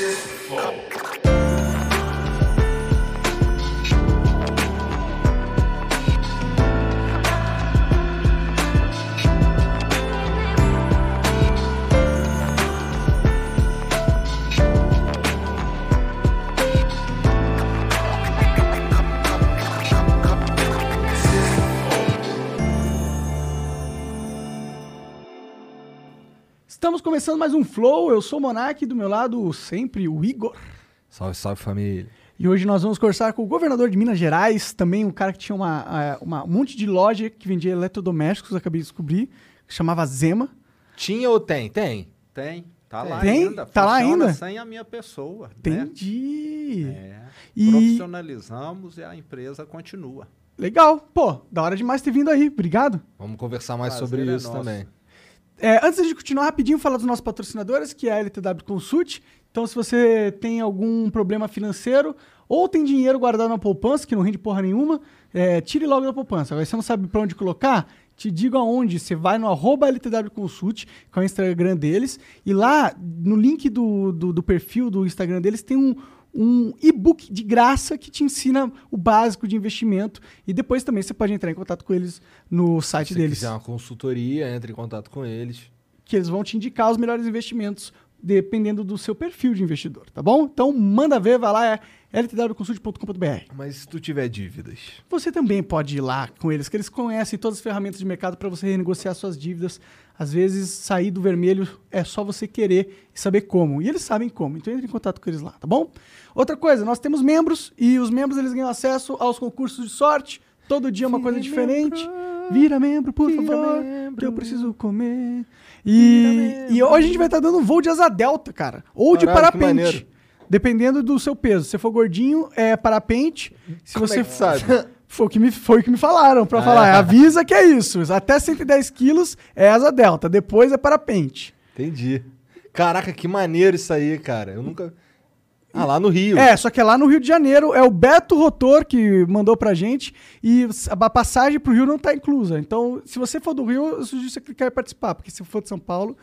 Texas Estamos começando mais um Flow. Eu sou o Monark, do meu lado sempre o Igor. Salve, salve família. E hoje nós vamos conversar com o governador de Minas Gerais, também um cara que tinha uma, eh, uma- um monte de loja que vendia eletrodomésticos, acabei de descobrir, que chamava Zema. Tinha ou tem? Tem. Tem, tá lá Tem? ainda. Tá lá ainda? sem a minha pessoa. Né? Entendi. É. E- Profissionalizamos e a empresa continua. Legal. Pô, da hora demais ter vindo aí. Obrigado. Vamos conversar mais Prazer sobre é isso nosso. também. É, antes de continuar rapidinho, falar dos nossos patrocinadores, que é a LTW Consult. Então, se você tem algum problema financeiro ou tem dinheiro guardado na poupança, que não rende porra nenhuma, é, tire logo da poupança. Agora, você não sabe pra onde colocar, te digo aonde. Você vai no arroba LTW Consult, que é o Instagram deles, e lá, no link do, do, do perfil do Instagram deles, tem um, um e-book de graça que te ensina o básico de investimento. E depois também você pode entrar em contato com eles no site Se deles quiser uma consultoria, entre em contato com eles. que eles vão te indicar os melhores investimentos dependendo do seu perfil de investidor, tá bom? Então manda ver, vai lá, é ltwconsult.com.br. Mas se tu tiver dívidas, Você também pode ir lá com eles, que eles conhecem todas as ferramentas de mercado para você renegociar suas dívidas. Às vezes, sair do vermelho é só você querer e saber como. E eles sabem como, então entre em contato com eles lá, tá bom? Outra coisa, nós temos membros e os membros eles ganham acesso aos concursos de sorte. Todo dia é uma coisa diferente. Vira membro, por Vira favor, membro. eu preciso comer. E, e hoje a gente vai estar dando voo de asa delta, cara. Ou de Caralho, que parapente. Dependendo do seu peso. Se for gordinho, é parapente. Se Como você é que sabe? Foi o que me, foi o que me falaram pra Ah, falar. é? Avisa que é isso. Até 110 quilos é asa delta. Depois é parapente. entendi. Caraca, que maneiro isso aí, cara. Eu nunca. Ah, lá no Rio. É, só que é lá no Rio de Janeiro. É o Beto Rotor que mandou pra gente. E a passagem pro Rio não tá inclusa. Então, se você for do Rio, eu sugiro você clicar e participar. Porque se for de São Paulo,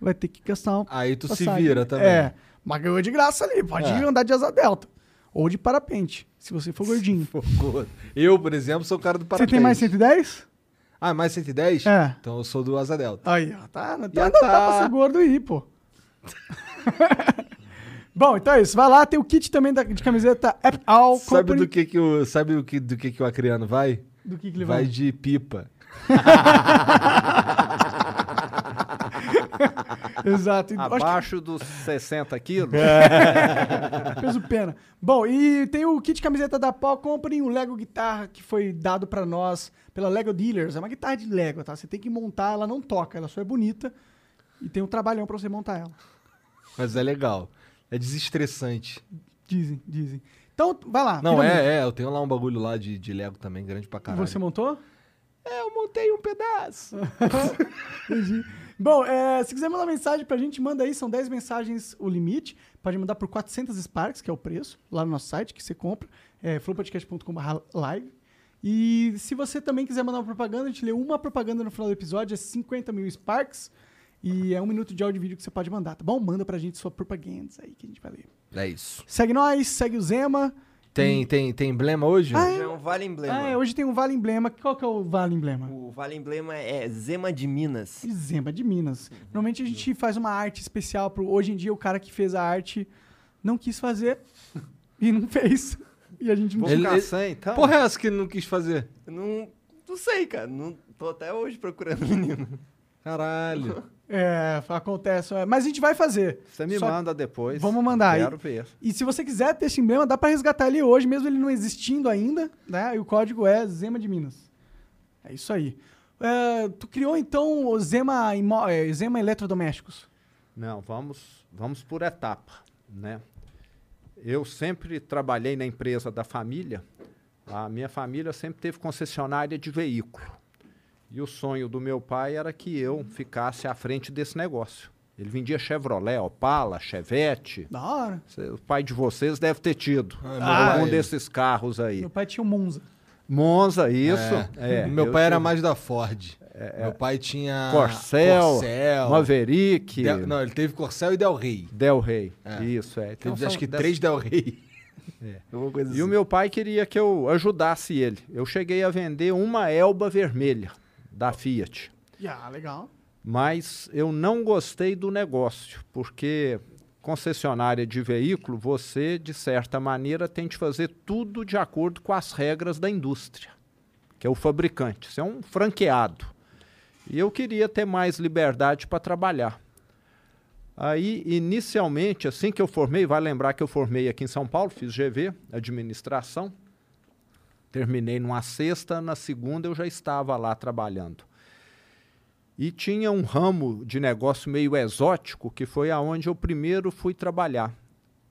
vai ter que gastar uma Aí tu se passagem. vira também. É. Mas ganhou de graça ali. Pode É. andar de asa delta. Ou de parapente, se você for gordinho. Pô, Eu, por exemplo, sou o cara do Você parapente. tem mais 110? Ah, mais 110? É. Então eu sou do Asa Delta. Aí, ó. Tá, Já ainda tá. tá. pra ser gordo aí, pô. Bom, então é isso. Vai lá, tem o kit também da- de camiseta All Sabe do que que o sabe do que do que que o acriano vai? Do que, que ele vai vai? de pipa. Exato. E acho Abaixo dos 60 quilos, que peso pena. Bom, e tem o kit camiseta da Paul Company, o Lego Guitarra que foi dado pra nós pela Lego Dealers. É uma guitarra de Lego, tá? Você tem que montar, ela não toca, ela só é bonita. E tem um trabalhão pra você montar ela. Mas é legal. É desestressante. Dizem, dizem. Então, vai lá. Não, é, é. Eu tenho lá um bagulho lá de, de Lego também, grande pra caralho. Você montou? É, eu montei um pedaço. Entendi. Bom, é, se quiser mandar mensagem pra gente, manda aí. São 10 mensagens o limite. Pode mandar por 400 Sparks, que é o preço, lá no nosso site, que você compra. É flowpodcast.com.br live. E se você também quiser mandar uma propaganda, a gente lê uma propaganda no final do episódio, é 50 mil Sparks. E é um minuto de áudio e vídeo que você pode mandar, tá bom? Manda pra gente sua propaganda aí que a gente vai ler. É isso. Segue nós, segue o Zema. Tem, tem, tem emblema hoje? Ah, é um Vale Emblema. Ah, é, hoje tem um Vale Emblema. Qual que é o Vale Emblema? O Vale Emblema é Zema de Minas. Zema de Minas. Normalmente a gente faz uma arte especial pro. Hoje em dia, o cara que fez a arte não quis fazer e não fez. E a gente não Ele- ele- sem, então. Porra, é essa que não quis fazer? Eu não, não sei, cara. Não, tô até hoje procurando o menino. Caralho. É, acontece. é, Mas a gente vai fazer. Você me Só- manda depois. Vamos mandar aí. Quero ver. E se você quiser ter esse emblema, dá pra resgatar ele hoje, mesmo ele não existindo ainda, né? E o código é Zema de Minas. É isso aí. É, tu criou então o Zema, é, Zema Eletrodomésticos. Não, vamos, vamos por etapa, né? Eu sempre trabalhei na empresa da família. A minha família sempre teve concessionária de veículo. E o sonho do meu pai era que eu ficasse à frente desse negócio. Ele vendia Chevrolet, Opala, Chevette. Da hora. O pai de vocês deve ter tido Ah, pai. desses carros aí. Meu pai tinha um Monza. Monza, isso. É. É, meu eu pai era tive- mais da Ford. Meu pai tinha. Corcel, Corcel Maverick, Del- não, ele teve Corcel e Del Rey. Del Rey. É. Isso, é. Então Teve acho que dessas- três Del Rey. É. E assim. o meu pai queria que eu ajudasse ele. Eu cheguei a vender uma Elba vermelha da Fiat. Ah, legal. Mas eu não gostei do negócio, porque concessionária de veículo, você, de certa maneira, tem de fazer tudo de acordo com as regras da indústria, que é o fabricante. Você é um franqueado. E eu queria ter mais liberdade para trabalhar. Aí, inicialmente, assim que eu formei, vai lembrar que eu formei aqui em São Paulo, fiz GV, administração. Terminei numa sexta, na segunda eu já estava lá trabalhando. E tinha um ramo de negócio meio exótico, que foi aonde eu primeiro fui trabalhar.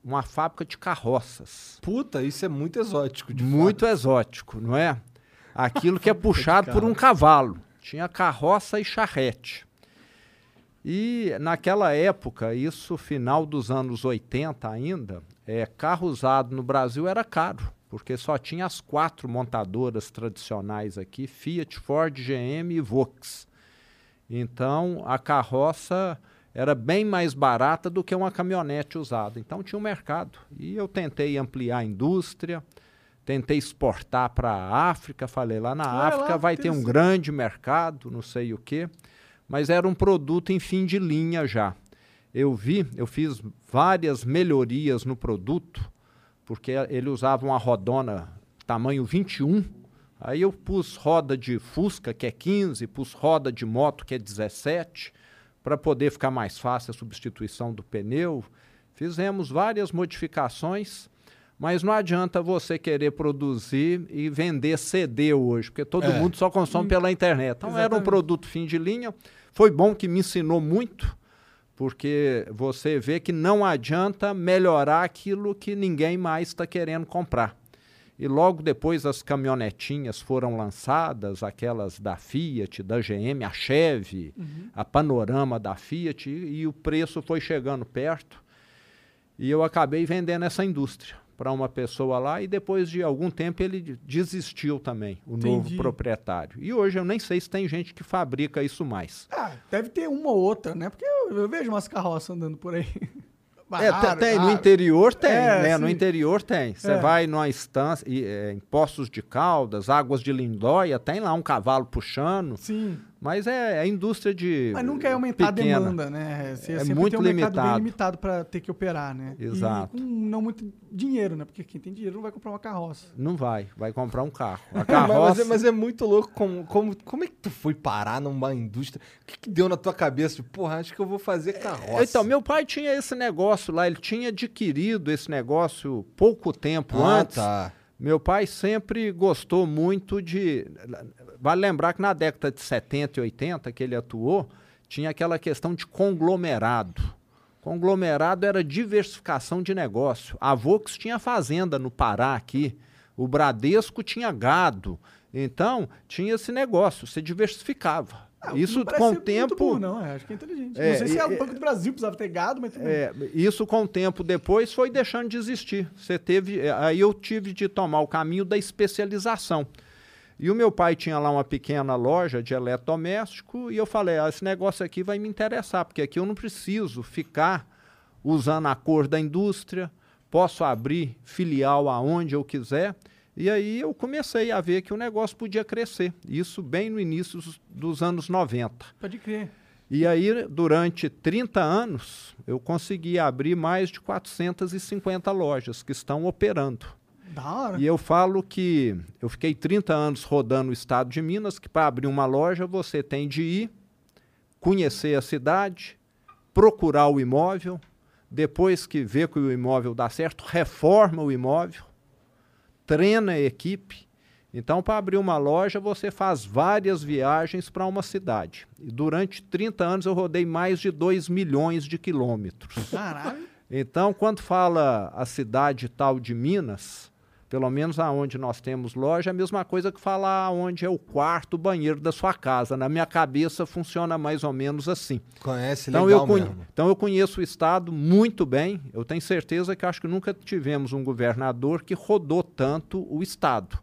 Uma fábrica de carroças. Puta, isso é muito exótico. Muito exótico, não é? Aquilo que é puxado por um cavalo. Tinha carroça e charrete. E naquela época, isso final dos anos 80 ainda, é, carro usado no Brasil era caro, porque só tinha as quatro montadoras tradicionais aqui, Fiat, Ford, GM e Vox. Então, a carroça era bem mais barata do que uma caminhonete usada. Então, tinha um mercado. E eu tentei ampliar a indústria, tentei exportar para a África. Falei, lá na África lá, vai ter um grande mercado, não sei o quê. Mas era um produto em fim de linha já. Eu vi, eu fiz várias melhorias no produto, porque ele usava uma rodona tamanho 21. Aí eu pus roda de Fusca, que é 15, pus roda de moto, que é 17, para poder ficar mais fácil a substituição do pneu. Fizemos várias modificações, mas não adianta você querer produzir e vender CD hoje, porque todo É. mundo só consome pela internet. Então era um Exatamente. produto fim de linha. Foi bom que me ensinou muito, porque você vê que não adianta melhorar aquilo que ninguém mais está querendo comprar. E logo depois as caminhonetinhas foram lançadas, aquelas da Fiat, da GM, a Chevy, a Panorama da Fiat, e, e o preço foi chegando perto. E eu acabei vendendo essa indústria para uma pessoa lá e depois de algum tempo ele desistiu também, o novo Entendi. proprietário. E hoje eu nem sei se tem gente que fabrica isso mais. Ah, deve ter uma ou outra, né? Porque eu, eu vejo umas carroças andando por aí. É, Raro, te- tem, no interior tem, É, né? No interior tem. Você É. vai numa estância, é, em Poços de Caldas, Águas de Lindóia, tem lá um cavalo puxando, Sim. Mas é, é indústria de Mas nunca é aumentar pequena. a demanda, né? Você É muito tem um mercado bem limitado. limitado para ter que operar, né? Exato. E com não muito dinheiro, né? Porque quem tem dinheiro não vai comprar uma carroça. Não vai, vai comprar um carro. A Mas- carroça, Mas, é, mas é muito louco como, como, como é que tu foi parar numa indústria? O que, que deu na tua cabeça? Tipo, porra, acho que eu vou fazer carroça. Então, meu pai tinha esse negócio lá, ele tinha adquirido esse negócio pouco tempo ah, antes. tá. Meu pai sempre gostou muito de. Vale lembrar que na década de 70 e 80 que ele atuou, tinha aquela questão de conglomerado. Conglomerado era diversificação de negócio. A Vox tinha fazenda no Pará aqui, o Bradesco tinha gado. Então, tinha esse negócio, você diversificava. Ah, Isso com o ser muito tempo. burro, não, é, acho que é inteligente. É, não sei se é o Banco do Brasil precisava ter gado, mas tudo bem. É, isso com o tempo depois foi deixando de existir. Você teve, é, aí eu tive de tomar o caminho da especialização. E o meu pai tinha lá uma pequena loja de eletrodoméstico e eu falei, ah, esse negócio aqui vai me interessar, porque aqui eu não preciso ficar usando a cor da indústria, posso abrir filial aonde eu quiser. E aí eu comecei a ver que o negócio podia crescer. Isso bem no início dos- anos 90. Pode crer. E aí, durante 30 anos, eu consegui abrir mais de 450 lojas que estão operando. Da hora. E eu falo que eu fiquei 30 anos rodando o estado de Minas, que para abrir uma loja você tem de ir, conhecer a cidade, procurar o imóvel, depois que vê que o imóvel dá certo, reforma o imóvel, treina a equipe. Então, para abrir uma loja, você faz várias viagens para uma cidade. E durante 30 anos eu rodei mais de 2 milhões de quilômetros. Caralho. Então, quando fala a cidade tal de Minas, pelo menos aonde nós temos loja, é a mesma coisa que falar onde é o quarto banheiro da sua casa. Na minha cabeça funciona mais ou menos assim. Conhece Então legal eu, mesmo. então eu conheço o estado muito bem. Eu tenho certeza que acho que nunca tivemos um governador que rodou tanto o estado.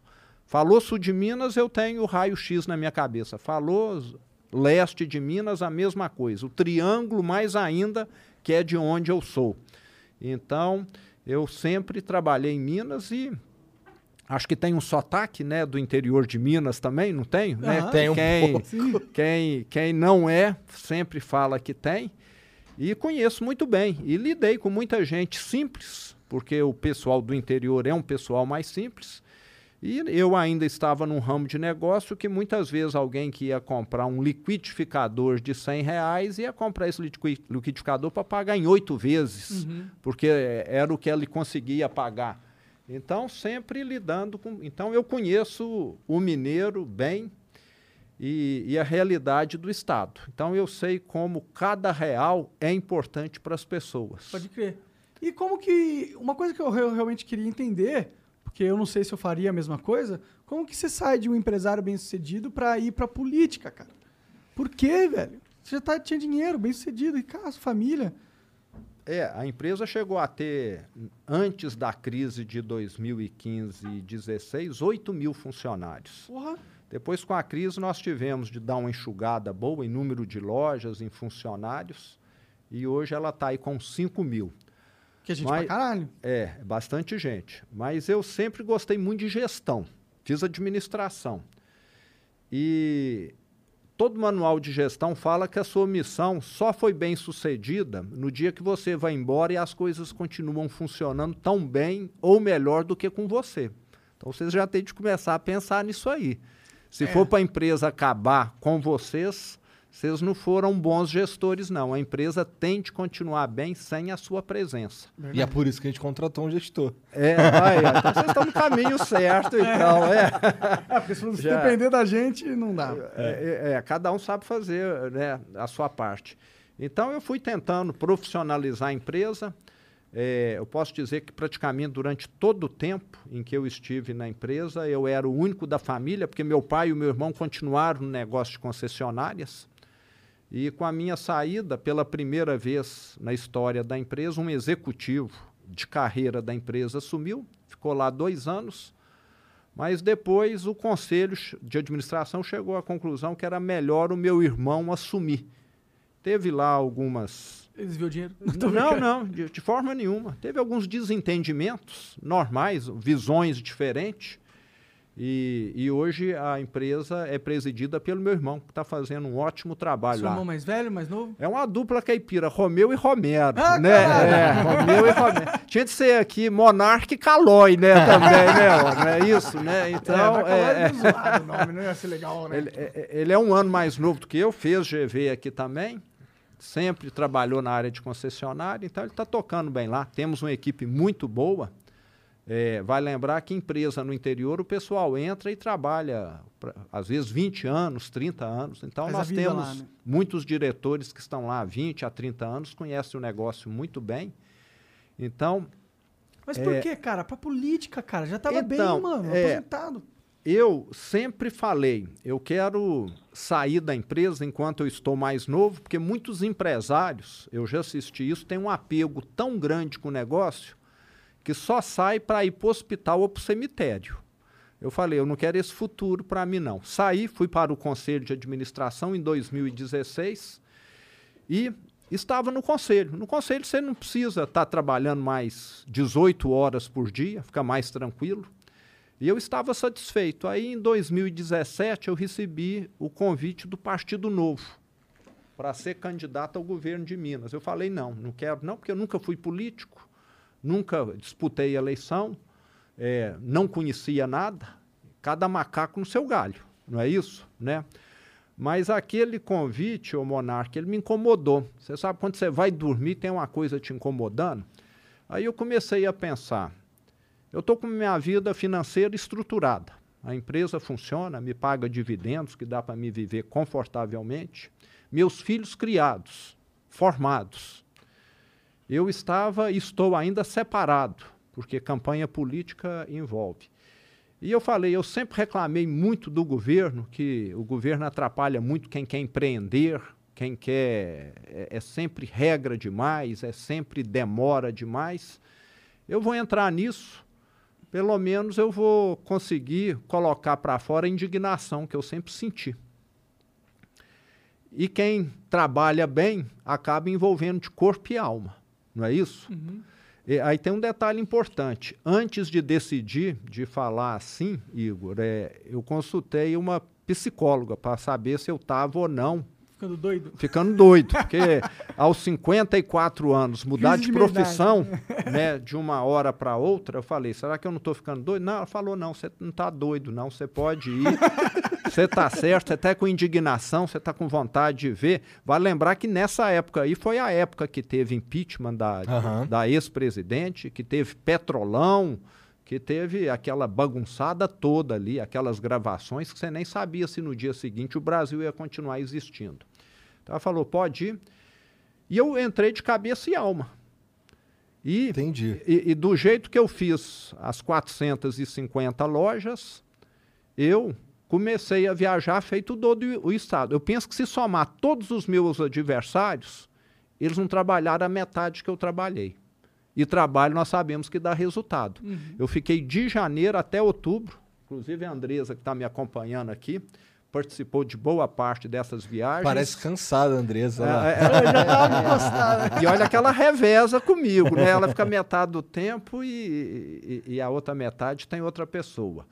Falou sul de Minas, eu tenho o raio-x na minha cabeça. Falou leste de Minas, a mesma coisa. O triângulo, mais ainda, que é de onde eu sou. Então, eu sempre trabalhei em Minas e acho que tem um sotaque, né, do interior de Minas também, não tem? né? Aham. Tem um quem, pouco. quem, quem não é, sempre fala que tem. E conheço muito bem. E lidei com muita gente simples, porque o pessoal do interior é um pessoal mais simples. E eu ainda estava num ramo de negócio que muitas vezes alguém que ia comprar um liquidificador de 100 reais ia comprar esse liqui- liquidificador para pagar em oito vezes, porque eh, era o que ele conseguia pagar. Então, sempre lidando com. Então, eu conheço o mineiro bem e, e a realidade do Estado. Então, eu sei como cada real é importante para as pessoas. Pode crer. E como que. Uma coisa que eu re- realmente queria entender, porque eu não sei se eu faria a mesma coisa, como que você sai de um empresário bem sucedido pra ir pra política, cara? Por quê, velho? Você já tá, tinha dinheiro, bem sucedido, e casa, família. É, a empresa chegou a ter, antes da crise de 2015 e 2016, 8 mil funcionários. Porra. Depois, com a crise, nós tivemos de dar uma enxugada boa em número de lojas, em funcionários, e hoje ela está aí com 5 mil. Que gente Mas- pra caralho. É, bastante gente. Mas eu sempre gostei muito de gestão. Fiz administração. E todo manual de gestão fala que a sua missão só foi bem sucedida no dia que você vai embora e as coisas continuam funcionando tão bem ou melhor do que com você. Então vocês já têm de começar a pensar nisso aí. Se for para a empresa acabar com vocês, vocês não foram bons gestores, não. A empresa tem de continuar bem sem a sua presença. E é por isso que a gente contratou um gestor. É, aí, ó, então vocês estão no caminho certo, então, é. É, porque se você Já- depender da gente, não dá. É, é, é, cada um sabe fazer né, a sua parte. Então, eu fui tentando profissionalizar a empresa. É, eu posso dizer que praticamente durante todo o tempo em que eu estive na empresa, eu era o único da família, porque meu pai e o meu irmão continuaram no negócio de concessionárias. E com a minha saída, pela primeira vez na história da empresa, um executivo de carreira da empresa assumiu, ficou lá dois anos, mas depois o conselho de administração chegou à conclusão que era melhor o meu irmão assumir. Teve lá algumas. Viram o dinheiro? Não, não, de, de forma nenhuma. Teve alguns desentendimentos normais, visões diferentes. E, e hoje a empresa é presidida pelo meu irmão, que está fazendo um ótimo trabalho Seu lá. irmão mais velho, mais novo? É uma dupla caipira, Romeu e Romero, Ah, né? É, Romeu e Romero. Tinha de ser aqui Monarque e Calói, né, também, né? Não é isso, né? Então, é, é, é, é, zoado o nome, não ia ser legal, né? ele, é- ele é um ano mais novo do que eu, fez GV aqui também, sempre trabalhou na área de concessionária, então ele está tocando bem lá. Temos uma equipe muito boa. É, vai lembrar que empresa no interior o pessoal entra e trabalha, pra- às vezes, 20 anos, 30 anos. Então, Faz nós temos lá, né? muitos diretores que estão lá há 20 a 30 anos, conhecem o negócio muito bem. Então, Mas por é- que, cara? Pra política, cara. Já tava Então, bem, mano. é- Aposentado. Eu sempre falei, eu quero sair da empresa enquanto eu estou mais novo, porque muitos empresários, eu já assisti isso, têm um apego tão grande com o negócio que só sai para ir para o hospital ou para o cemitério. Eu falei, eu não quero esse futuro para mim não. Saí, fui para o conselho de administração em 2016 e estava no conselho. No conselho você não precisa estar trabalhando mais 18 horas por dia, fica mais tranquilo. E eu estava satisfeito. Aí, em 2017, eu recebi o convite do Partido Novo para ser candidato ao governo de Minas. Eu falei, não, não quero não, porque eu nunca fui político, nunca disputei eleição, eh, não conhecia nada, cada macaco no seu galho, não é isso? Né? Mas aquele convite, ô Monarca, ele me incomodou. Você sabe, quando você vai dormir, tem uma coisa te incomodando? Aí eu comecei a pensar, eu estou com minha vida financeira estruturada. A empresa funciona, me paga dividendos, que dá para me viver confortavelmente. Meus filhos criados, formados. Eu estava e estou ainda separado, porque campanha política envolve. E eu falei, eu sempre reclamei muito do governo, que o governo atrapalha muito quem quer empreender, quem quer. É, é sempre regra demais, é sempre demora demais. Eu vou entrar nisso, pelo menos eu vou conseguir colocar para fora a indignação que eu sempre senti. E quem trabalha bem acaba envolvendo de corpo e alma, não é isso? E aí tem um detalhe importante. Antes de decidir de falar assim, Igor, é, eu consultei uma psicóloga para saber se eu estava ou não Ficando doido. ficando doido, porque aos 54 anos, mudar de de profissão, né, de uma hora para outra, eu falei, será que eu não estou ficando doido? Não, ela falou, não, você não está doido, não, você pode ir, você está certo, você está com indignação, você está com vontade de ver. Vale lembrar que nessa época aí foi a época que teve impeachment da, Aham. da ex-presidente, que teve petrolão, que teve aquela bagunçada toda ali, aquelas gravações que você nem sabia se no dia seguinte o Brasil ia continuar existindo. Ela falou, pode ir. E eu entrei de cabeça e alma. E, Entendi. e, e do jeito que eu fiz as 450 lojas, eu comecei a viajar feito todo o Estado. Eu penso que se somar todos os meus adversários, eles não trabalharam a metade que eu trabalhei. E trabalho nós sabemos que dá resultado. Eu fiquei de janeiro até outubro, inclusive a Andresa, que está me acompanhando aqui, participou de boa parte dessas viagens. Parece cansada, Andressa. olha lá. É, é, já e olha que ela reveza comigo, né? Ela fica metade do tempo e, e- e a outra metade tem outra pessoa.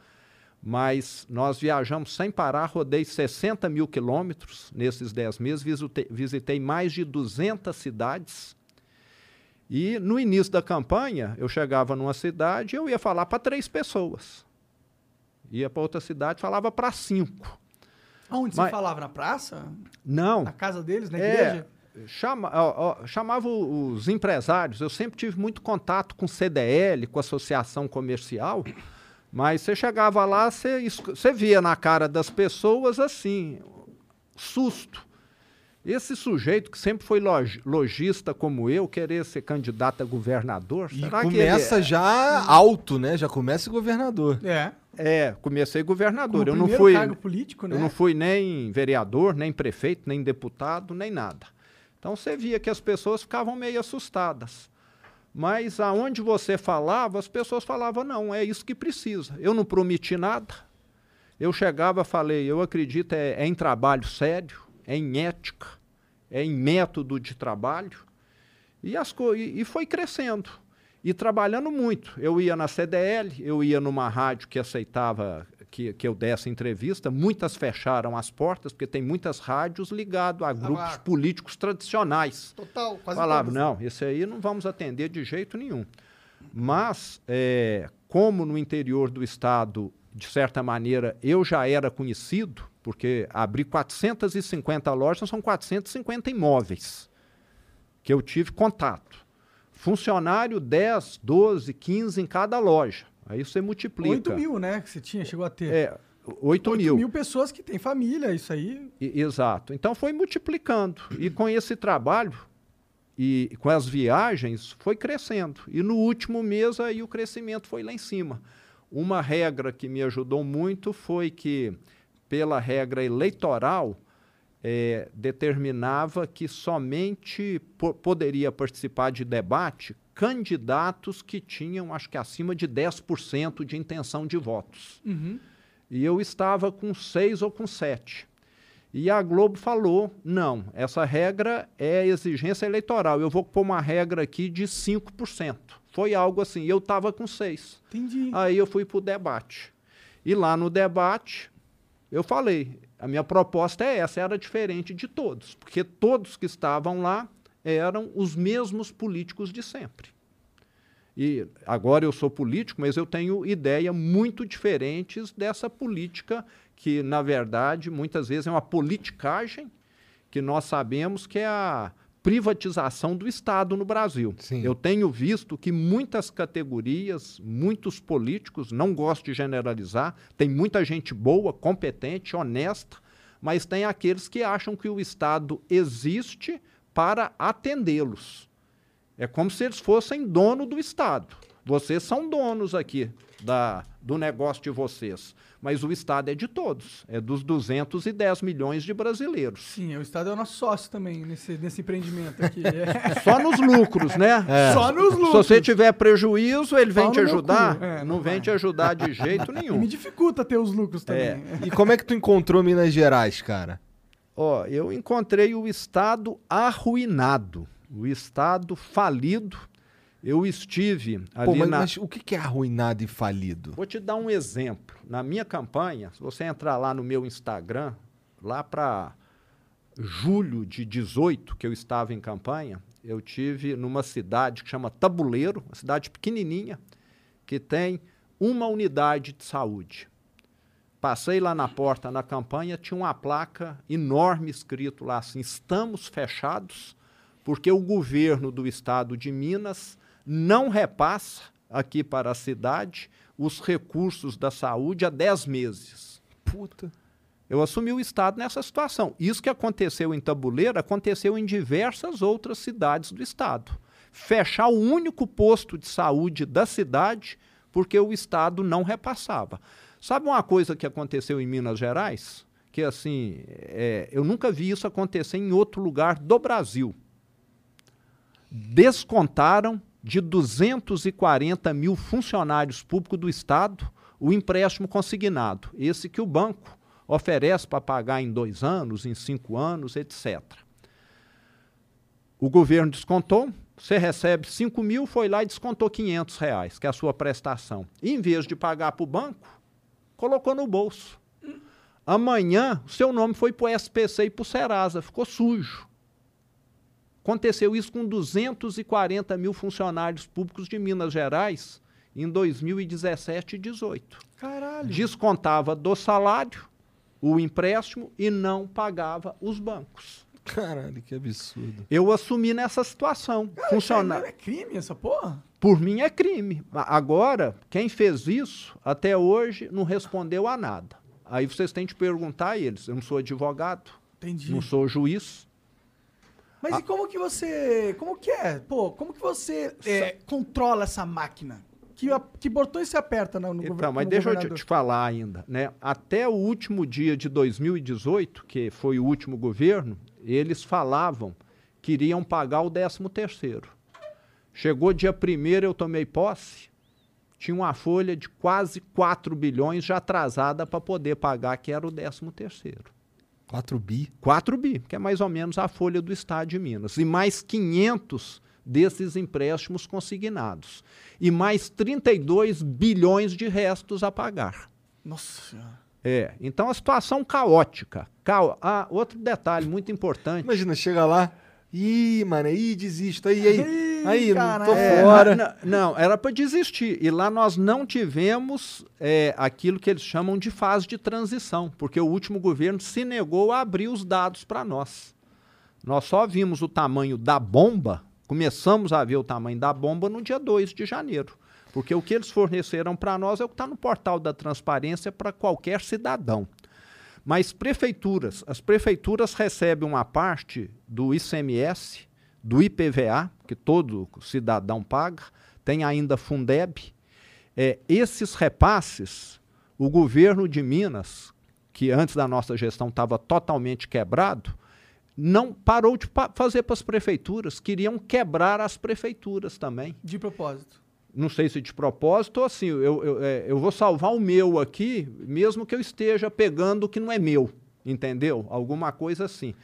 Mas nós viajamos sem parar, rodei 60 mil quilômetros nesses 10 meses, visitei, visitei mais de 200 cidades. E no início da campanha, eu chegava numa cidade e eu ia falar para três pessoas. Ia para outra cidade, falava para cinco. Aonde Mas- você falava? Na praça? Não, Na casa deles? Na É, igreja? chama, ó, ó, chamava os empresários. Eu sempre tive muito contato com CDL, com associação comercial, mas você chegava lá, você, você via na cara das pessoas assim, susto. Esse sujeito que sempre foi loj- lojista como eu, querer ser candidato a governador, E será que começa ele... já alto, né? Já começa governador. É. É, comecei governador. Como Eu não fui cargo político, né? Eu não fui nem vereador, nem prefeito, nem deputado, nem nada. Então você via que as pessoas ficavam meio assustadas. Mas aonde você falava, as pessoas falavam, não, é isso que precisa. Eu não prometi nada. Eu chegava e falei, eu acredito é, é em trabalho sério, é em ética, é em método de trabalho. E, as e, e foi crescendo. E trabalhando muito. Eu ia na CDL, eu ia numa rádio que aceitava que, que eu desse entrevista. Muitas fecharam as portas, porque tem muitas rádios ligadas a grupos claro. políticos tradicionais. Total, quase Falava, não, esse aí não vamos atender de jeito nenhum. Mas, é, como no interior do estado, de certa maneira, eu já era conhecido, porque abri 450 lojas, são 450 imóveis que eu tive contato. Funcionário 10, 12, 15 em cada loja. Aí você multiplica. 8 mil, né? Que você tinha, chegou a ter. É, 8 8 mil. mil pessoas que têm família, isso aí. I- Exato. Então foi multiplicando. E com esse trabalho e com as viagens foi crescendo. E no último mês aí o crescimento foi lá em cima. Uma regra que me ajudou muito foi que, pela regra eleitoral, eh, determinava que somente po- poderia participar de debate candidatos que tinham, acho que acima de 10% de intenção de votos. E eu estava com seis ou com sete. E a Globo falou: não, essa regra é exigência eleitoral. Eu vou pôr uma regra aqui de 5%. Foi algo assim. Eu estava com seis. Entendi. Aí eu fui para o debate. E lá no debate, eu falei: a minha proposta é essa, era diferente de todos, porque todos que estavam lá eram os mesmos políticos de sempre. E agora eu sou político, mas eu tenho ideia muito diferentes dessa política que, na verdade, muitas vezes é uma politicagem que nós sabemos que é a privatização do Estado no Brasil. Sim. Eu tenho visto que muitas categorias, muitos políticos, não gosto de generalizar, tem muita gente boa, competente, honesta, mas tem aqueles que acham que o Estado existe para atendê-los. É como se eles fossem dono do Estado. Vocês são donos aqui da, do negócio de vocês. Mas o Estado é de todos. É dos 210 milhões de brasileiros. Sim, o Estado é o nosso sócio também nesse, nesse empreendimento aqui. É. Só nos lucros, né? Só nos Se lucros. você tiver prejuízo, ele vem Pau te ajudar. É, não não vem te ajudar de jeito E me nenhum. dificulta ter os lucros também. É. E como é que tu encontrou Minas Gerais, cara? Ó, eu encontrei o Estado arruinado, o Estado falido. Eu estive ali Pô, mas, na. mas o que é arruinado e falido? Vou te dar um exemplo. Na minha campanha, se você entrar lá no meu Instagram, lá para julho de 18, que eu estava em campanha, eu tive numa cidade que chama Tabuleiro, uma cidade pequenininha, que tem uma unidade de saúde. Passei lá na porta na campanha, tinha uma placa enorme escrito lá assim: estamos fechados, porque o governo do estado de Minas não repassa aqui para a cidade os recursos da saúde há 10 meses. Puta. Eu assumi o Estado nessa situação. Isso que aconteceu em Tabuleiro aconteceu em diversas outras cidades do Estado. Fechar o único posto de saúde da cidade porque o Estado não repassava. Sabe uma coisa que aconteceu em Minas Gerais? Que assim, é, eu nunca vi isso acontecer em outro lugar do Brasil. Descontaram de 240 mil funcionários públicos do Estado o empréstimo consignado, esse que o banco oferece para pagar em dois anos, em cinco anos, etc. O governo descontou, você recebe 5 mil, foi lá e descontou 500 reais, que é a sua prestação. E, em vez de pagar para o banco, colocou no bolso. Amanhã, o seu nome foi para o SPC e para o Serasa, ficou sujo. Aconteceu isso com 240 mil funcionários públicos de Minas Gerais em 2017 e 2018. Caralho. Descontava do salário o empréstimo e não pagava os bancos. Caralho, que absurdo. Eu assumi nessa situação. Funcionar. Não é crime essa porra? Por mim é crime. Agora, quem fez isso até hoje não respondeu a nada. Aí vocês têm de perguntar a eles. Eu não sou advogado, Entendi. não sou juiz. Mas Ah. e como que você. Como que é? Pô, como que você é, controla essa máquina? Que, que botões você aperta no, no Então, gover- mas deixa eu te, governador? te falar ainda, né? Até o último dia de 2018, que foi o último governo, eles falavam que iriam pagar o 13 terceiro. Chegou dia 1 eu tomei posse, tinha uma folha de quase 4 bilhões já atrasada para poder pagar, que era o 13 terceiro. 4 bi? 4 bi, que é mais ou menos a folha do Estado de Minas. E mais 500 desses empréstimos consignados. E mais 32 bilhões de restos a pagar. Nossa senhora. É, então a situação caótica. Cao... Ah, outro detalhe muito importante. Imagina, chega lá. Ih, mano, ih, desisto. Aí, aí. Aí, não tô caralho. É, fora. na- não, era para desistir. E lá nós não tivemos é, aquilo que eles chamam de fase de transição, porque o último governo se negou a abrir os dados para nós. Nós só vimos o tamanho da bomba, começamos a ver o tamanho da bomba no dia 2 de janeiro. Porque o que eles forneceram para nós é o que está no portal da transparência para qualquer cidadão. Mas prefeituras, as prefeituras recebem uma parte do ICMS, do IPVA, que todo cidadão paga, tem ainda Fundeb. É, esses repasses, o governo de Minas, que antes da nossa gestão estava totalmente quebrado, não parou de pa- fazer para as prefeituras, queriam quebrar as prefeituras também De propósito. Não sei se de propósito ou assim, eu, eu, é, eu vou salvar o meu aqui, mesmo que eu esteja pegando o que não é meu, entendeu? Alguma coisa assim.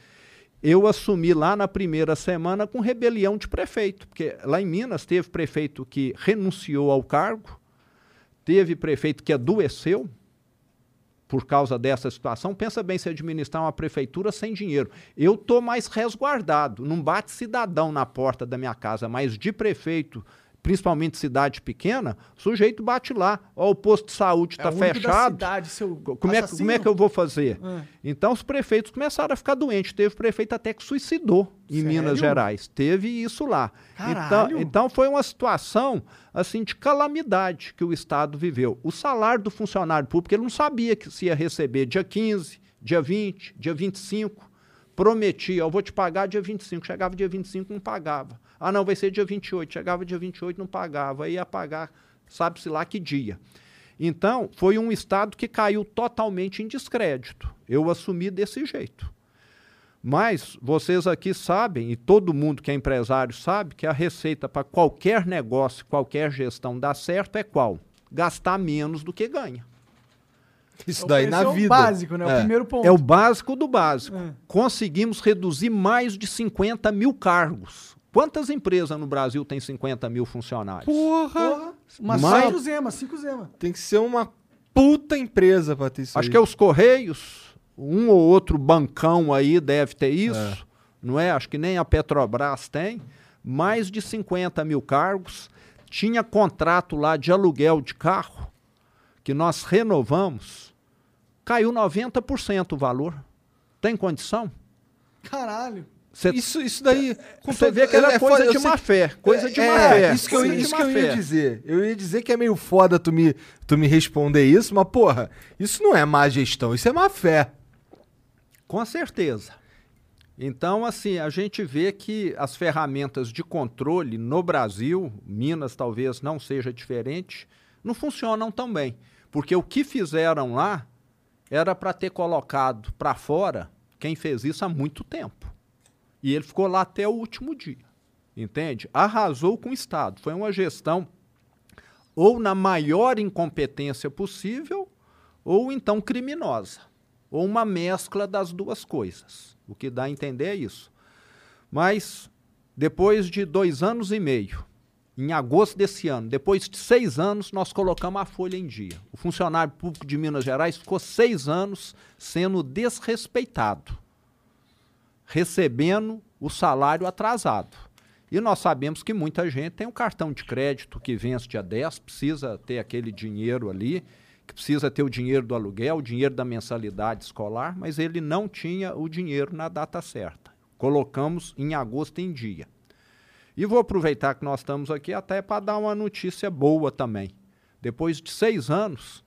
Eu assumi lá na primeira semana com rebelião de prefeito, porque lá em Minas teve prefeito que renunciou ao cargo, teve prefeito que adoeceu por causa dessa situação. Pensa bem se administrar uma prefeitura sem dinheiro. Eu estou mais resguardado, não bate cidadão na porta da minha casa, mas de prefeito, principalmente cidade pequena, o sujeito bate lá. Ó, o posto de saúde É está único da fechado. cidade, seu Como é, que- como é que eu vou fazer? É. Então os prefeitos começaram a ficar doentes. Teve prefeito até que suicidou em Sério? Minas Gerais. Teve isso lá. Então, então foi uma situação assim de calamidade que o Estado viveu. O salário do funcionário público, ele não sabia que se ia receber dia 15, dia 20, dia 25. Prometia, eu vou te pagar dia 25. Chegava dia 25, não pagava. Ah, não, vai ser dia 28. Chegava dia 28, não pagava. Aí ia pagar, sabe-se lá que dia. Então, foi um Estado que caiu totalmente em descrédito. Eu assumi desse jeito. Mas vocês aqui sabem, e todo mundo que é empresário sabe, que a receita para qualquer negócio, qualquer gestão dar certo é qual? Gastar menos do que ganha. Isso daí na Esse é o vida. básico, né? O É. primeiro ponto. É o básico do básico. É. Conseguimos reduzir mais de 50 mil cargos. Quantas empresas no Brasil têm 50 mil funcionários? Porra! Porra, umas Mas- cinco zema, cinco zema. Tem que ser uma puta empresa pra ter isso Acho aí. que é os Correios, um ou outro bancão aí deve ter isso, não é? Acho que nem a Petrobras tem. Mais de 50 mil cargos. Tinha contrato lá de aluguel de carro, que nós renovamos, caiu 90% o valor. Tem condição? Caralho. Cê- Isso, isso daí. Você vê que era é coisa foda, de má fé. Coisa de é, má fé. Isso que eu, coisa isso que eu ia fé. dizer. Eu ia dizer que é meio foda tu me, tu me responder isso, mas, porra, isso não é má gestão, isso é má fé. Com certeza. Então, assim, a gente vê que as ferramentas de controle no Brasil, Minas talvez não seja diferente, não funcionam tão bem. Porque o que fizeram lá era para ter colocado para fora quem fez isso há muito tempo. E ele ficou lá até o último dia. Entende? Arrasou com o Estado. Foi uma gestão ou na maior incompetência possível, ou então criminosa, ou uma mescla das duas coisas. O que dá a entender é isso. Mas, depois de dois anos e meio, em agosto desse ano, depois de seis anos, nós colocamos a folha em dia. O funcionário público de Minas Gerais ficou seis anos sendo desrespeitado, recebendo o salário atrasado. E nós sabemos que muita gente tem um cartão de crédito que vence dia 10, precisa ter aquele dinheiro ali, que precisa ter o dinheiro do aluguel, o dinheiro da mensalidade escolar, mas ele não tinha o dinheiro na data certa. Colocamos em agosto em dia. E vou aproveitar que nós estamos aqui até para dar uma notícia boa também. Depois de seis anos,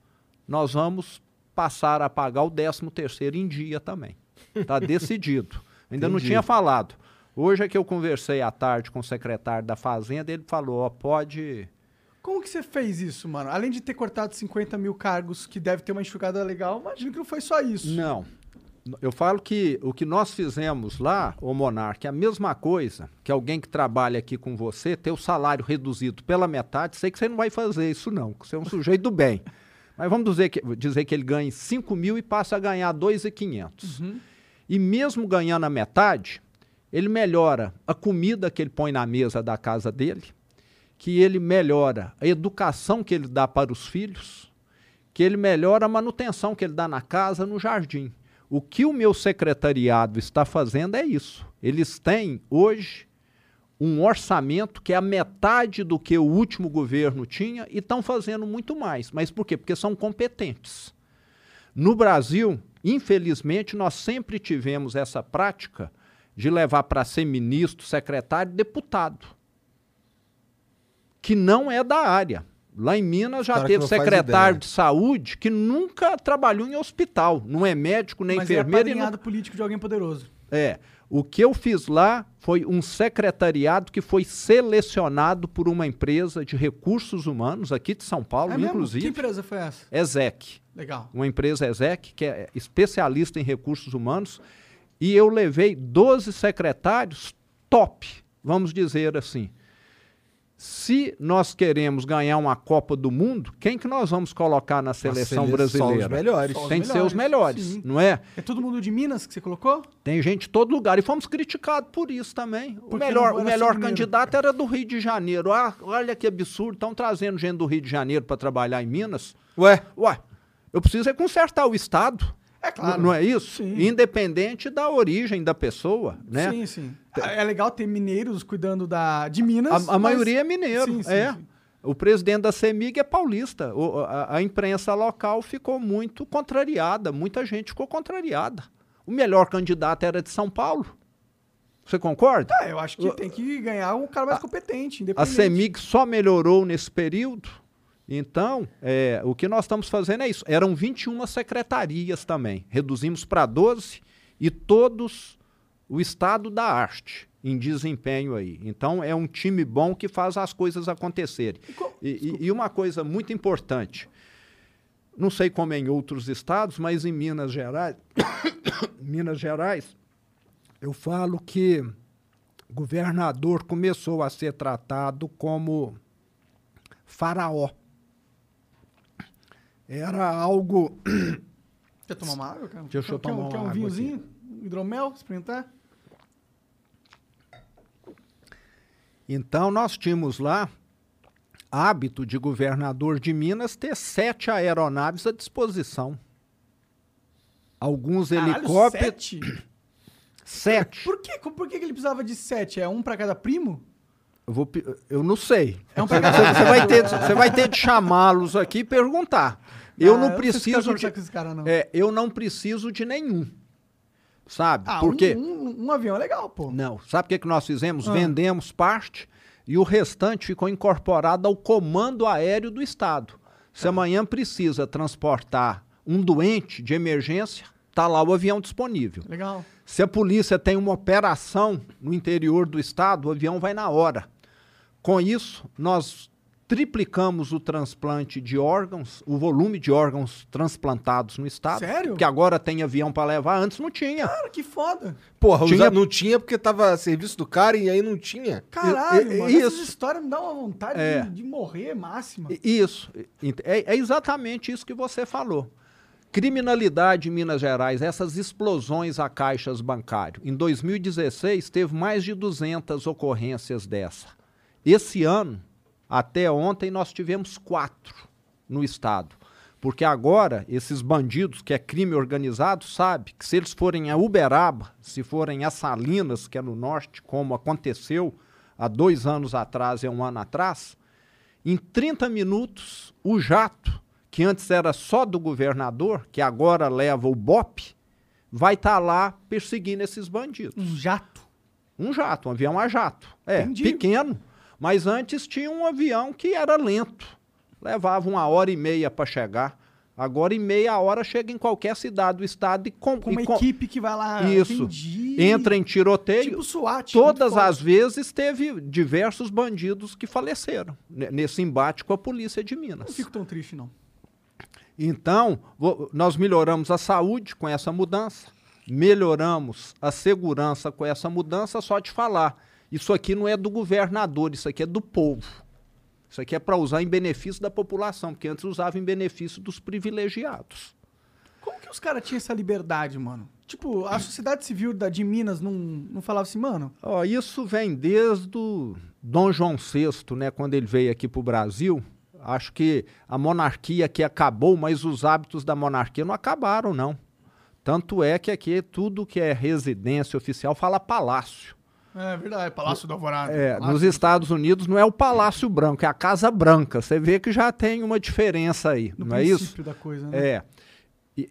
nós vamos passar a pagar o 13 terceiro em dia também. Está decidido. Ainda não Entendi. tinha falado. Hoje é que eu conversei à tarde com o secretário da Fazenda, ele falou, ó, pode... Como que você fez isso, mano? Além de ter cortado 50 mil cargos, que deve ter uma enxugada legal, imagino que não foi só isso. Não. Eu falo que o que nós fizemos lá, ô Monarque, é a mesma coisa que alguém que trabalha aqui com você ter o salário reduzido pela metade. Sei que você não vai fazer isso, não, que você é um sujeito do bem. Mas vamos dizer que, dizer que ele ganha 5 mil e passa a ganhar 2,500. E mesmo ganhando a metade, ele melhora a comida que ele põe na mesa da casa dele, que ele melhora a educação que ele dá para os filhos, que ele melhora a manutenção que ele dá na casa, no jardim. O que o meu secretariado está fazendo é isso. Eles têm hoje um orçamento que é a metade do que o último governo tinha e estão fazendo muito mais. Mas por quê? Porque são competentes. No Brasil, infelizmente, nós sempre tivemos essa prática de levar para ser ministro, secretário, deputado, que não é da área. Lá em Minas já Cara teve secretário de saúde que nunca trabalhou em hospital, não é médico nem Mas é enfermeiro. e não- apadrinhado político de alguém poderoso. é. O que eu fiz lá foi um secretariado que foi selecionado por uma empresa de recursos humanos aqui de São Paulo, é mesmo? Que inclusive. empresa foi essa? ESEC. Legal. Uma empresa ESEC, que é especialista em recursos humanos. E eu levei 12 secretários top, vamos dizer assim. Se nós queremos ganhar uma Copa do Mundo, quem que nós vamos colocar na seleção sele- brasileira? Só os melhores. Só os Tem que ser os melhores, sim. não é? É todo mundo de Minas que você colocou? Tem gente de todo lugar. E fomos criticados por isso também. O Porque melhor, o melhor só mineiro. candidato era do Rio de Janeiro. Ah, olha que absurdo. Estão trazendo gente do Rio de Janeiro para trabalhar em Minas. Ué, Ué, eu preciso é consertar o Estado. É claro. Não é isso? Sim. Independente da origem da pessoa, né? Sim, sim. É legal ter mineiros cuidando da, de Minas. A, a mas- maioria é mineiro. Sim, sim, é. sim. O presidente da CEMIG é paulista. O- a, a imprensa local ficou muito contrariada. Muita gente ficou contrariada. O melhor candidato era de São Paulo. Você concorda? É, eu acho que tem que ganhar um cara mais competente, A. CEMIG só melhorou nesse período. Então, é, o que nós estamos fazendo é isso. Eram 21 secretarias também. Reduzimos para 12 e todos o estado da arte em desempenho aí. Então, é um time bom que faz as coisas acontecerem. E, e- e uma coisa muito importante. Não sei como é em outros estados, mas em Minas Gerais, Minas Gerais, eu falo que o governador começou a ser tratado como faraó. Era algo Quer tomar uma água, cara? Deixa eu quer, tomar um- quer uma um água vinhozinho? Um hidromel? Experimentar? Então, nós tínhamos lá hábito de governador de Minas ter sete aeronaves à disposição. Alguns Caralho, helicópteros. sete? Sete. Por, quê? Por que, que ele precisava de sete? É um pra cada primo? Eu, vou eu não sei. É um Você, você vai ter, você vai ter de chamá-los aqui e perguntar. Eu Ah, não quero preciso de. cara, não. É, eu não preciso de nenhum. Sabe? Ah, Porque. um, um, um avião é legal, pô. Não. Sabe o que, que nós fizemos? Ah. Vendemos parte e o restante ficou incorporado ao comando aéreo do Estado. Se Tá. amanhã precisa transportar um doente de emergência, está lá o avião disponível. Legal. Se a polícia tem uma operação no interior do estado, o avião vai na hora. Com isso, nós triplicamos o transplante de órgãos, o volume de órgãos transplantados no estado. Sério? Porque agora tem avião para levar, antes não tinha. Cara, que foda. Porra, Tinha- não tinha porque tava a serviço do cara e aí não tinha. Caralho, E- mano. isso. Essas histórias me dão uma vontade É. de, de morrer máxima. Isso. É, é exatamente isso que você falou. Criminalidade em Minas Gerais, essas explosões a caixas bancários. Em 2016, teve mais de 200 ocorrências dessa. Esse ano, até ontem, nós tivemos quatro no estado. Porque agora, esses bandidos, que é crime organizado, sabe que se eles forem a Uberaba, se forem a Salinas, que é no norte, como aconteceu há dois anos atrás e um ano atrás, em 30 minutos, o jato, que antes era só do governador, que agora leva o BOP, vai estar lá perseguindo esses bandidos. Um jato. Um jato, um avião a jato. É, Entendi. pequeno. Mas antes tinha um avião que era lento. Levava uma hora e meia para chegar. Agora, em meia hora, chega em qualquer cidade do estado e, com, Com uma e com- equipe que vai lá. Isso. Entendi. entra em tiroteio. Tipo SWAT. Todas as vezes teve diversos bandidos que faleceram ne- nesse embate com a polícia de Não Minas. fico tão triste, não. Então, vo- nós melhoramos a saúde com essa mudança, melhoramos a segurança com essa mudança, só de falar. Isso aqui não é do governador, isso aqui é do povo. Isso aqui é para usar em benefício da população, porque antes usava em benefício dos privilegiados. Como que os caras tinham essa liberdade, mano? Tipo, a sociedade civil da, de Minas não, não falava assim, mano. Ó, isso vem desde o Dom João VI, né, quando ele veio aqui para o Brasil. Acho que a monarquia aqui acabou, mas os hábitos da monarquia não acabaram, não. Tanto é que aqui tudo que é residência oficial fala palácio. É verdade, Palácio do Alvorada. É, Palácio- nos Estados Unidos não é o Palácio Branco, é a Casa Branca. Você vê que já tem uma diferença aí, no não é isso? princípio da coisa, né? É.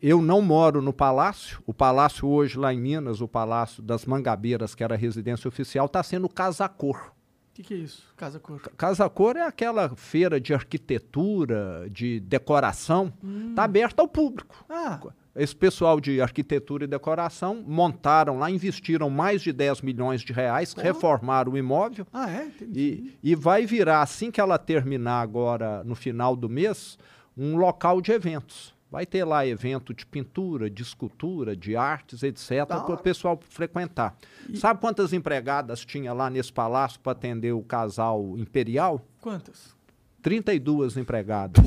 Eu não moro no palácio. O palácio hoje lá em Minas, o Palácio das Mangabeiras, que era a residência oficial, está sendo Casa Cor. O que, que é isso? Casa Cor. Casa Cor é aquela feira de arquitetura, de decoração, está aberta ao público. Ah, Esse pessoal de arquitetura e decoração montaram lá, investiram mais de 10 milhões de reais, reformaram o imóvel ah é? E, e vai virar, assim que ela terminar agora no final do mês, um local de eventos. Vai ter lá evento de pintura, de escultura, de artes, etc., para o pessoal frequentar. Sabe quantas empregadas tinha lá nesse palácio para atender o casal imperial? Quantas? 32 empregadas.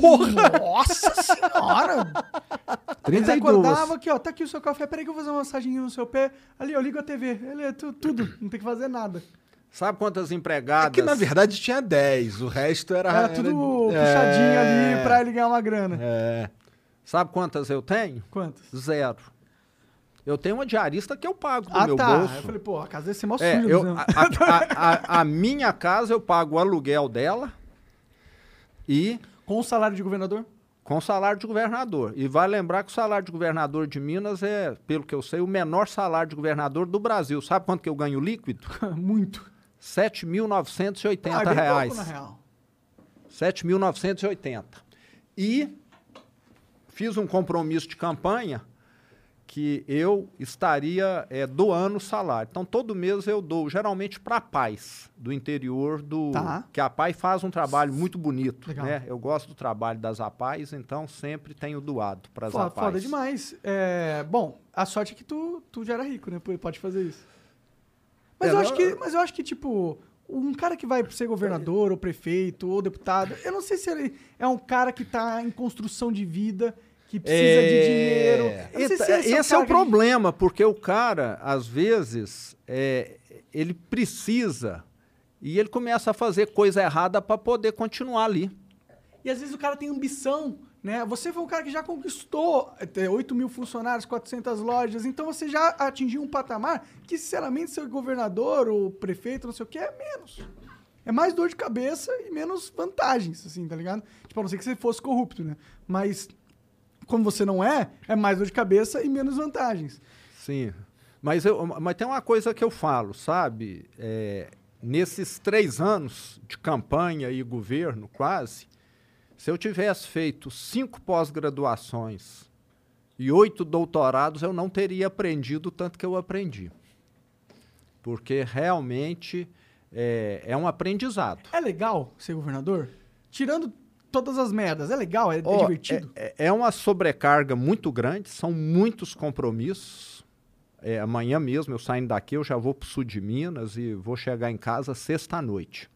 Nossa senhora! Eles 32. acordavam aqui, ó, tá aqui o seu café, peraí que eu vou fazer uma massagem no seu pé. Ali, eu ligo a TV. Ele é tu- tudo, não tem que fazer nada. Sabe quantas É empregadas? que na verdade tinha 10, o resto era. Era tudo era- puxadinho é, ali pra ele ganhar uma grana. É. Sabe quantas eu tenho? Quantas? Zero. Eu tenho uma diarista que eu pago do ah, meu tá. bolso. Eu falei, pô, a casa ia ser mó É, suja. eu, Luciano. a, a- a- a minha casa eu pago o aluguel dela e Com o salário de governador? com o salário de governador. E vai lembrar que o salário de governador de Minas é, pelo que eu sei, o menor salário de governador do Brasil. Sabe quanto que eu ganho líquido? Muito. R$ 7.980 Ah, reais. pouco, na real. 7.980. E fiz um compromisso de campanha que eu estaria eh, doando o salário. Então, todo mês eu dou, geralmente para a Paz, do interior do... Tá. Que a Paz faz um trabalho muito bonito. Legal. Né? Eu gosto do trabalho das APAIs, então sempre tenho doado para as APAIs. foda demais. É, bom, a sorte é que tu, tu já era rico, né? Pode fazer isso. Mas, É, eu não- acho que, mas eu acho que, tipo, um cara que vai ser governador, ou prefeito, ou deputado, eu não sei se ele é um cara que tá em construção de vida, que precisa de É. dinheiro. Eu não sei se Eita, esse, esse é o problema, porque o cara, às vezes, é, ele precisa e ele começa a fazer coisa errada para poder continuar ali. E às vezes o cara tem ambição, né? Você foi um cara que já conquistou é, 8 mil funcionários, 400 lojas, então você já atingiu um patamar que, sinceramente, ser governador ou prefeito, não sei o que, é menos. É mais dor de cabeça e menos vantagens, assim, tá ligado? Tipo, a não ser que você fosse corrupto, né? Mas, como você não é, é mais dor de cabeça e menos vantagens. Sim. Mas, eu, mas tem uma coisa que eu falo, sabe? É, nesses três anos de campanha e governo, quase, se eu tivesse feito cinco pós-graduações e oito doutorados, eu não teria aprendido o tanto que eu aprendi. Porque realmente é, é um aprendizado. É legal ser governador? Tirando todas as merdas, é legal? É, é Ó, divertido? É, é uma sobrecarga muito grande, são muitos compromissos. É, amanhã mesmo, eu saindo daqui, eu já vou para o sul de Minas e vou chegar em casa sexta-noite.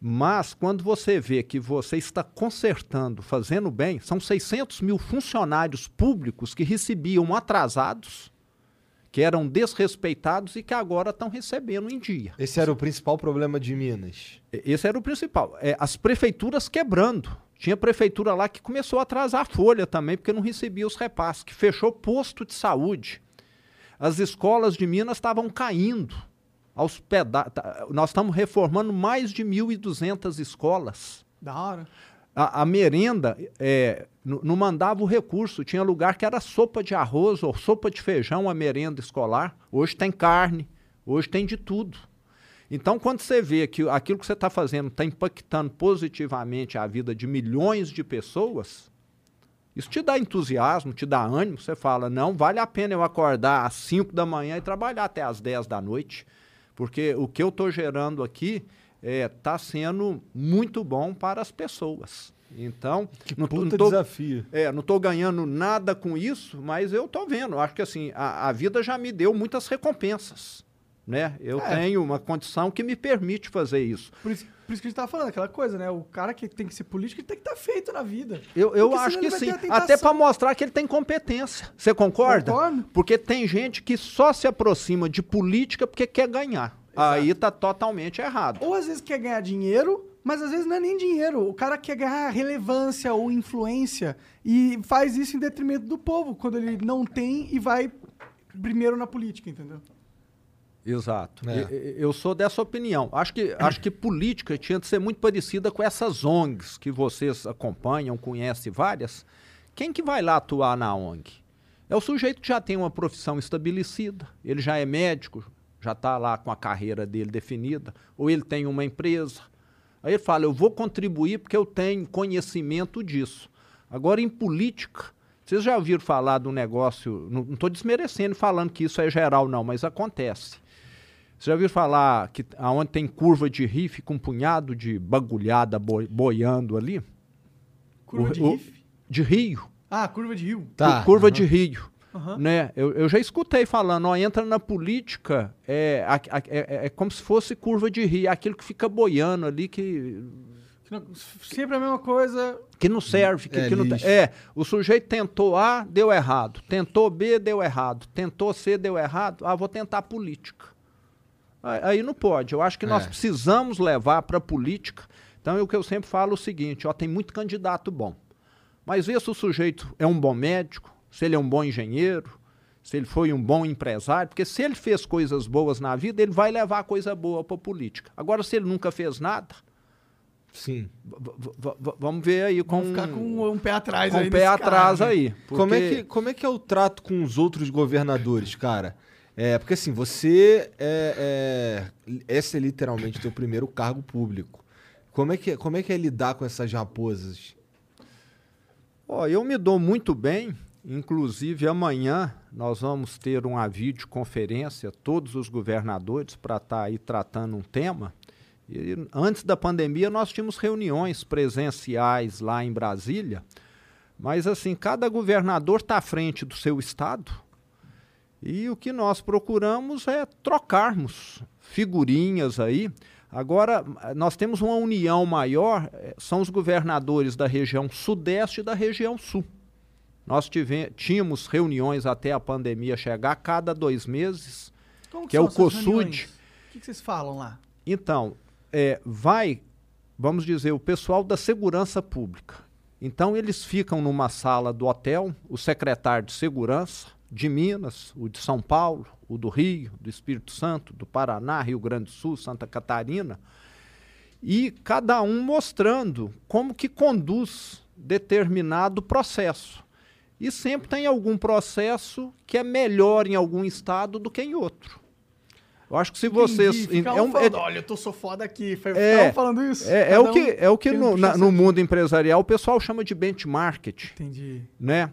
Mas quando você vê que você está consertando, fazendo bem, são 600 mil funcionários públicos que recebiam atrasados, que eram desrespeitados e que agora estão recebendo em dia. Esse era o principal problema de Minas. Esse era o principal. É, as prefeituras quebrando. Tinha prefeitura lá que começou a atrasar a folha também, porque não recebia os repasses, que fechou posto de saúde. As escolas de Minas estavam caindo aos peda tá- Nós estamos reformando mais de 1.200 escolas. Da hora. A, a merenda é, não mandava o recurso. Tinha lugar que era sopa de arroz ou sopa de feijão, a merenda escolar. Hoje tem carne, hoje tem de tudo. Então, quando você vê que aquilo que você está fazendo está impactando positivamente a vida de milhões de pessoas, isso te dá entusiasmo, te dá ânimo. Você fala, não, vale a pena eu acordar às 5 da manhã e trabalhar até às 10 da noite, porque o que eu estou gerando aqui está sendo muito bom para as pessoas. Então, não, tô- Puta não tô- desafio. é, não estou ganhando nada com isso, mas eu estou vendo. Acho que assim, a, a vida já me deu muitas recompensas. Né? Eu É. tenho uma condição que me permite fazer isso. Por isso, por isso que a gente tava falando, aquela coisa, né? O cara que tem que ser político ele tem que estar feito na vida. Eu, eu Porque acho que sim. Até para mostrar que ele tem competência. Você concorda? Concordo. Porque tem gente que só se aproxima de política porque quer ganhar. Aí tá totalmente errado. Ou às vezes quer ganhar dinheiro, mas às vezes não é nem dinheiro. O cara quer ganhar relevância ou influência e faz isso em detrimento do povo, quando ele não tem e vai primeiro na política, entendeu? Exato. É. E- e- Eu sou dessa opinião. Acho que, acho que política tinha de ser muito parecida com essas ONGs que vocês acompanham, conhecem várias. Quem que vai lá atuar na ONG? É o sujeito que já tem uma profissão estabelecida, ele já é médico, já está lá com a carreira dele definida, ou ele tem uma empresa. Aí ele fala, eu vou contribuir porque eu tenho conhecimento disso. Agora, em política, vocês já ouviram falar do negócio, não estou desmerecendo e falando que isso é geral, não, mas acontece. Você já ouviu falar que aonde tem curva de rio fica um punhado de bagulhada boi- boiando ali? Curva O- de o- riff? De rio. Ah, curva de rio. Tá. Cu- curva aham. de rio. Aham. Né? Eu, eu já escutei falando, ó, entra na política, é, a- a- é, é como se fosse curva de rio, é aquilo que fica boiando ali, que, Que não- Sempre a mesma coisa. que não serve. Que, É, que não lixo. é, o sujeito tentou A, deu errado. Tentou B, deu errado. Tentou C, deu errado. Ah, vou tentar política. Aí, aí não pode. Eu acho que nós É. precisamos levar para a política. Então, é o que eu sempre falo é o seguinte: ó, tem muito candidato bom. Mas vê se o sujeito é um bom médico, se ele é um bom engenheiro, se ele foi um bom empresário, porque se ele fez coisas boas na vida, ele vai levar coisa boa para a política. Agora, se ele nunca fez nada, Sim. vamos ver aí com, Vamos ficar com um pé atrás com aí o pé atrás cara, né? aí. Como, é porque- que, como é que é o trato com os outros governadores, cara? É, porque assim, você é, é, esse é literalmente teu primeiro cargo público. Como é, que, como é que é lidar com essas raposas? Ó, eu me dou muito bem, inclusive amanhã nós vamos ter uma videoconferência, todos os governadores, para estar aí tratando um tema. E antes da pandemia nós tínhamos reuniões presenciais lá em Brasília, mas assim, cada governador está à frente do seu estado e o que nós procuramos é trocarmos figurinhas aí. Agora, nós temos uma união maior, eh, são os governadores da região sudeste e da região sul. Nós tive, tínhamos reuniões até a pandemia chegar a cada dois meses. Como Que é são o COSUD. O que, que vocês falam lá? Então, é, vai, vamos dizer, o pessoal da segurança pública. Então, eles ficam numa sala do hotel, o secretário de segurança de Minas, o de São Paulo, o do Rio, do Espírito Santo, do Paraná, Rio Grande do Sul, Santa Catarina, e cada um mostrando como que conduz determinado processo. E sempre tem algum processo que é melhor em algum estado do que em outro. Eu acho que se vocês. Entendi, é um falando, é- olha, eu tô sou foda aqui. É, falando isso. é, é o que, é o que no, na- no mundo empresarial o pessoal chama de benchmarking, Entendi. né?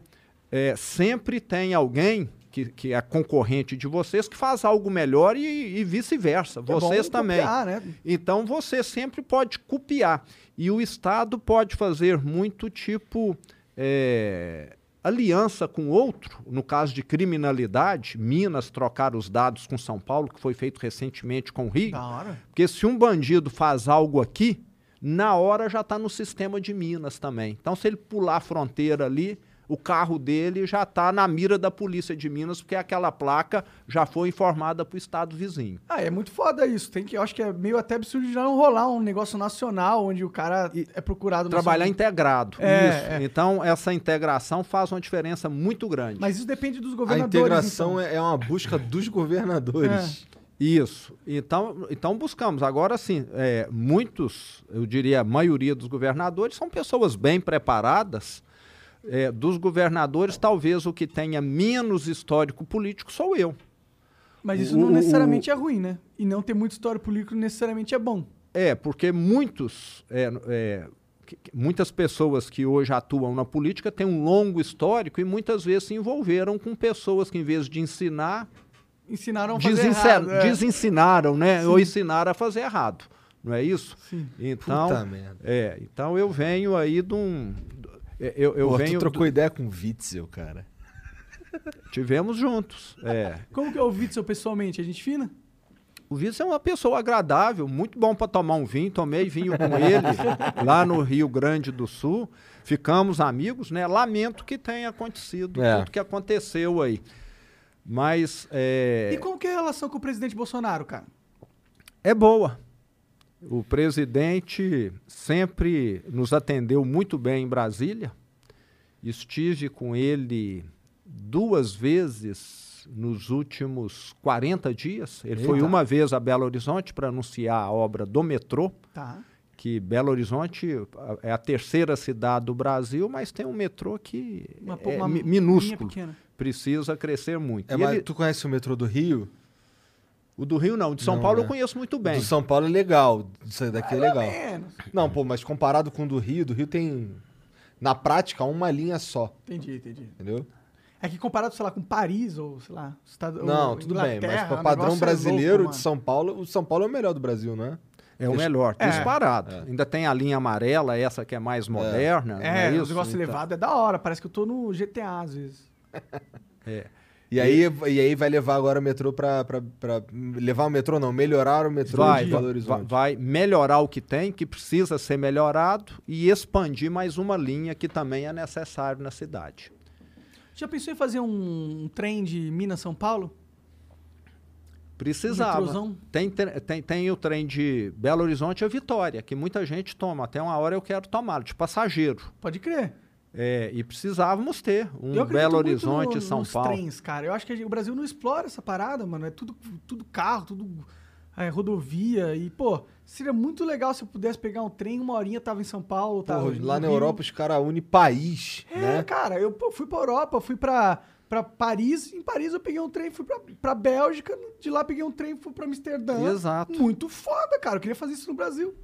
É, sempre tem alguém que, que é concorrente de vocês que faz algo melhor e, e vice-versa. É Vocês também. copiar, né? Então você sempre pode copiar. E o Estado pode fazer muito tipo é, aliança com outro, no caso de criminalidade, Minas trocar os dados com São Paulo, que foi feito recentemente com o Rio. Porque se um bandido faz algo aqui, na hora já está no sistema de Minas também. Então, se ele pular a fronteira ali, o carro dele já está na mira da polícia de Minas, porque aquela placa já foi informada para o estado vizinho. Ah, é muito foda isso. Tem que, eu acho que é meio até absurdo de já não rolar um negócio nacional onde o cara é procurado Trabalhar nacional. integrado. É, isso. é. Então, essa integração faz uma diferença muito grande. Mas isso depende dos A governadores. integração então. é, é uma busca dos governadores. Isso. Então, então buscamos. Agora sim, é, muitos, eu diria a maioria dos governadores, são pessoas bem preparadas. É, dos governadores, talvez o que tenha menos histórico político sou eu. Mas isso O- não o- necessariamente é ruim, né? E não ter muito história político necessariamente é bom. É, porque muitos, é, é, muitas pessoas que hoje atuam na política têm um longo histórico e muitas vezes se envolveram com pessoas que, em vez de ensinar, Ensinaram a fazer errado. é. desensinaram, né? Sim. Ou ensinaram a fazer errado. Não é isso? Sim. Então, Puta merda. é, então eu venho aí de um. Eu, eu Pô, venho. tu trocou do- ideia com o Witzel, cara. tivemos juntos. É. Como que é o Witzel pessoalmente? É gente fina? O Vitor é uma pessoa agradável, muito bom para tomar um vinho. Tomei vinho com ele lá no Rio Grande do Sul. Ficamos amigos, né? Lamento que tenha acontecido É. tudo que aconteceu aí. Mas é, E como que é a relação com o presidente Bolsonaro, cara? é boa. O presidente sempre nos atendeu muito bem em Brasília. Estive com ele duas vezes nos últimos 40 dias. Ele foi Eita. uma vez a Belo Horizonte para anunciar a obra do metrô, Tá. que Belo Horizonte é a terceira cidade do Brasil, mas tem um metrô que Uma, é uma minúsculo, precisa crescer muito. É, mas ele- tu conhece o metrô do Rio? O do Rio não, de São Não, Paulo né? eu conheço muito bem. Do São Paulo é legal. Isso daqui é legal. Menos. Não, pô, mas comparado com o do Rio, do Rio tem, na prática, uma linha só, Entendi, entendi. entendeu? É que comparado, sei lá, com Paris ou, sei lá, Estado, Não, tudo bem, mas Inglaterra, pra o padrão negócio é brasileiro louco, de. São Paulo, o São Paulo é o melhor do Brasil, não é? É o melhor, É. disparado. Ainda tem a linha amarela, essa que é mais moderna. não É, é o negócio Então, elevado é da hora. Parece que eu tô no GTA às vezes. E aí, e aí vai levar agora o metrô pra- Levar o metrô não, melhorar o metrô Vai, de Belo vai, Horizonte. vai melhorar o que tem, que precisa ser melhorado, e expandir mais uma linha que também é necessário na cidade. Já pensou em fazer um, trem de Minas-São Paulo? Precisava. Tem, tem, tem o trem de Belo Horizonte a Vitória, que muita gente toma. Até uma hora eu quero tomar, de passageiro. Pode crer. É, e precisávamos ter um Belo Horizonte no- e São nos Paulo. trens, cara. Eu acho que gente- o Brasil não explora essa parada, mano. É tudo, tudo carro, tudo é, rodovia. E, pô, seria muito legal se eu pudesse pegar um trem, uma horinha tava em São Paulo. Tava no lá na Rio. Europa os caras unem país, É, né? cara, eu pô, fui pra Europa, fui pra, pra Paris. Em Paris eu peguei um trem, fui pra, pra Bélgica. De lá peguei um trem, fui pra Amsterdã. Exato. Muito foda, cara. Eu queria fazer isso no Brasil.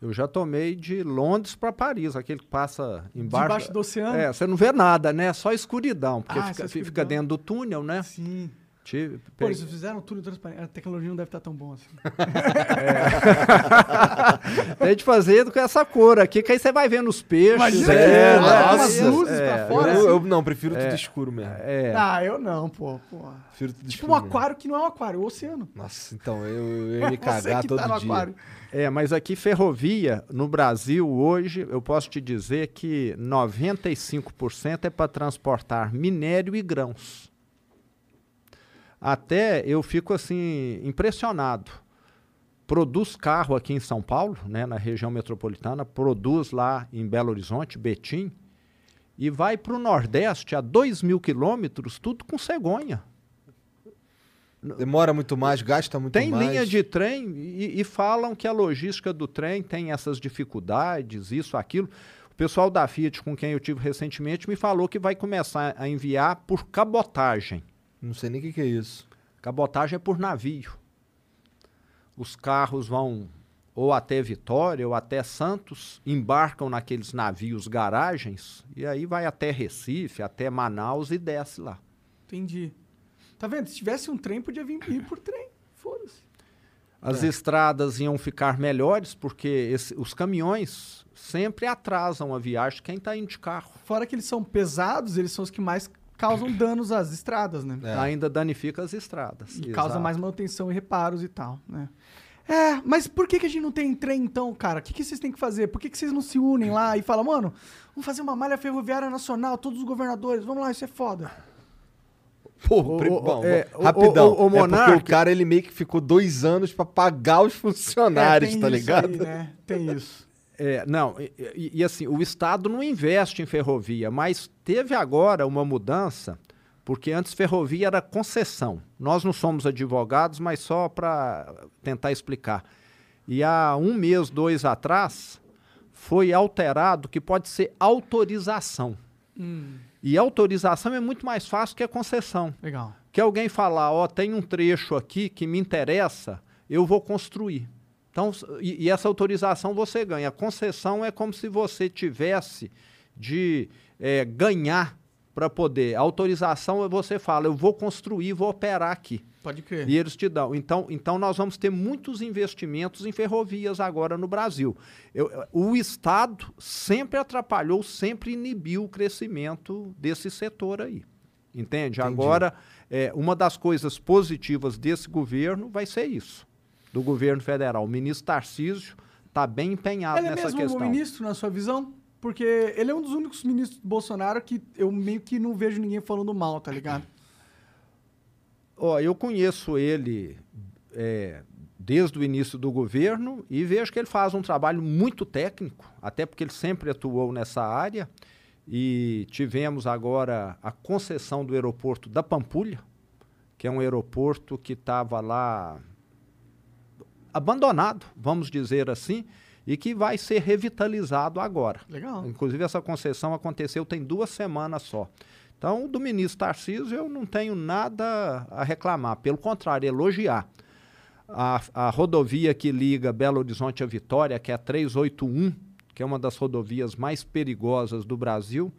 Eu já tomei de Londres para Paris, aquele que passa embaixo. Debaixo do oceano. É, você não vê nada, né? Só escuridão, porque Ah, fica, só fica escuridão. dentro do túnel, né? Sim. Tive, Pô, eles fizeram túnel transparente. A tecnologia não deve estar tão bom assim. Tem de fazer com essa cor aqui, que aí você vai vendo os peixes. Imagina é, né? umas Isso, luzes é, pra Eu, fora. eu- assim. não, prefiro tudo escuro mesmo. é. Ah, eu não, pô. pô. Prefiro tudo Tipo escuro um mesmo. aquário que não é um aquário, é o oceano. Nossa, então, eu, eu ia me cagar que todo tá dia. aquário. É, mas aqui ferrovia, no Brasil, hoje, eu posso te dizer que 95% é para transportar minério e grãos. Até eu fico assim, impressionado. Produz carro aqui em São Paulo, né, na região metropolitana, produz lá em Belo Horizonte, Betim, e vai para o Nordeste, a 2 mil quilômetros, tudo com cegonha. Demora muito mais, gasta muito Tem mais. linha de trem e, e falam que a logística do trem tem essas dificuldades, isso, aquilo. O pessoal da Fiat, com quem eu tive recentemente, me falou que vai começar a enviar por cabotagem. Não sei nem o que, que é isso. Cabotagem é por navio. Os carros vão ou até Vitória ou até Santos, embarcam naqueles navios garagens e aí vai até Recife, até Manaus e desce lá. Entendi. Tá vendo? Se tivesse um trem, podia vir ir por trem. Foda-se. As estradas iam ficar melhores porque esse- os caminhões sempre atrasam a viagem quem está indo de carro. Fora que eles são pesados, eles são os que mais causam danos às estradas, né? É. Ainda danifica as estradas. E causa Exato. mais manutenção e reparos e tal, né? É, mas por que, que a gente não tem trem então, cara? O que, que vocês têm que fazer? Por que, que vocês não se unem lá e falam, mano, vamos fazer uma malha ferroviária nacional, todos os governadores, vamos lá, isso é foda. Pô, O- pri- o- bom, é, bom, o- rapidão. o- o é porque Monark- o cara, ele meio que ficou dois anos pra pagar os funcionários, É, tem tá isso ligado? aí, né? Tem isso. É, não, e, e- assim, o Estado não investe em ferrovia, mas teve agora uma mudança, porque antes ferrovia era concessão. Nós não somos advogados, mas só para tentar explicar. E há um mês, dois atrás, foi alterado que pode ser autorização. E autorização é muito mais fácil que a concessão. Legal. Que alguém falar, ó, tem um trecho aqui que me interessa, eu vou construir. Então, e, e essa autorização você ganha. A concessão é como se você tivesse de eh, ganhar para poder. A autorização é você fala, eu vou construir, vou operar aqui. Pode crer. E eles te dão. Então, então nós vamos ter muitos investimentos em ferrovias agora no Brasil. Eu- o Estado sempre atrapalhou, sempre inibiu o crescimento desse setor aí. Entende? Agora, é, uma das coisas positivas desse governo vai ser isso. Do governo federal. O ministro Tarcísio está bem empenhado Ele é nessa mesmo questão. um ministro, na sua visão? Porque ele é um dos únicos ministros do Bolsonaro que eu meio que não vejo ninguém falando mal, tá ligado? Ó, eu conheço ele é, desde o início do governo e vejo que ele faz um trabalho muito técnico, até porque ele sempre atuou nessa área. E tivemos agora a concessão do aeroporto da Pampulha, que é um aeroporto que estava lá abandonado, vamos dizer assim, e que vai ser revitalizado agora. Legal. Inclusive, essa concessão aconteceu tem duas semanas só. Então, do ministro Tarcísio, eu não tenho nada a reclamar. Pelo contrário, elogiar. A, a rodovia que liga Belo Horizonte a Vitória, que é a 381, que é uma das rodovias mais perigosas do Brasil,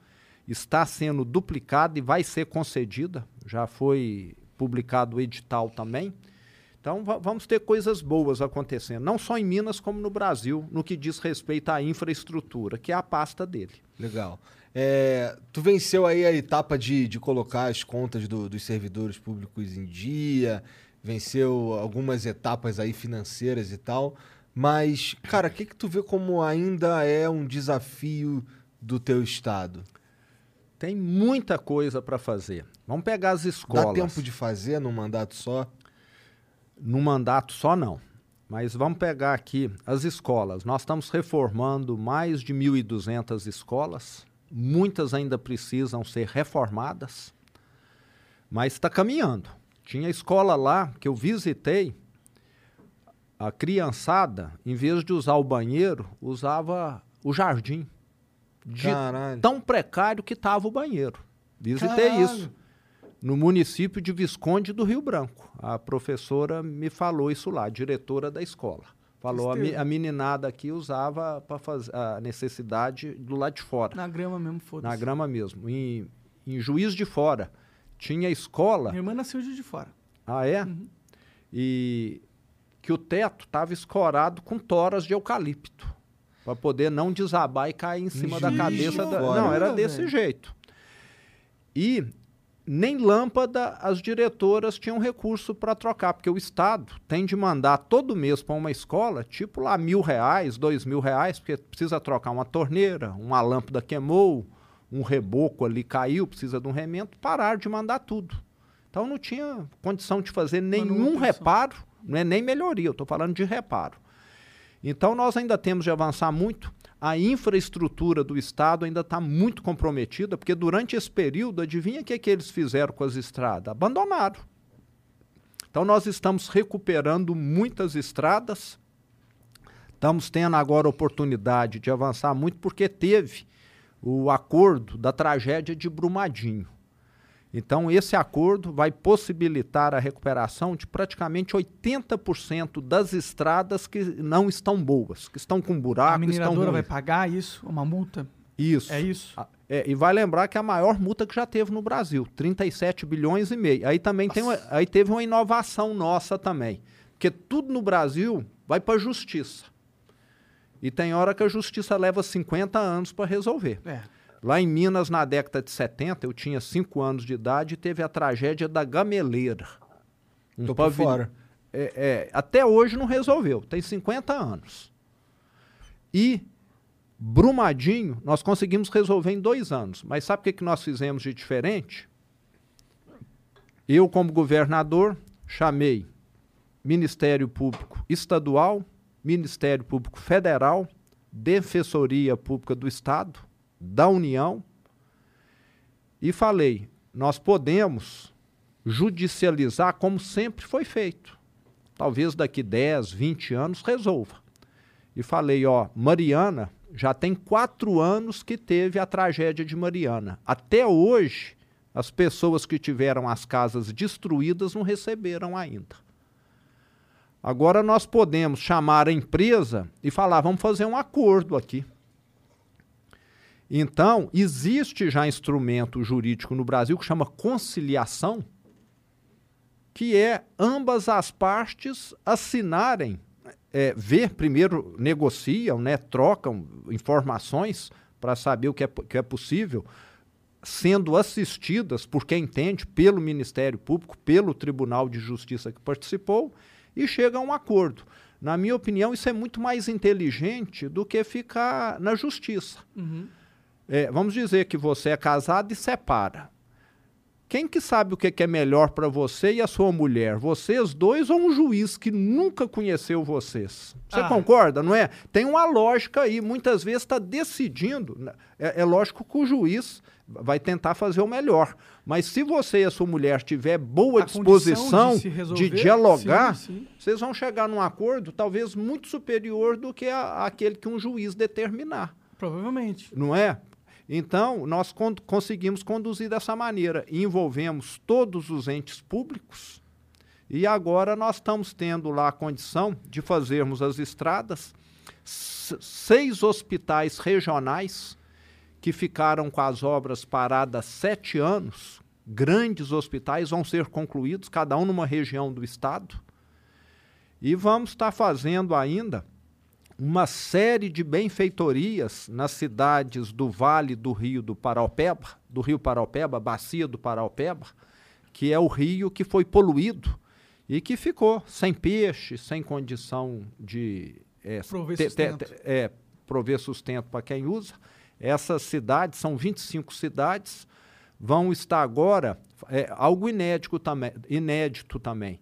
está sendo duplicada e vai ser concedida. Já foi publicado o edital também. Então, va- vamos ter coisas boas acontecendo, não só em Minas, como no Brasil, no que diz respeito à infraestrutura, que é a pasta dele. Legal. É, tu venceu aí a etapa de, de colocar as contas do- dos servidores públicos em dia, venceu algumas etapas aí financeiras e tal, mas, cara, o que que tu vê como ainda é um desafio do teu estado? Tem muita coisa para fazer. Vamos pegar as escolas. Dá tempo de fazer num mandato só? Num mandato só, não. Mas vamos pegar aqui as escolas. Nós estamos reformando mais de 1.200 escolas. Muitas ainda precisam ser reformadas, mas está caminhando. Tinha escola lá que eu visitei, a criançada, em vez de usar o banheiro, usava o jardim. De Caralho. tão precário que estava o banheiro. Visitei Caralho. isso no município de Visconde do Rio Branco. A professora me falou isso lá, a diretora da escola. Falou, a, a meninada aqui usava para fazer a necessidade do lado de fora, Na grama mesmo, foda-se. na grama mesmo. Em, em Juiz de Fora, tinha escola, Minha irmã nasceu de Juiz de fora. Ah, é? E que o teto estava escorado com toras de eucalipto. Para poder não desabar e cair em cima da Ixi, cabeça da. Não, era desse velho. jeito. E nem lâmpada as diretoras tinham recurso para trocar, porque o Estado tem de mandar todo mês para uma escola, tipo lá mil reais, dois mil reais, porque precisa trocar uma torneira, uma lâmpada queimou, um reboco ali caiu, precisa de um remendo, parar de mandar tudo. Então não tinha condição de fazer nenhum reparo, não é nem melhoria, eu estou falando de reparo. Então nós ainda temos de avançar muito. A infraestrutura do Estado ainda está muito comprometida, porque durante esse período, adivinha o que, que eles fizeram com as estradas? Abandonaram. Então nós estamos recuperando muitas estradas, estamos tendo agora oportunidade de avançar muito, porque teve o acordo da tragédia de Brumadinho. Então, esse acordo vai possibilitar a recuperação de praticamente 80% das estradas que não estão boas, que estão com A buraco, estão mineradora vai pagar isso? Uma multa? Isso. É isso? Ah, é, e vai lembrar que é a maior multa que já teve no Brasil, 37 bilhões e meio. Aí também tem uma- aí teve uma inovação nossa também, porque tudo no Brasil vai para a justiça. E tem hora que a justiça leva 50 anos para resolver. É. Lá em Minas, na década de 70, eu tinha 5 anos de idade e teve a tragédia da Gameleira. Um Tô pavilhão- fora. É, é, até hoje não resolveu, tem 50 anos. E Brumadinho, nós conseguimos resolver em dois anos. Mas sabe o que, que nós fizemos de diferente? Eu, como governador, chamei Ministério Público Estadual, Ministério Público Federal, Defensoria Pública do Estado, da União, e falei: nós podemos judicializar como sempre foi feito. Talvez daqui 10, 20 anos resolva. E falei: ó, Mariana já tem quatro anos que teve a tragédia de Mariana. Até hoje, as pessoas que tiveram as casas destruídas não receberam ainda. Agora nós podemos chamar a empresa e falar: vamos fazer um acordo aqui. Então, existe já instrumento jurídico no Brasil que chama conciliação, que é ambas as partes assinarem, é, ver, primeiro negociam, né, trocam informações para saber o que é, que é possível, sendo assistidas por quem entende, pelo Ministério Público, pelo Tribunal de Justiça que participou, e chega a um acordo. Na minha opinião, isso é muito mais inteligente do que ficar na justiça. Uhum. É, vamos dizer que você é casado e separa. Quem que sabe o que que é melhor para você e a sua mulher? Vocês dois ou um juiz que nunca conheceu vocês? Você Ah. concorda, não é? Tem uma lógica aí. Muitas vezes está decidindo. né? É, é lógico que o juiz vai tentar fazer o melhor. Mas se você e a sua mulher tiver boa A disposição de se de, resolver, dialogar, sim, sim. vocês vão chegar num acordo talvez muito superior do que a- aquele que um juiz determinar Provavelmente. não é? Então, nós con- conseguimos conduzir dessa maneira. Envolvemos todos os entes públicos e agora nós estamos tendo lá a condição de fazermos as estradas, seis hospitais regionais que ficaram com as obras paradas sete anos, grandes hospitais vão ser concluídos, cada um numa região do estado. E vamos estar fazendo ainda uma série de benfeitorias nas cidades do Vale do Rio do Paraupeba, do Rio Paraupeba, bacia do Paraupeba, que é o rio que foi poluído e que ficou sem peixe, sem condição de é, Prover te- sustento. te- é, prover sustento para quem usa. Essas cidades, são 25 cidades, vão estar agora, é, algo inédito também, inédito também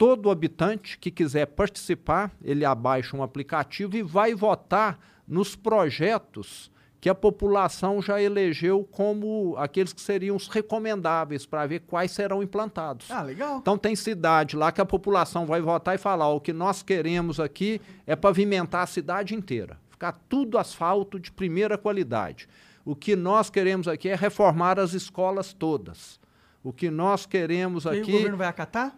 todo habitante que quiser participar, ele abaixa um aplicativo e vai votar nos projetos que a população já elegeu como aqueles que seriam os recomendáveis para ver quais serão implantados. Ah, legal. Então tem cidade lá que a população vai votar e falar: o que nós queremos aqui é pavimentar a cidade inteira, ficar tudo asfalto de primeira qualidade. O que nós queremos aqui é reformar as escolas todas. O que nós queremos E aqui o governo vai acatar?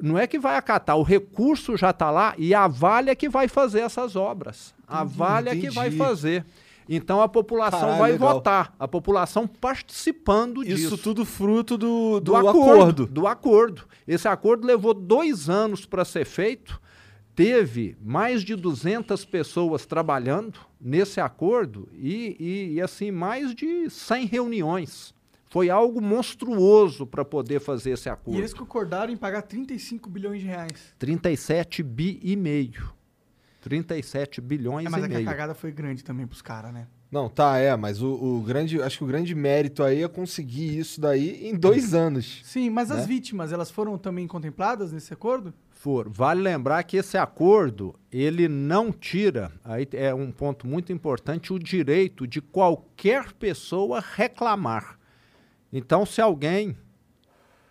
Não é que vai acatar, o recurso já está lá e a Vale é que vai fazer essas obras. A Entendi, Vale é que vai fazer. Então a população Caralho, vai legal. votar, a população participando disso. Isso tudo fruto do, do, do acordo. acordo, Do acordo. Esse acordo levou dois anos para ser feito. Teve mais de 200 pessoas trabalhando nesse acordo e, e, e, assim, mais de 100 reuniões. Foi algo monstruoso para poder fazer esse E acordo. eles concordaram em pagar 35 bilhões de reais. 37 bi e meio. 37 bilhões É, mas e é que a meio. cagada foi grande também pros caras, né? Não, tá, é, mas o, o grande. Acho que o grande mérito aí é conseguir isso daí em dois anos. Sim, mas as Né? vítimas, elas foram também contempladas nesse acordo? For. Vale lembrar que esse acordo, ele não tira, aí é um ponto muito importante, o direito de qualquer pessoa reclamar. Então, se alguém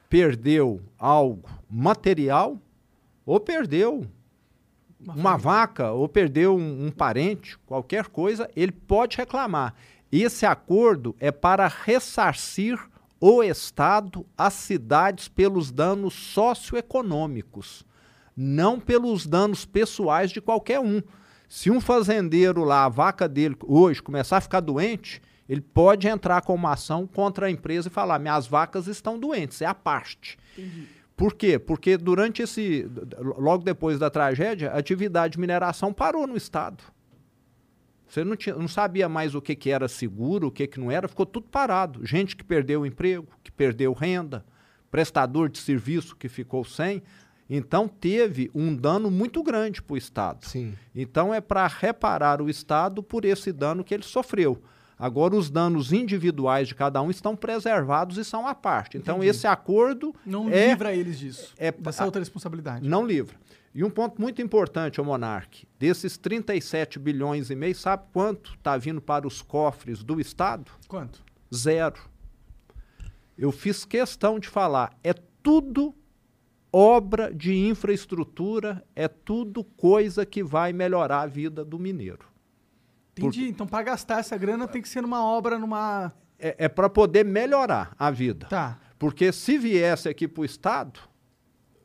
perdeu algo material, ou perdeu uma, vaca, ou perdeu um, um parente, qualquer coisa, ele pode reclamar. Esse acordo é para ressarcir o Estado, as cidades, pelos danos socioeconômicos, não pelos danos pessoais de qualquer um. Se um fazendeiro lá, a vaca dele, hoje, começar a ficar doente, ele pode entrar com uma ação contra a empresa e falar: minhas vacas estão doentes, é a parte. Por quê? Porque durante esse. Logo depois da tragédia, a atividade de mineração parou no Estado. Você não, tinha, não sabia mais o que, que era seguro, o que, que não era, ficou tudo parado. Gente que perdeu o emprego, que perdeu renda, prestador de serviço que ficou sem. Então teve um dano muito grande para o Estado. Sim. Então é para reparar o Estado por esse dano que ele sofreu. Agora, os danos individuais de cada um estão preservados e são à parte. Então, Entendi. esse acordo Não é, livra eles disso, é- dessa outra responsabilidade. não livra. E um ponto muito importante, o Monark, desses 37 bilhões e meio, sabe quanto está vindo para os cofres do Estado? Quanto? Zero. Eu fiz questão de falar, é tudo obra de infraestrutura, é tudo coisa que vai melhorar a vida do mineiro. Entendi. Então, pra gastar essa grana, tem que ser numa obra, numa. É, é para poder melhorar a vida. Tá. Porque se viesse aqui para o Estado,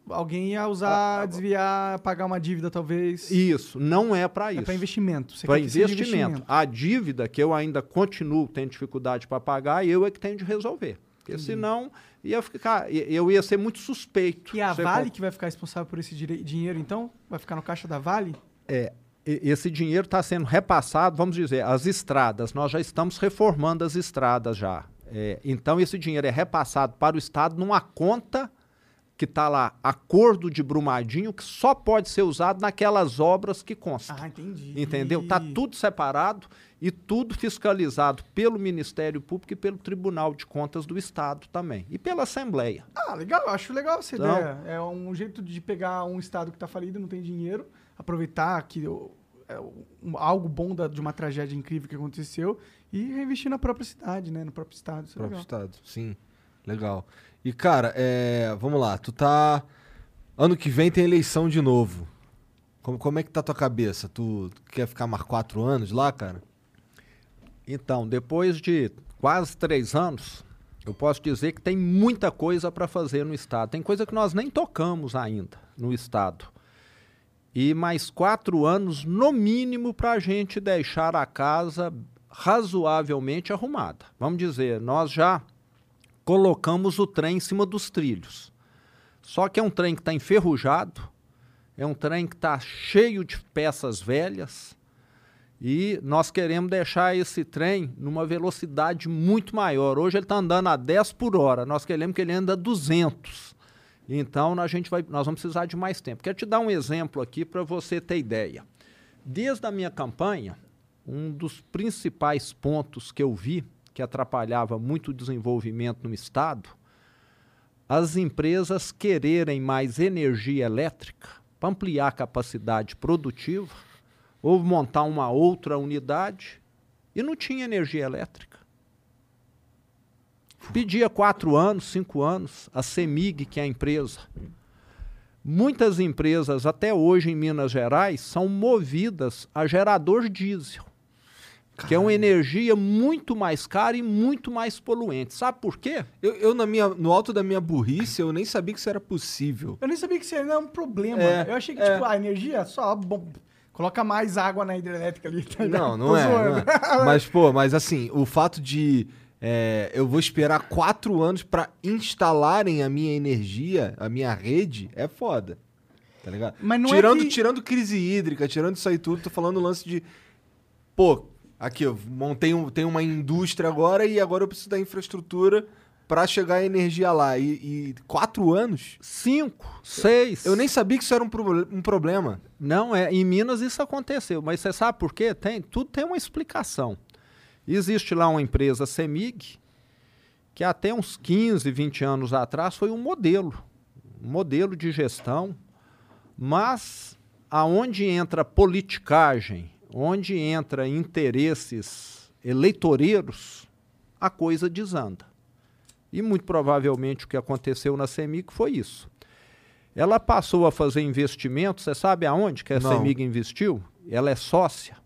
Alguém ia usar, desviar, pagar uma dívida, talvez. isso não é para É isso. investimento. Você Para quer que seja investimento. A dívida que eu ainda continuo tendo dificuldade para pagar, eu é que tenho de resolver. Porque senão ia ficar, eu ia ser muito suspeito. E a Vale comp- que vai ficar responsável por esse dinheiro, então? Vai ficar no caixa da Vale? É, esse dinheiro está sendo repassado, vamos dizer, as estradas. Nós já estamos reformando as estradas já. É, então esse dinheiro é repassado para o Estado numa conta que está lá, acordo de Brumadinho, que só pode ser usado naquelas obras que constam. Ah, entendi. Entendeu? Tá tudo separado e tudo fiscalizado pelo Ministério Público e pelo Tribunal de Contas do Estado também. E pela Assembleia. Ah, legal. Eu acho legal essa Então- ideia. É um jeito de pegar um estado que tá falido, não tem dinheiro, aproveitar que é algo bom da- de uma tragédia incrível que aconteceu e reinvestir na própria cidade, né? No próprio estado. Isso é próprio legal. estado. Sim. Legal. E, cara, é, vamos lá. Tu tá. Ano que vem tem eleição de novo. Como, como é que tá a tua cabeça? Tu quer ficar mais quatro anos lá, cara? Então, depois de quase três anos, eu posso dizer que tem muita coisa para fazer no Estado. Tem coisa que nós nem tocamos ainda no Estado. E mais quatro anos, no mínimo, para a gente deixar a casa razoavelmente arrumada. Vamos dizer, nós já colocamos o trem em cima dos trilhos. Só que é um trem que está enferrujado, é um trem que está cheio de peças velhas, e nós queremos deixar esse trem numa velocidade muito maior. Hoje ele está andando a 10 por hora, nós queremos que ele ande a 200. Então a gente vai, nós vamos precisar de mais tempo. Quero te dar um exemplo aqui para você ter ideia. Desde a minha campanha, um dos principais pontos que eu vi que atrapalhava muito o desenvolvimento no Estado, as empresas quererem mais energia elétrica para ampliar a capacidade produtiva ou montar uma outra unidade e não tinha energia elétrica. Pedia quatro anos, cinco anos, a CEMIG, que é a empresa. Muitas empresas, até hoje em Minas Gerais, são movidas a gerador diesel, que é uma energia muito mais cara e muito mais poluente. Sabe por quê? Eu, eu na minha, no alto da minha burrice, eu nem sabia que isso era possível. Eu nem sabia que isso era um problema. É, eu achei que, é. tipo, a energia é só bom, Coloca mais água na hidrelétrica ali. Tá? Não, não é, não é. Mas, pô, mas assim, o fato de é, eu vou esperar quatro anos pra instalarem a minha energia, a minha rede, é foda. Tá ligado? É tirando, que- tirando crise hídrica, tirando isso aí tudo, tô falando o lance de. Pô, aqui, eu montei um, tem uma indústria agora e agora eu preciso da infraestrutura pra chegar a energia lá. E, e quatro anos? Cinco, seis. Eu nem sabia que isso era um, proble- um problema. Não, é, em Minas isso aconteceu, mas você sabe por quê? Tem, tudo tem uma explicação. Existe lá uma empresa Semig, que até uns 15, 20 anos atrás foi um modelo, um modelo de gestão, mas aonde entra politicagem, onde entra interesses eleitoreiros, a coisa desanda. E muito provavelmente o que aconteceu na Semig foi isso. Ela passou a fazer investimentos, você sabe aonde que a Não. Semig investiu? Ela é sócia.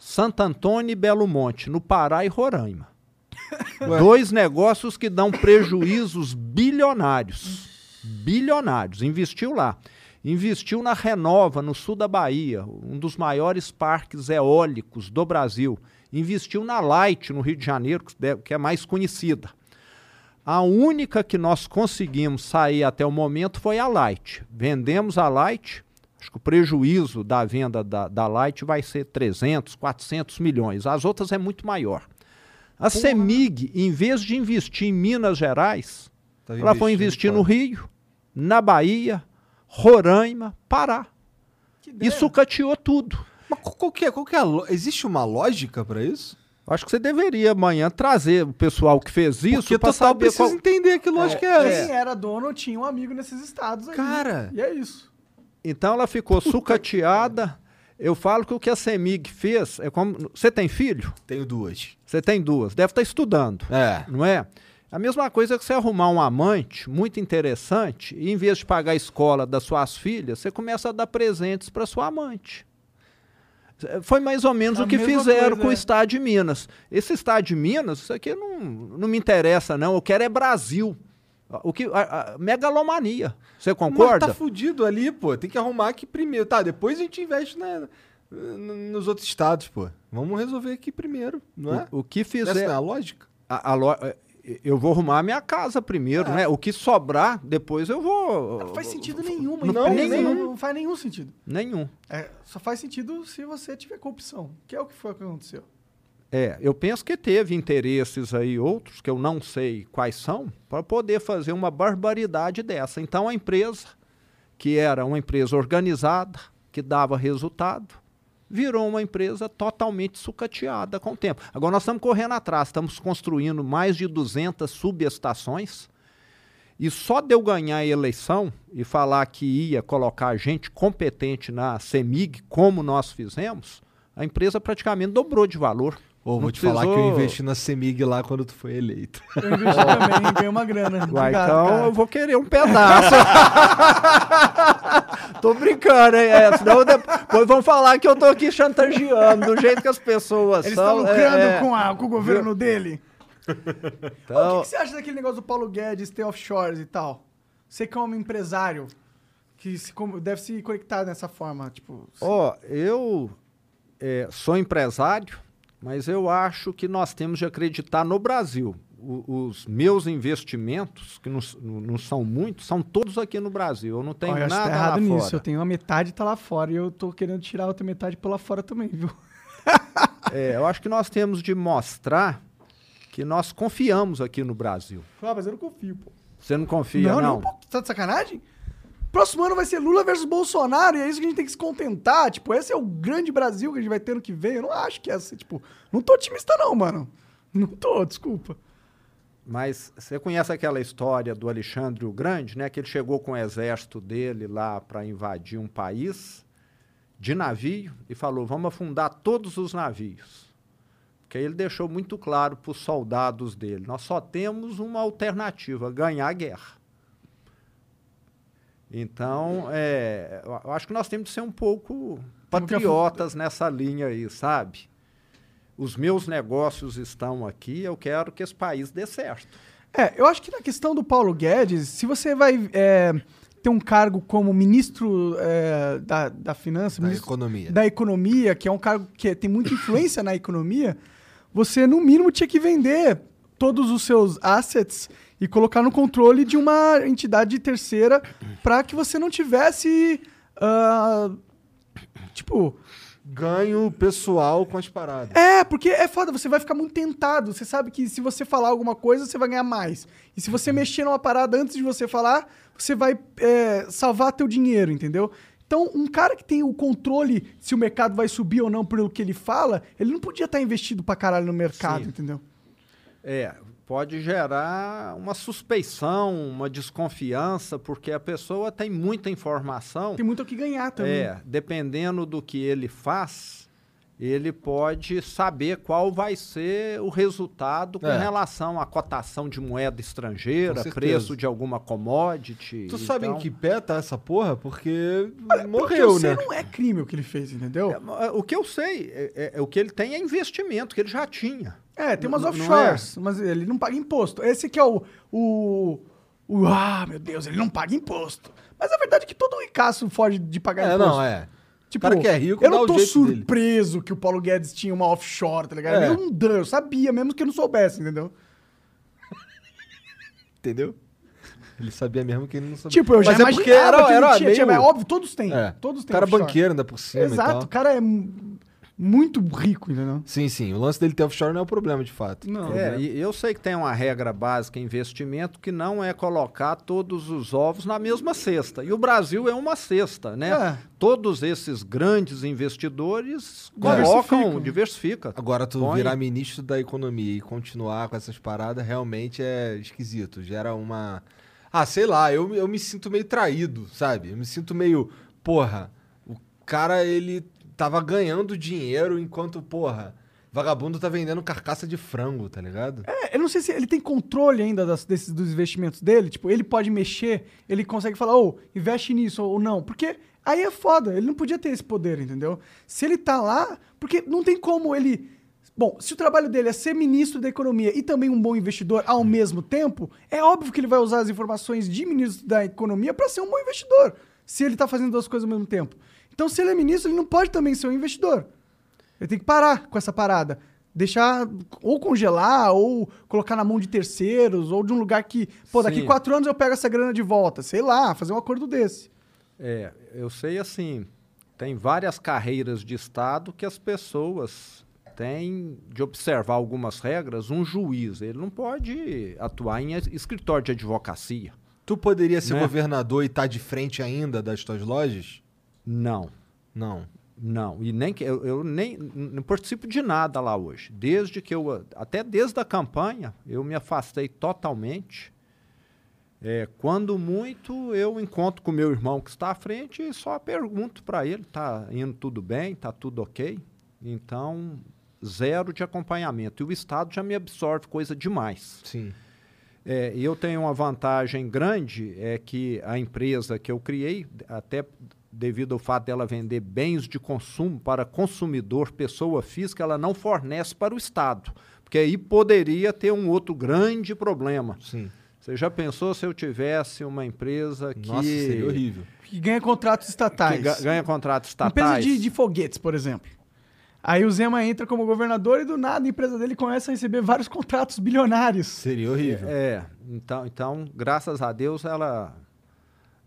Santo Antônio e Belo Monte, no Pará e Roraima. Dois negócios que dão prejuízos bilionários. Bilionários. Investiu lá. Investiu na Renova, no sul da Bahia, um dos maiores parques eólicos do Brasil. Investiu na Light, no Rio de Janeiro, que que é mais conhecida. A única que nós conseguimos sair até o momento foi a Light. Vendemos a Light, acho que o prejuízo da venda da, da Light vai ser 300, 400 milhões. As outras é muito maior. A Semig, em vez de investir em Minas Gerais, Tava ela foi investir no. Rio, na Bahia, Roraima, Pará. E sucateou tudo. Mas qual, que é, qual que é lo- Existe uma lógica pra isso? Acho que você deveria amanhã trazer o pessoal que fez isso para saber precisa qual... entender que lógica é, essa. Quem era dono tinha um amigo nesses estados aí. Cara. E é isso. Então ela ficou sucateada. Eu falo que o que a Semig fez é como. Você tem filho? Tenho duas. Você tem duas. Deve estar estudando, É. não é? A mesma coisa que você arrumar um amante muito interessante e em vez de pagar a escola das suas filhas, você começa a dar presentes para sua amante. Foi mais ou menos A o que fizeram coisa, com o é. Estado de Minas. Esse Estado de Minas, isso aqui não, não me interessa, não. Eu quero é Brasil. O que, a, a megalomania. Você concorda? Mas tá fudido ali, pô. Tem que arrumar aqui primeiro. Tá, depois a gente investe na- nos outros estados, pô. Vamos resolver aqui primeiro, não é? O, o que Essa fizer. não é a lógica? a- a lo- eh, Eu vou arrumar a minha casa primeiro, né? O que sobrar, depois eu vou. Não faz sentido nenhum. uma Não, empresa nenhum. Não, não faz nenhum sentido. Nenhum. É, só faz sentido se você tiver corrupção, que é o que foi o que aconteceu. É, eu penso que teve interesses aí, outros, que eu não sei quais são, para poder fazer uma barbaridade dessa. Então a empresa, que era uma empresa organizada, que dava resultado, virou uma empresa totalmente sucateada com o tempo. Agora nós estamos correndo atrás, estamos construindo mais de 200 subestações. E só de eu ganhar a eleição e falar que ia colocar gente competente na CEMIG, como nós fizemos, a empresa praticamente dobrou de valor. Ou vou Não te falar que eu investi na Semig lá quando tu foi eleito. Eu investi também, ganhei uma grana. Uai, então cara. eu vou querer um pedaço. tô brincando, hein? É, senão depois vão falar que eu tô aqui chantageando, do jeito que as pessoas Eles estão são. lucrando é, é. com, a- com o governo dele. Então, O que, que você acha daquele negócio do Paulo Guedes ter offshores e tal? Você como empresário, que se, deve se conectar dessa forma, tipo... Ó, eu é, sou empresário, mas eu acho que nós temos de acreditar no Brasil. O- os meus investimentos, que não, não- não são muitos, são todos aqui no Brasil. Eu não tenho acho que nada tá errado lá nisso. fora. Eu tenho uma metade tá lá fora e eu tô querendo tirar a outra metade por lá fora também, viu? É, eu acho que nós temos de mostrar que nós confiamos aqui no Brasil. Ah, mas eu não confio, pô. Você não confia, não? não, pô. Tá de sacanagem? Próximo ano vai ser Lula versus Bolsonaro e é isso que a gente tem que se contentar. Tipo, esse é o grande Brasil que a gente vai ter ano que vem. Eu não acho que é assim, tipo... Não tô otimista não, mano. Não tô, desculpa. Mas você conhece aquela história do Alexandre o Grande, né? Que ele chegou com o exército dele lá para invadir um país de navio e falou: vamos afundar todos os navios. Porque aí ele deixou muito claro para os soldados dele: nós só temos uma alternativa, ganhar a guerra. Então, é, eu acho que nós temos de ser um pouco que patriotas nessa linha aí, sabe? Os meus negócios estão aqui, eu quero que esse país dê certo. É, eu acho que na questão do Paulo Guedes, se você vai é, tem um cargo como ministro é, da, da Finança, Da ministro economia. da Economia, que é um cargo que tem muita influência na economia, você, no mínimo, tinha que vender todos os seus assets e colocar no controle de uma entidade terceira para que você não tivesse. ah, tipo. Ganho pessoal com as paradas. É, porque é foda, você vai ficar muito tentado. Você sabe que se você falar alguma coisa, você vai ganhar mais. E se você mexer numa parada antes de você falar, você vai é, salvar teu dinheiro, entendeu? Então, um cara que tem o controle se o mercado vai subir ou não pelo que ele fala, ele não podia estar investido pra caralho no mercado, Sim. entendeu? É, pode gerar uma suspeição, uma desconfiança, porque a pessoa tem muita informação. Tem muito o que ganhar também. É, dependendo do que ele faz, ele pode saber qual vai ser o resultado com É. relação à cotação de moeda estrangeira, preço de alguma commodity. Tu sabe em que pé tá essa porra? Porque Porque morreu, eu sei, né? não é crime o que ele fez, entendeu? É, O que eu sei, é, é- é o que ele tem é investimento, que ele já tinha. É, tem umas Não- não offshores, mas ele não paga imposto. Esse que é o, o, o- Ah, meu Deus, ele não paga imposto. Mas a verdade é que todo ricaço foge de pagar É, imposto. não, é. Tipo, O cara que é rico eu não o tô jeito dele. surpreso que o Paulo Guedes tinha uma offshore, tá ligado? É. Eu não dou, eu sabia, mesmo que eu não soubesse, entendeu? Entendeu? Ele sabia mesmo que ele não sabia. Tipo, eu já Mas é imaginava porque era, que era tinha, tinha, meio... mas é óbvio, todos têm. É. Todos O têm cara offshore. banqueiro ainda por cima Exato, o cara é muito rico, entendeu? Sim, sim. O lance dele ter offshore não é o problema, de fato. Não. É, e eu sei que tem uma regra básica em investimento que não é colocar todos os ovos na mesma cesta. E o Brasil é uma cesta, né? É. Todos esses grandes investidores Diversificam. colocam, diversifica. Agora, tu Põe- virar ministro da economia e continuar com essas paradas realmente é esquisito. Gera uma. Ah, sei lá, eu, eu me sinto meio traído, sabe? Eu me sinto meio. Porra, o cara ele tava ganhando dinheiro enquanto, porra, vagabundo tá vendendo carcaça de frango, tá ligado? É, eu não sei se ele tem controle ainda das- desses, dos investimentos dele. Tipo, ele pode mexer, ele consegue falar, ô, investe nisso ou não. Porque aí é foda, ele não podia ter esse poder, entendeu? Se ele tá lá, porque não tem como ele. Bom, se o trabalho dele é ser ministro da economia e também um bom investidor ao mesmo tempo, é óbvio que ele vai usar as informações de ministro da economia para ser um bom investidor. Se ele tá fazendo duas coisas ao mesmo tempo. Então, se ele é ministro, ele não pode também ser um investidor. Ele tem que parar com essa parada. Deixar ou congelar, ou colocar na mão de terceiros, ou de um lugar que, pô, daqui Sim. quatro anos eu pego essa grana de volta. Sei lá, fazer um acordo desse. É, eu sei assim, tem várias carreiras de Estado que as pessoas têm de observar algumas regras. Um juiz, ele não pode atuar em es- escritório de advocacia. Tu poderia ser Né? governador e tá de frente ainda das tuas lojas? Não. Não. Não, e nem que eu, eu nem não participo de nada lá hoje. Desde que eu até desde a campanha eu me afastei totalmente. É, quando muito eu encontro com meu irmão que está à frente e só pergunto para ele, tá indo tudo bem, tá tudo ok? Então zero de acompanhamento e o Estado já me absorve coisa demais. Sim. É, e eu tenho uma vantagem grande, é que a empresa que eu criei, até devido ao fato dela vender bens de consumo para consumidor, pessoa física, ela não fornece para o Estado. Porque aí poderia ter um outro grande problema. Sim. Você já pensou se eu tivesse uma empresa que, Nossa, seria horrível. Que ganha contratos que estatais. ga- ganha contratos Empresa estatais? de, de foguetes, por exemplo. Aí o Zema entra como governador e do nada a empresa dele começa a receber vários contratos bilionários. Seria horrível. É, então, então, graças a Deus, ela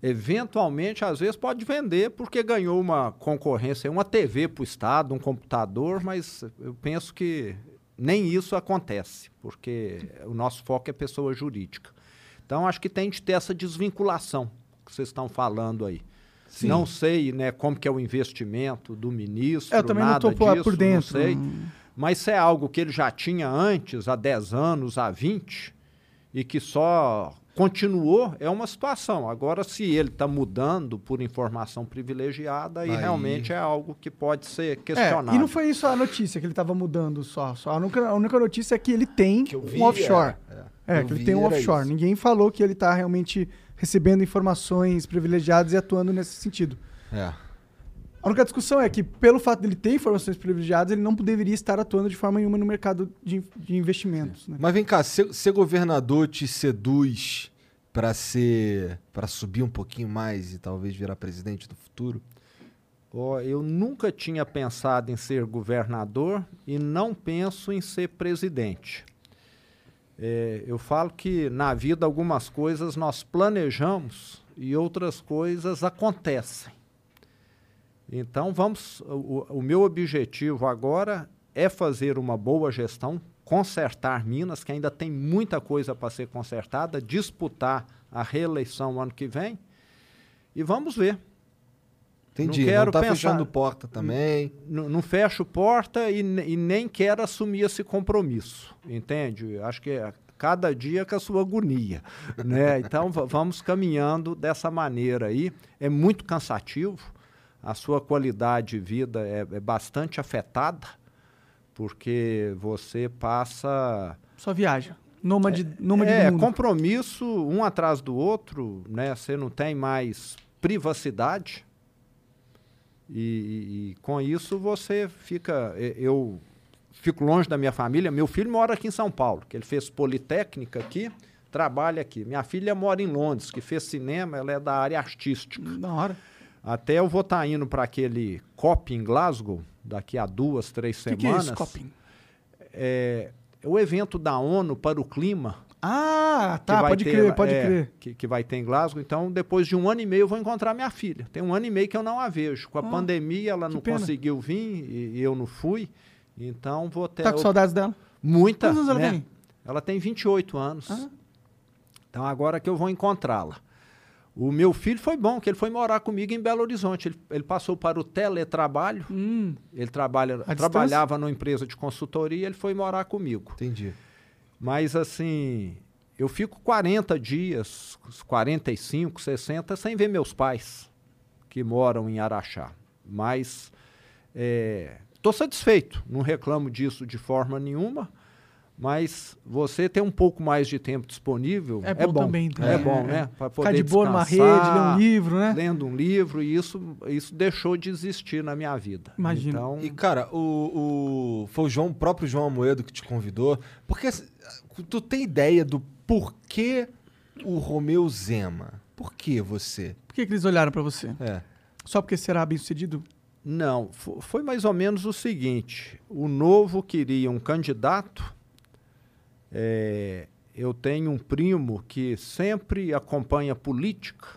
eventualmente, às vezes, pode vender porque ganhou uma concorrência, uma TV para o Estado, um computador, mas eu penso que nem isso acontece, porque o nosso foco é pessoa jurídica. Então, acho que tem de ter essa desvinculação que vocês estão falando aí. Sim. Não sei né, como que é o investimento do ministro, eu também não nada tô por, disso, por dentro. não sei. Mas se é algo que ele já tinha antes, há 10 anos, há 20, e que só continuou, é uma situação. Agora, se ele está mudando por informação privilegiada, aí, Aí- realmente é algo que pode ser É, questionado. e não foi isso a notícia que ele tava mudando só. só a, única, a única notícia é que ele tem Que vi, um offshore. é, É, Eu que ele tem um offshore. isso. Ninguém falou que ele tá realmente recebendo informações privilegiadas e atuando nesse sentido. É. A única discussão é que, pelo fato dele ter informações privilegiadas, ele não deveria estar atuando de forma nenhuma no mercado de, de investimentos. Né? Mas vem cá, ser, ser governador te seduz pra ser. para subir um pouquinho mais e talvez virar presidente do futuro? Ó, eu nunca tinha pensado em ser governador e não penso em ser presidente. É, eu falo que na vida algumas coisas nós planejamos e outras coisas acontecem. Então vamos. O, o meu objetivo agora é fazer uma boa gestão, consertar Minas, que ainda tem muita coisa para ser consertada, disputar a reeleição ano que vem e vamos ver. Entendi. Não quero tá pensar- fechando porta também. N- não fecho porta e, e nem quero assumir esse compromisso, entende? Acho que é cada dia com a sua agonia, né? Então va- vamos caminhando dessa maneira aí. É muito cansativo, a sua qualidade de vida é, é bastante afetada, porque você passa Só viaja. Nômade, nômade é, do mundo. compromisso um atrás do outro, né? Você não tem mais privacidade. E, e- e com isso você fica. Eu fico longe da minha família. Meu filho mora aqui em São Paulo, que ele fez politécnica aqui, trabalha aqui. Minha filha mora em Londres, que fez cinema, ela é da área artística. Da hora. Até eu vou estar indo para aquele COP em Glasgow, daqui a duas, três que, que é semanas. isso, Coping? é, é o evento da ONU para o clima Ah, que tá, pode ter crer, pode é, crer. Que, que vai ter em Glasgow. Então, depois de um ano e meio, eu vou encontrar minha filha. Tem um ano e meio que eu não a vejo. Com a Ah, pandemia, ela que não pena. conseguiu vir e, e eu não fui. Então, vou ter Tá com saudades dela? muita. Quantos anos ela né? tem? Ela tem 28 anos. Ah. Então, agora que eu vou encontrá-la. O meu filho foi bom, que ele foi morar comigo em Belo Horizonte. Ele, ele passou para o teletrabalho. Hum, Ele trabalha, distância? trabalhava numa empresa de consultoria, ele foi morar comigo. Entendi. Mas assim, eu fico 40 dias, 45, 60, sem ver meus pais, que moram em Araxá. Mas estou satisfeito, não reclamo disso de forma nenhuma. Mas você ter um pouco mais de tempo disponível É bom também, É, né? bom, É. né? Pra ficar poder de boa numa rede, descansar, ler um livro, né? Lendo um livro, e isso, isso deixou de existir na minha vida. Imagino. Então, E, cara, o, o- foi o, João, o próprio João Amoedo que te convidou. Porque assim, tu tem ideia do porquê o Romeu Zema? Por que você? Por que, que eles olharam pra você? É. Só porque será bem sucedido? Não, fo- foi mais ou menos o seguinte: o Novo queria um candidato. É, eu tenho um primo que sempre acompanha política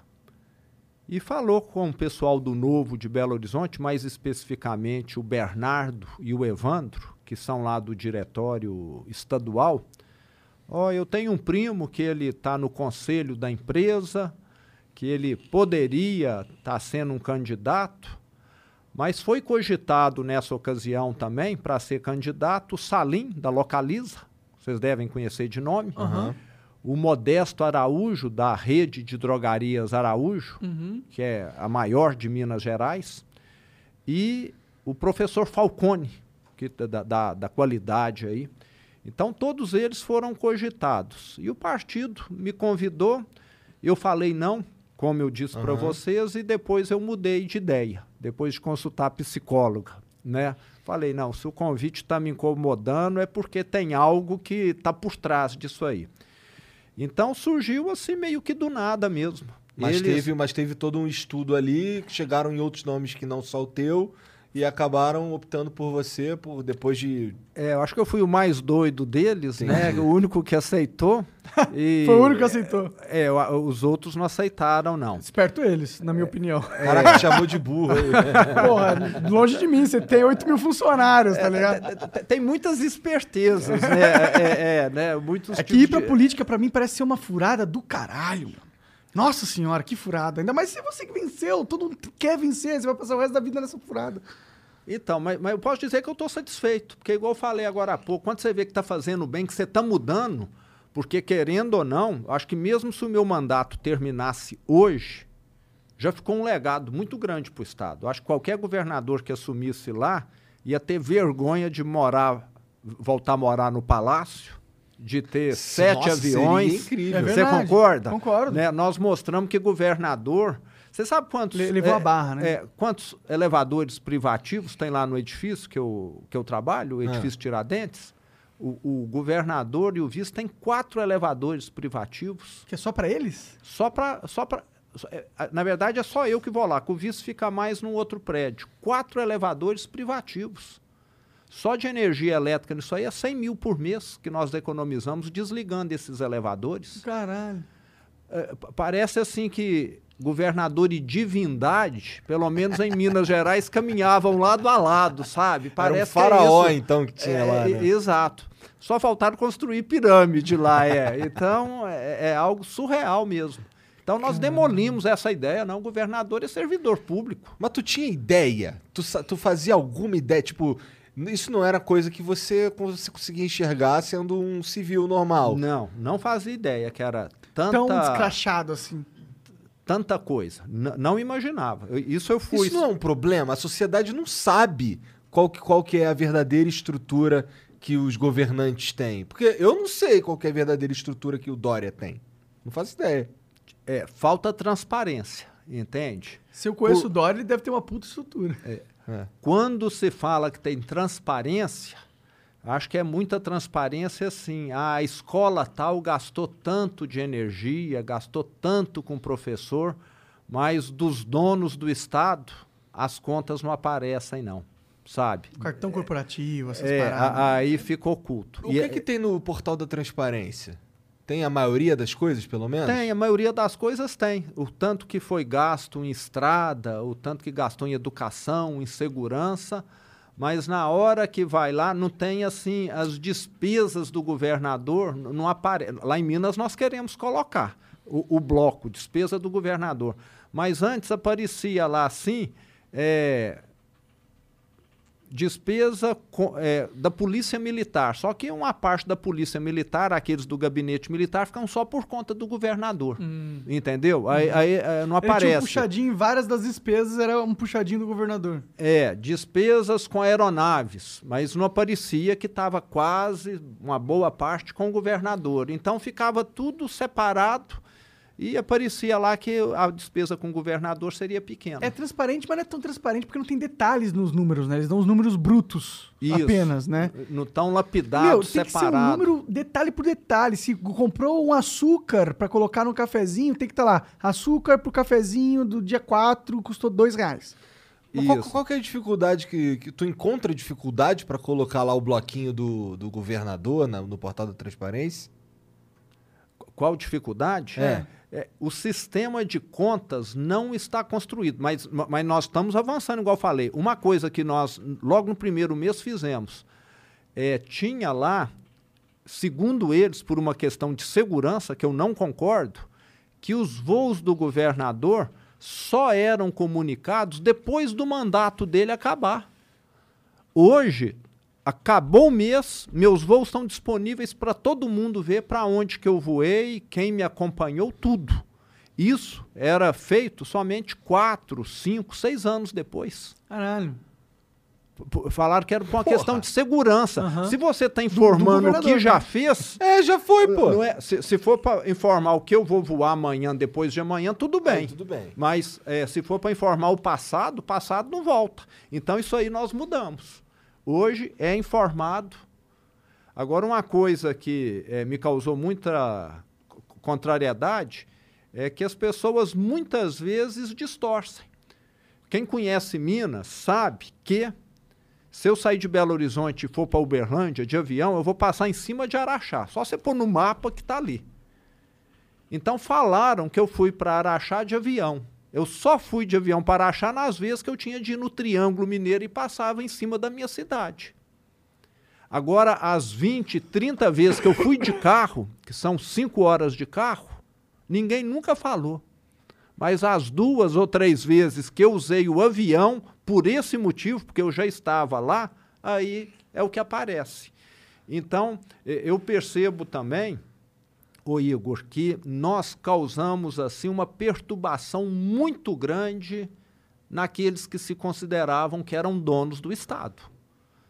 e falou com o pessoal do Novo de Belo Horizonte, mais especificamente o Bernardo e o Evandro, que são lá do diretório estadual. Ó, eu tenho um primo que ele está no conselho da empresa, que ele poderia estar sendo um candidato. Mas foi cogitado nessa ocasião também para ser candidato Salim, da Localiza, vocês devem conhecer de nome. Aham. O Modesto Araújo, da rede de drogarias Araújo, Uhum. que é a maior de Minas Gerais, e o professor Falcone, que, da, da, da qualidade aí. Então, todos eles foram cogitados. E o partido me convidou, eu falei não, como eu disse para Aham. vocês, e depois eu mudei de ideia, depois de consultar a psicóloga, né? Falei, não, se o convite está me incomodando é porque tem algo que está por trás disso aí. Então surgiu assim meio que do nada mesmo. Mas, Eles- teve, mas teve todo um estudo ali, chegaram em outros nomes que não só o teu, e acabaram optando por você por depois de. É, eu acho que eu fui o mais doido deles, né? Entendi. O único que aceitou. e- Foi o único que aceitou. É, o- os outros não aceitaram, não. Esperto eles, na minha opinião. Caraca, chamou de burro aí. Porra, longe de mim, você tem 8 mil funcionários, tá ligado? Tem- Tem muitas espertezas, né? É, é, né? Muitos É que ir pra de- política, pra mim, parece ser uma furada do caralho, mano. Nossa senhora, que furada. Ainda mais se você que venceu, todo mundo quer vencer, você vai passar o resto da vida nessa furada. Então, mas, mas eu posso dizer que eu estou satisfeito, porque igual eu falei agora há pouco, quando você vê que está fazendo bem, que você está mudando, porque querendo ou não, acho que mesmo se o meu mandato terminasse hoje, já ficou um legado muito grande para o Estado. Acho que qualquer governador que assumisse lá ia ter vergonha de morar, voltar a morar no palácio, de ter sete Nossa, seria aviões. incrível. É Você concorda? Concordo. Né? Nós mostramos que governador. Você sabe quantos. Le- levou a barra, né? é, quantos elevadores privativos tem lá no edifício que eu, que eu trabalho, o Ah. edifício Tiradentes? O, o governador e o vice têm quatro elevadores privativos. Que é só pra eles? Só para. Só pra, é, na verdade, é só eu que vou lá, que o vice fica mais num outro prédio. Quatro elevadores privativos. Só de energia elétrica nisso aí é 100 mil por mês que nós economizamos desligando esses elevadores. Caralho. É, pa- parece assim que governador e divindade, pelo menos em Minas Gerais, caminhavam lado a lado, sabe? Era um Parece que é faraó, isso. então, que tinha É, lá, né? Exato. Só faltaram construir pirâmide lá, é. Então, é, é algo surreal mesmo. Então, nós demolimos essa ideia, não. O governador é servidor público. Mas tu tinha ideia? Tu, tu fazia alguma ideia? Tipo, isso não era coisa que você, você conseguia enxergar sendo um civil normal. Não, não fazia ideia que era tanta, Tão descrachado assim. Tanta coisa. N- não imaginava. Eu- isso eu fui. Isso não é um problema? A sociedade não sabe qual que, qual que é a verdadeira estrutura que os governantes têm. Porque eu não sei qual que é a verdadeira estrutura que o Dória tem. Não faço ideia. É, falta transparência, entende? Se eu conheço o Dória, ele deve ter uma puta estrutura. É. Quando se fala que tem transparência, acho que é muita transparência assim. Ah, a escola tal gastou tanto de energia, gastou tanto com o professor, mas dos donos do Estado, as contas não aparecem, não. Sabe? Cartão corporativo, essas É, paradas. a- aí fica oculto. O E que, é- que tem no portal da transparência? Tem a maioria das coisas, pelo menos? Tem, a maioria das coisas tem. O tanto que foi gasto em estrada, o tanto que gastou em educação, em segurança, mas na hora que vai lá, não tem assim, as despesas do governador, não aparece. Lá em Minas nós queremos colocar o, o bloco, despesa do governador. Mas antes aparecia lá assim, é, despesa é, da polícia militar. Só que uma parte da polícia militar, aqueles do gabinete militar, ficam só por conta do governador. Entendeu? Aí, aí, é, não Ele tinha um aparece. puxadinho, várias das despesas era um puxadinho do governador. É, despesas com aeronaves, mas não aparecia que estava quase uma boa parte com o governador. Então ficava tudo separado e aparecia lá que a despesa com o governador seria pequena. É transparente, mas não é tão transparente porque não tem detalhes nos números, né? Eles dão os números brutos Isso. apenas, né? Não tão lapidado, Meu, tem que ser um número detalhe por detalhe. Se comprou um açúcar pra colocar no cafezinho, tem que estar lá. Açúcar pro cafezinho do dia 4 custou dois reais. Mas qual, Isso. qual que é a dificuldade que, que tu encontra dificuldade para colocar lá o bloquinho do, do governador na- no portal da transparência? Qual dificuldade? É. É, o sistema de contas não está construído, mas, ma- mas nós estamos avançando, igual eu falei. Uma coisa que nós, logo no primeiro mês, fizemos, é, tinha lá, segundo eles, por uma questão de segurança, que eu não concordo, que os voos do governador só eram comunicados depois do mandato dele acabar. Hoje, acabou o mês, meus voos estão disponíveis para todo mundo ver para onde que eu voei, quem me acompanhou, tudo. Isso era feito somente quatro, cinco, seis anos depois. Caralho. P- Falaram que era por uma Porra. questão de segurança. Aham. Se você está informando o que já né? fez, É, já foi, pô. é, se, se for para informar o que eu vou voar amanhã, depois de amanhã, tudo bem. É, tudo bem. Mas é, se for para informar o passado, o passado não volta. Então isso aí nós mudamos. Hoje é informado. Agora, uma coisa que eh, me causou muita co- contrariedade é que as pessoas muitas vezes distorcem. Quem conhece Minas sabe que se eu sair de Belo Horizonte e for para Uberlândia de avião, eu vou passar em cima de Araxá. Só você pôr no mapa que está ali. Então falaram que eu fui para Araxá de avião. Eu só fui de avião para Araxá nas vezes que eu tinha de ir no Triângulo Mineiro e passava em cima da minha cidade. Agora, as 20, 30 vezes que eu fui de carro, que são 5 horas de carro, ninguém nunca falou. Mas as duas ou três vezes que eu usei o avião, por esse motivo, porque eu já estava lá, aí é o que aparece. Então, eu percebo também ô Igor, que nós causamos assim uma perturbação muito grande naqueles que se consideravam que eram donos do Estado,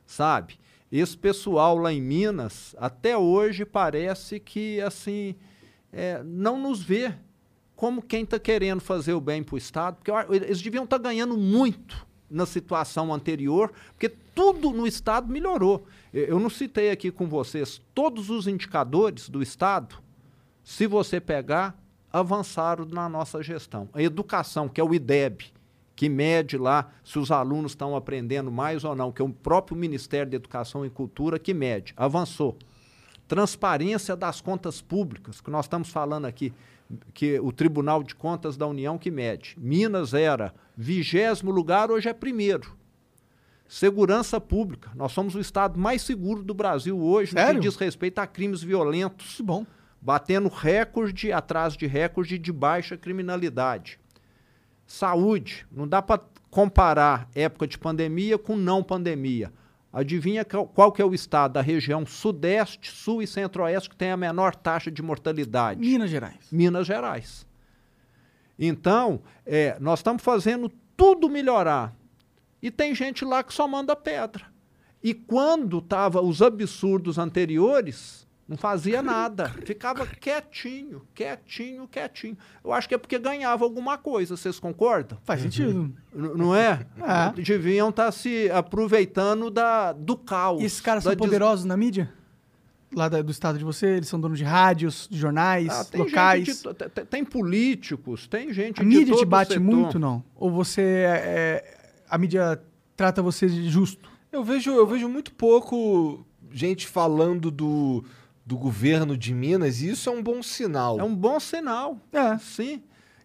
sabe? Esse pessoal lá em Minas, até hoje parece que assim é, não nos vê como quem está querendo fazer o bem para o Estado, porque eles deviam estar ganhando muito na situação anterior, porque tudo no Estado melhorou. Eu não citei aqui com vocês todos os indicadores do Estado, se você pegar, avançaram na nossa gestão. A educação, que é o IDEB, que mede lá se os alunos estão aprendendo mais ou não, que é o próprio Ministério da Educação e Cultura que mede, avançou. Transparência das contas públicas, que nós estamos falando aqui, que o Tribunal de Contas da União que mede. Minas era vigésimo lugar, hoje é primeiro. Segurança pública. Nós somos o estado mais seguro do Brasil hoje Sério? no que diz respeito a crimes violentos Que bom. Batendo recorde atrás de recorde de baixa criminalidade. Saúde, não dá para comparar época de pandemia com não pandemia. Adivinha qual, que é o estado da região sudeste, sul e centro-oeste que tem a menor taxa de mortalidade? Minas Gerais. Minas Gerais. Então, é, nós estamos fazendo tudo melhorar. E tem gente lá que só manda pedra. E quando tava os absurdos anteriores, não fazia nada. Ficava quietinho, quietinho, quietinho. Eu acho que é porque ganhava alguma coisa, vocês concordam? Faz sentido. N- não é? É. Deviam estar se aproveitando da, do caos. E esses caras são des- poderosos na mídia? Lá da- do estado de você? Eles são donos de rádios, de jornais, Ah, tem locais? gente de tem, tem políticos, tem gente A de mídia todo te bate setor. muito, não? Ou você é, é- a mídia trata você de justo? Eu vejo, eu vejo muito pouco gente falando do, do governo de Minas e isso é um bom sinal. É um bom sinal. É. Sim.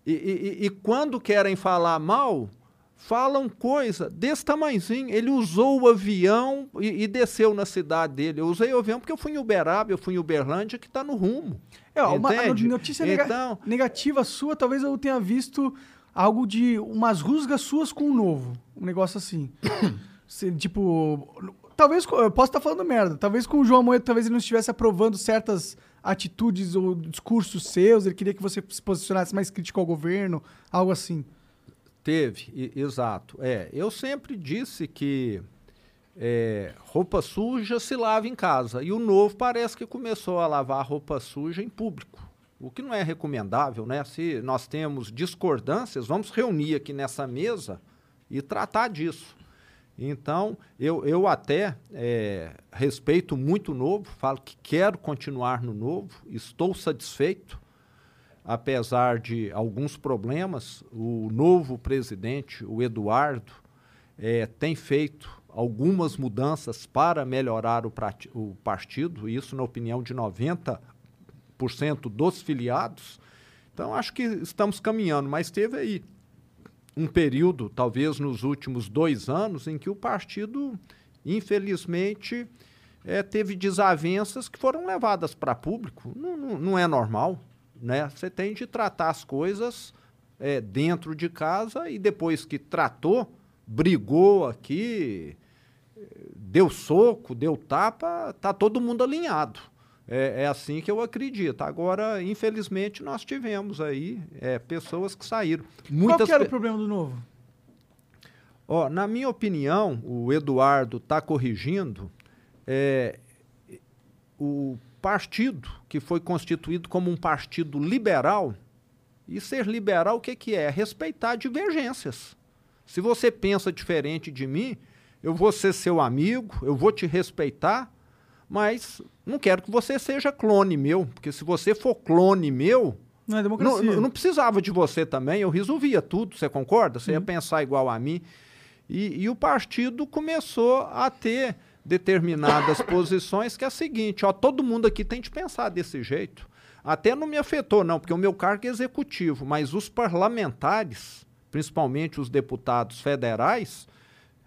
E, e- e- quando querem falar mal, falam coisa desse tamanhozinho. Ele usou o avião e, e desceu na cidade dele. Eu usei o avião porque eu fui em Uberaba, eu fui em Uberlândia, que está no rumo. É, uma Entende? notícia nega- Então- negativa sua, talvez eu tenha visto algo de umas rusgas suas com o novo. Um negócio assim. Tipo, talvez, eu posso estar falando merda, talvez com o João Moedo, talvez ele não estivesse aprovando certas atitudes ou discursos seus, ele queria que você se posicionasse mais crítico ao governo, algo assim. Teve, e- exato. É, eu sempre disse que é, roupa suja se lava em casa. E o novo parece que começou a lavar roupa suja em público. O que não é recomendável, né? Se nós temos discordâncias, vamos reunir aqui nessa mesa e tratar disso. Então, eu, eu até é, respeito muito o novo, falo que quero continuar no novo, estou satisfeito apesar de alguns problemas, o novo presidente, o Eduardo, eh, tem feito algumas mudanças para melhorar o, o partido, isso na opinião de 90% dos filiados. Então, acho que estamos caminhando, mas teve aí um período, talvez nos últimos dois anos, em que o partido, infelizmente, eh, teve desavenças que foram levadas para público. Não, não, não é normal, né? Você tem de tratar as coisas eh, dentro de casa e depois que tratou, brigou aqui, deu soco, deu tapa, tá todo mundo alinhado. É, é assim que eu acredito. Agora, infelizmente, nós tivemos aí eh, pessoas que saíram. Qual Muitas que era pe- o problema do novo? Ó, na minha opinião, o Eduardo está corrigindo é, o partido que foi constituído como um partido liberal. E ser liberal, o que, que é? Respeitar divergências. Se você pensa diferente de mim, eu vou ser seu amigo, eu vou te respeitar, mas não quero que você seja clone meu, porque se você for clone meu, Não é não, democracia. não- não precisava de você também, eu resolvia tudo, você concorda? Você ia pensar igual a mim. E, e o partido começou a ter determinadas posições que é a seguinte, ó, todo mundo aqui tem de pensar desse jeito. Até não me afetou, não, porque o meu cargo é executivo, mas os parlamentares, principalmente os deputados federais,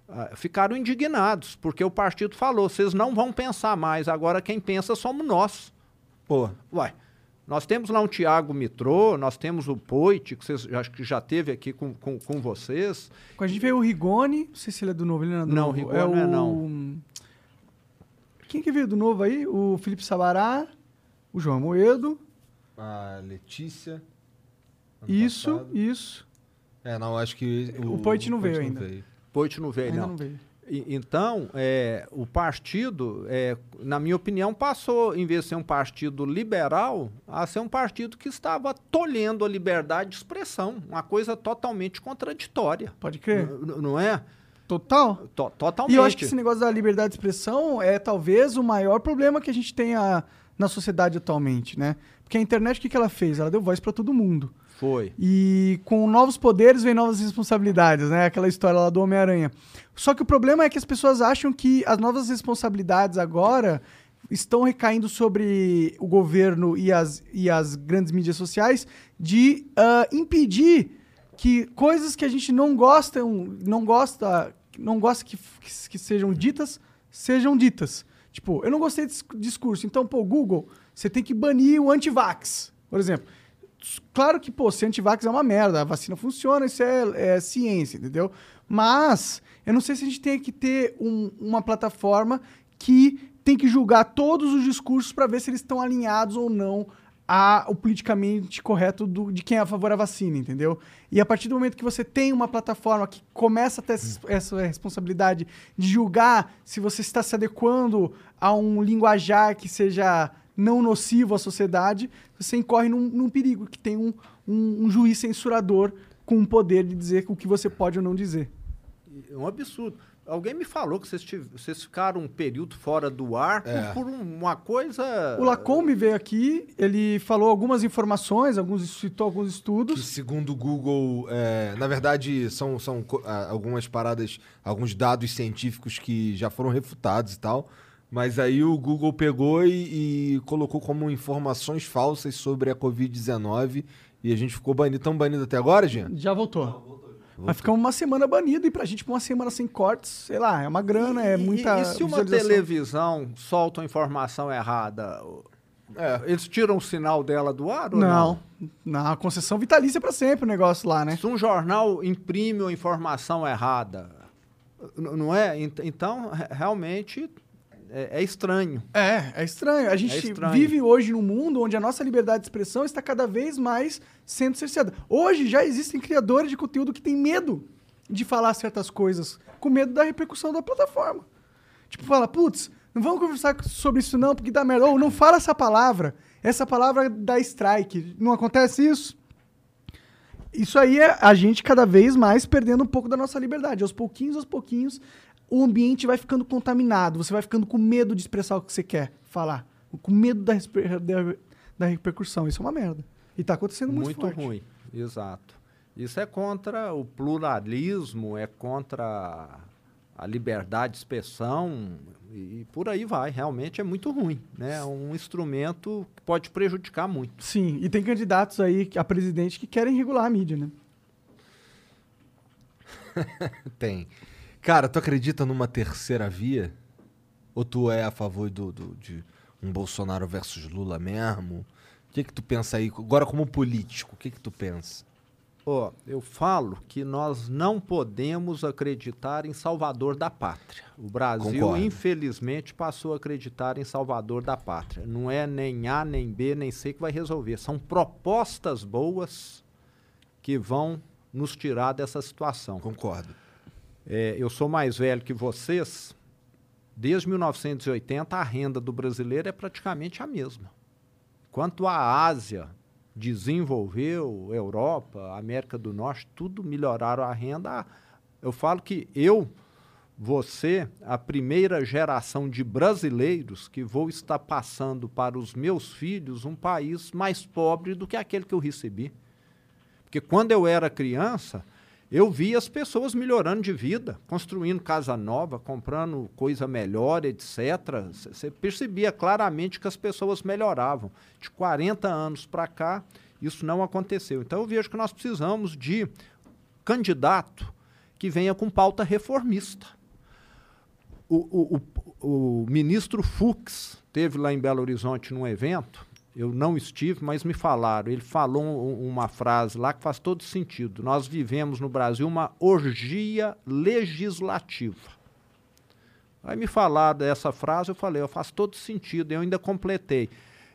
ah, ficaram indignados, porque o partido falou, vocês não vão pensar mais, agora quem pensa somos nós. Pô, Uai, nós temos lá um Tiago Mitrô, nós temos o Poit, que vocês, acho que já teve aqui com, com, com vocês. Com a gente veio o Rigoni, não sei se ele é do novo, ele não é do Não, novo. Rigoni não é não. Quem que veio do novo aí? O Felipe Sabará, o João Moedo. a Letícia. Isso, passado. isso. É, não, acho que. O Poit não veio ainda. Poit não veio, Ainda não. não veio. E- Então, é, o partido, é, na minha opinião, passou, em vez de ser um partido liberal, a ser um partido que estava tolhendo a liberdade de expressão, uma coisa totalmente contraditória. Pode crer. N- Não é? Total. To- totalmente. E eu acho que esse negócio da liberdade de expressão é talvez o maior problema que a gente tenha na sociedade atualmente, né? Porque a internet, o que, que ela fez? Ela deu voz pra todo mundo. Foi. E com novos poderes vem novas responsabilidades, né? Aquela história lá do Homem-Aranha. Só que o problema é que as pessoas acham que as novas responsabilidades agora estão recaindo sobre o governo e as, e as grandes mídias sociais de ah, impedir que coisas que a gente não gosta, não gosta, não gosta que, que, que sejam ditas, sejam ditas. Tipo, eu não gostei desse discurso. Então, pô, Google, você tem que banir o antivax, por exemplo. Claro que, pô, ser antivax é uma merda, a vacina funciona, isso é, é ciência, entendeu? Mas eu não sei se a gente tem que ter um- uma plataforma que tem que julgar todos os discursos para ver se eles estão alinhados ou não ao politicamente correto do- de quem é a favor da vacina, entendeu? E a partir do momento que você tem uma plataforma que começa a ter essa, essa responsabilidade de julgar se você está se adequando a um linguajar que seja não nocivo à sociedade, você incorre num, num perigo, que tem um, um- um juiz censurador com o poder de dizer o que você pode ou não dizer. É um absurdo. Alguém me falou que vocês, tive- vocês ficaram um período fora do ar por- É. por, um- uma coisa. O Lacombe veio aqui, ele falou algumas informações, alguns, citou alguns Que estudos. segundo o Google, é, na verdade, são, são algumas paradas, alguns dados científicos que já foram refutados e tal. Mas aí o Google pegou e, e colocou como informações falsas sobre a Covid-19 e a gente ficou banido. Tão banido até agora, Jean? Já voltou. Mas ficamos uma semana banido e pra gente, uma semana sem cortes, sei lá, é uma grana, é muita. E, e se uma televisão solta uma informação errada, É. eles tiram o sinal dela do ar ou não? Não, não, a concessão vitalícia pra sempre o negócio lá, né? Se um jornal imprime uma informação errada, não é? Ent- Então, re- realmente é, é estranho. É, é estranho. A gente estranho. vive hoje num mundo onde a nossa liberdade de expressão está cada vez mais sendo cerceada. Hoje já existem criadores de conteúdo que têm medo de falar certas coisas, com medo da repercussão da plataforma. Tipo, fala, putz, não vamos conversar sobre isso não, porque dá merda. Ou não fala essa palavra. Essa palavra dá strike. Não acontece isso? Isso aí é a gente cada vez mais perdendo um pouco da nossa liberdade. Aos pouquinhos, aos pouquinhos, o ambiente vai ficando contaminado. Você vai ficando com medo de expressar o que você quer falar. Com medo da, da- da repercussão. Isso é uma merda. E tá acontecendo muito, Muito, forte. ruim, exato. Isso é contra o pluralismo, é contra a liberdade de expressão e por aí vai. Realmente é muito ruim, né? É um instrumento que pode prejudicar muito. Sim, e tem candidatos aí a presidente que querem regular a mídia, né? Tem. Cara, tu acredita numa terceira via? Ou tu é a favor do, do- de um Bolsonaro versus Lula mesmo? O que que tu pensa aí? Agora como político, o que que tu pensa? Ó, eu falo que nós não podemos acreditar em Salvador da Pátria. O Brasil, Concordo. infelizmente, passou a acreditar em Salvador da Pátria. Não é nem A, nem B, nem C que vai resolver. São propostas boas que vão nos tirar dessa situação. Concordo. É, eu sou mais velho que vocês. Desde 1980, a renda do brasileiro é praticamente a mesma. Quanto a Ásia desenvolveu, Europa, América do Norte, tudo melhoraram a renda. Eu falo que eu, você, a primeira geração de brasileiros que vou estar passando para os meus filhos um país mais pobre do que aquele que eu recebi. Porque quando eu era criança, eu via as pessoas melhorando de vida, construindo casa nova, comprando coisa melhor, etc. Você percebia claramente que as pessoas melhoravam. De 40 anos para cá, isso não aconteceu. Então eu vejo que nós precisamos de candidato que venha com pauta reformista. O, o, o, o ministro Fux teve lá em Belo Horizonte num evento, eu não estive, mas me falaram. Ele falou um- uma frase lá que faz todo sentido. Nós vivemos no Brasil uma orgia legislativa. Aí me falaram dessa frase, eu falei, "Ó, faz todo sentido, eu ainda completei.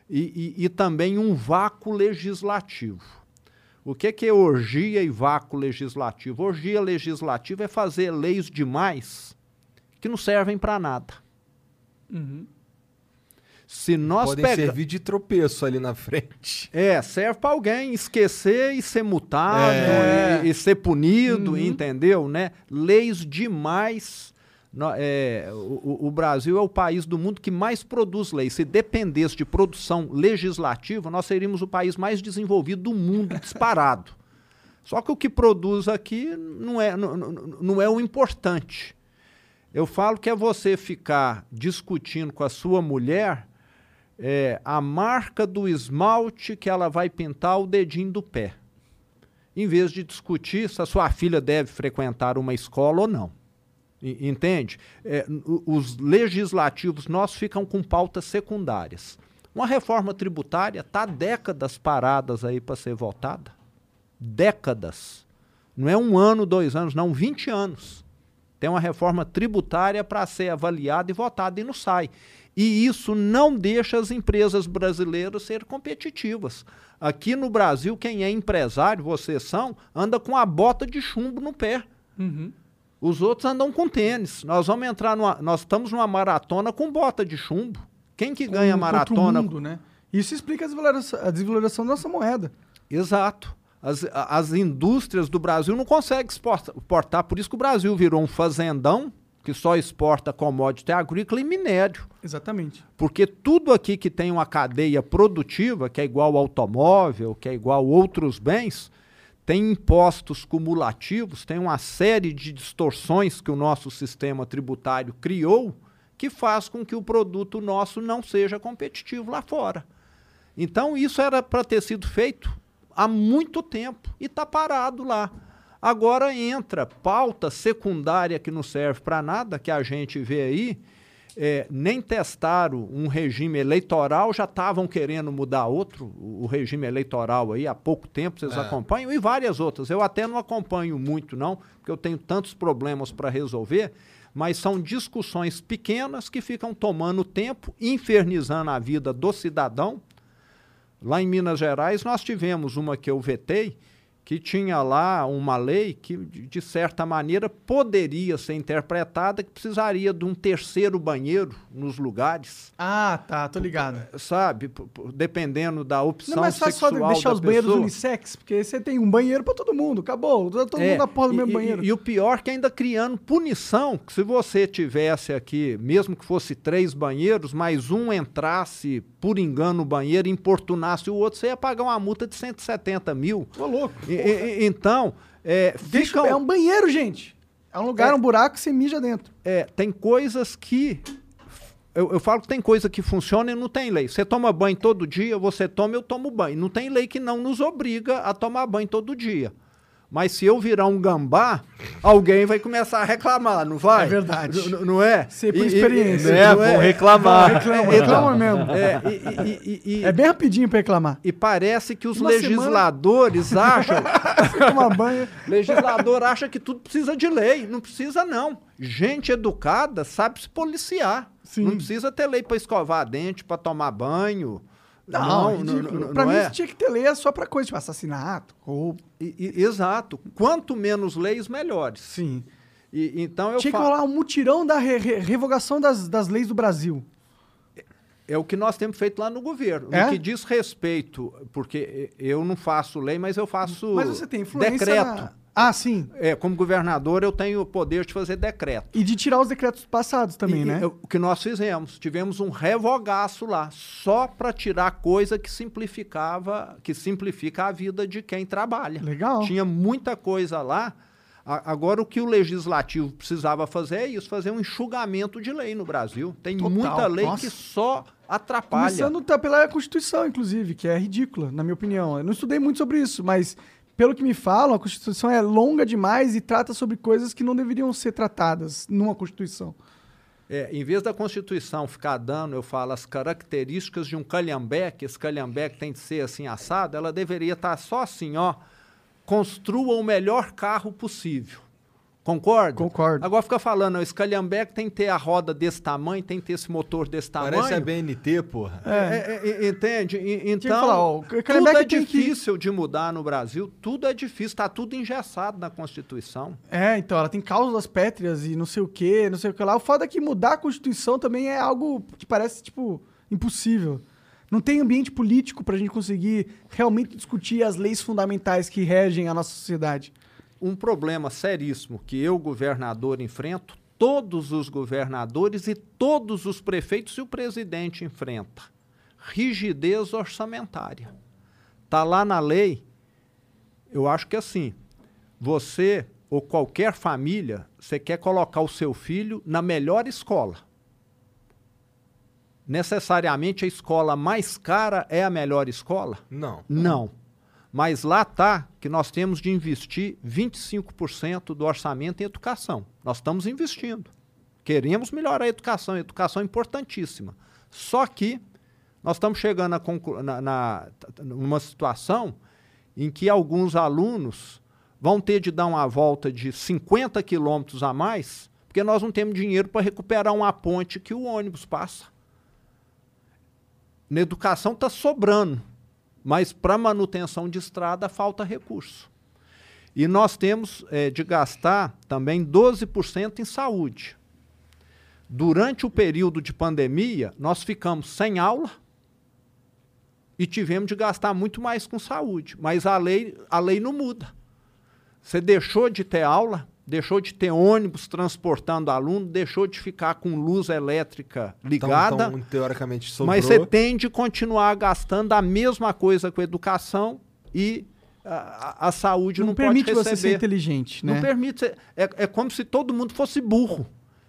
E, e- e também um vácuo legislativo. O que, que é orgia e vácuo legislativo? Orgia legislativa é fazer leis demais que não servem para nada. Se nós Podem pega- servir de tropeço ali na frente. É, serve para alguém esquecer e ser multado É. e, e ser punido, entendeu? Né? Leis demais. No- é, o, o- Brasil é o país do mundo que mais produz leis. Se dependesse de produção legislativa, nós seríamos o país mais desenvolvido do mundo, disparado. Só que o que produz aqui não é, não- não é o importante. Eu falo que é você ficar discutindo com a sua mulher é, a marca do esmalte que ela vai pintar o dedinho do pé. Em vez de discutir se a sua filha deve frequentar uma escola ou não. Entende? É, os legislativos nossos ficam com pautas secundárias. Uma reforma tributária está décadas paradas aí para ser votada. Décadas. Não é um ano, dois anos, não, 20 anos. Tem uma reforma tributária para ser avaliada e votada e não sai. E isso não deixa as empresas brasileiras serem competitivas. Aqui no Brasil, quem é empresário, vocês são, anda com a bota de chumbo no pé. Os outros andam com tênis. Nós vamos entrar numa. Nós estamos numa maratona com bota de chumbo. Quem que ganha Com- maratona? mundo, né? Isso explica a desvalorização, a desvalorização da nossa moeda. Exato. As, as indústrias do Brasil não conseguem exporta- exportar, por isso que o Brasil virou um fazendão que só exporta commodity agrícola e minério. Exatamente. Porque tudo aqui que tem uma cadeia produtiva, que é igual automóvel, que é igual outros bens, tem impostos cumulativos, tem uma série de distorções que o nosso sistema tributário criou, que faz com que o produto nosso não seja competitivo lá fora. Então, isso era para ter sido feito há muito tempo e está parado lá. Agora entra pauta secundária que não serve para nada, que a gente vê aí. é, nem testaram um regime eleitoral, já estavam querendo mudar outro, o o regime eleitoral aí há pouco tempo, vocês acompanham, e várias outras. Eu até não acompanho muito, não, porque eu tenho tantos problemas para resolver, mas são discussões pequenas que ficam tomando tempo, infernizando a vida do cidadão. Lá em Minas Gerais, nós tivemos uma que eu vetei, que tinha lá uma lei que, de certa maneira, poderia ser interpretada que precisaria de um terceiro banheiro nos lugares, Ah, tá, tô ligado. sabe? P- p- Dependendo da opção Não é mais fácil só deixar os banheiros pessoa. unissex, porque você tem um banheiro pra todo mundo, acabou. Todo É, mundo do e- mesmo e- banheiro. E, o pior que ainda criando punição, que se você tivesse aqui, mesmo que fosse três banheiros, mas um entrasse por engano no banheiro importunasse o outro, você ia pagar uma multa de 170 mil. Tô louco. E- e- então, é, ficam- é um banheiro, gente. É um lugar, É. um buraco que você mija dentro. é, tem coisas que. Eu, eu falo que tem coisa que funciona e não tem lei. Você toma banho todo dia, você toma, eu tomo banho. Não tem lei que não nos obriga a tomar banho todo dia. Mas se eu virar um gambá, alguém vai começar a reclamar, não vai? É verdade. N- não é? Sei por E- e- experiência. né? não Vão reclamar. Reclama, reclama mesmo. É, e- e- e- e- É bem rapidinho pra reclamar. e parece que os Uma semana- legisladores acham Você toma banho. legislador acha que tudo precisa de lei. Não precisa, não. Gente educada sabe se policiar. Sim. Não precisa ter lei para escovar dente, para tomar banho. Não, não, ridículo. não, não pra mim, é. tinha que ter lei só pra coisa, tipo assassinato, roubo. E- e- exato. Quanto menos leis, melhores. Sim. E, então eu Tinha que falo, rolar um mutirão da re- re- revogação das, das leis do Brasil. é o que nós temos feito lá no governo. É? No que diz respeito, porque eu não faço lei, mas eu faço Mas você tem influência decreto. na- Ah, sim. É, como governador, eu tenho o poder de fazer decreto. E de tirar os decretos passados também, E- né? O que nós fizemos? Tivemos um revogaço lá, só para tirar coisa que simplificava, que simplifica a vida de quem trabalha. Legal. Tinha muita coisa lá. A- Agora, o que o legislativo precisava fazer é isso, fazer um enxugamento de lei no Brasil. Tem Total, muita lei nossa. que só atrapalha. Começando pela Constituição, inclusive, que é ridícula, na minha opinião. Eu não estudei muito sobre isso, mas pelo que me falam, a Constituição é longa demais e trata sobre coisas que não deveriam ser tratadas numa Constituição. É, em vez da Constituição ficar dando, eu falo, as características de um calhambeque, esse calhambeque tem de ser assim assado, ela deveria estar só assim, ó, construa o melhor carro possível. Concorda? Concordo. Agora fica falando, ó, esse calhambeque tem que ter a roda desse tamanho, tem que ter esse motor desse tamanho. Parece a BNT, porra. É, é, é, entende? E- Então, falar, ó, o tudo Calhambeque é tem que- difícil de mudar no Brasil, tudo é difícil, está tudo engessado na Constituição. É, então, ela tem cláusulas pétreas e não sei o quê, não sei o que lá. O foda é que mudar a Constituição também é algo que parece, tipo, Impossível. Não tem ambiente político pra gente conseguir realmente discutir as leis fundamentais que regem a nossa sociedade. Um problema seríssimo que eu, governador, enfrento, todos os governadores e todos os prefeitos e o presidente enfrenta. Rigidez orçamentária. Está lá na lei. Eu acho que assim, você ou qualquer família, você quer colocar o seu filho na melhor escola. Necessariamente a escola mais cara é a melhor escola? Não. Não. Mas lá está que nós temos de investir 25% do orçamento em educação. Nós estamos investindo. Queremos melhorar a educação. A educação é importantíssima. Só que nós estamos chegando a na, na, numa situação em que alguns alunos vão ter de dar uma volta de 50 quilômetros a mais, porque nós não temos dinheiro para recuperar uma ponte que o ônibus passa. Na educação está sobrando, mas para manutenção de estrada falta recurso. E nós temos eh, de gastar também 12% em saúde. Durante o período de pandemia, nós ficamos sem aula e tivemos de gastar muito mais com saúde. Mas a lei, a lei não muda. Você deixou de ter aula, deixou de ter ônibus transportando aluno, deixou de ficar com luz elétrica ligada, Então, então, teoricamente sobrou. mas você tem de continuar gastando a mesma coisa com a educação e a, a- a saúde Não, não, permite pode você ser inteligente, Não né? permite. ser- É, é como se todo mundo fosse burro.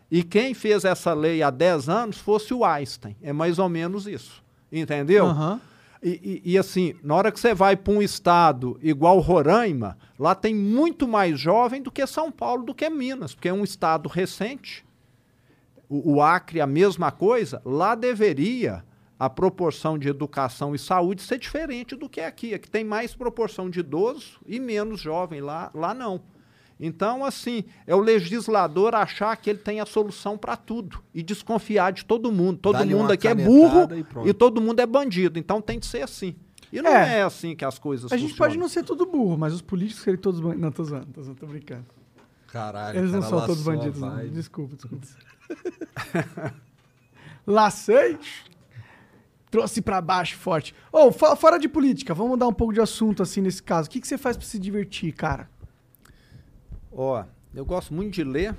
E quem fez essa lei há 10 anos fosse o Einstein. É mais ou menos isso. Entendeu? Aham. E, e- e, assim, na hora que você vai para um estado igual Roraima, lá tem muito mais jovem do que São Paulo, do que Minas, porque é um estado recente. O, o Acre, a mesma coisa. Lá deveria a proporção de educação e saúde ser diferente do que é aqui. Aqui tem mais proporção de idoso e menos jovem. Lá, lá não. Então, assim, é o legislador achar que ele tem a solução para tudo e desconfiar de todo mundo. Todo Dá-lhe mundo aqui é burro e e todo mundo é bandido. Então tem de ser assim. E não É. é, assim que as coisas A gente funcionam. pode não ser tudo burro, mas os políticos serem todos bandidos. Não, tô zoando, tô zoando, tô brincando. Caralho, Eles não cara, são todos bandidos, não. Desculpa, desculpa. Lacei. Trouxe pra baixo forte. Ô, fo- fora de política, vamos mudar um pouco de assunto assim nesse caso. O que, que você faz pra se divertir, cara? Ó, eu gosto muito de ler,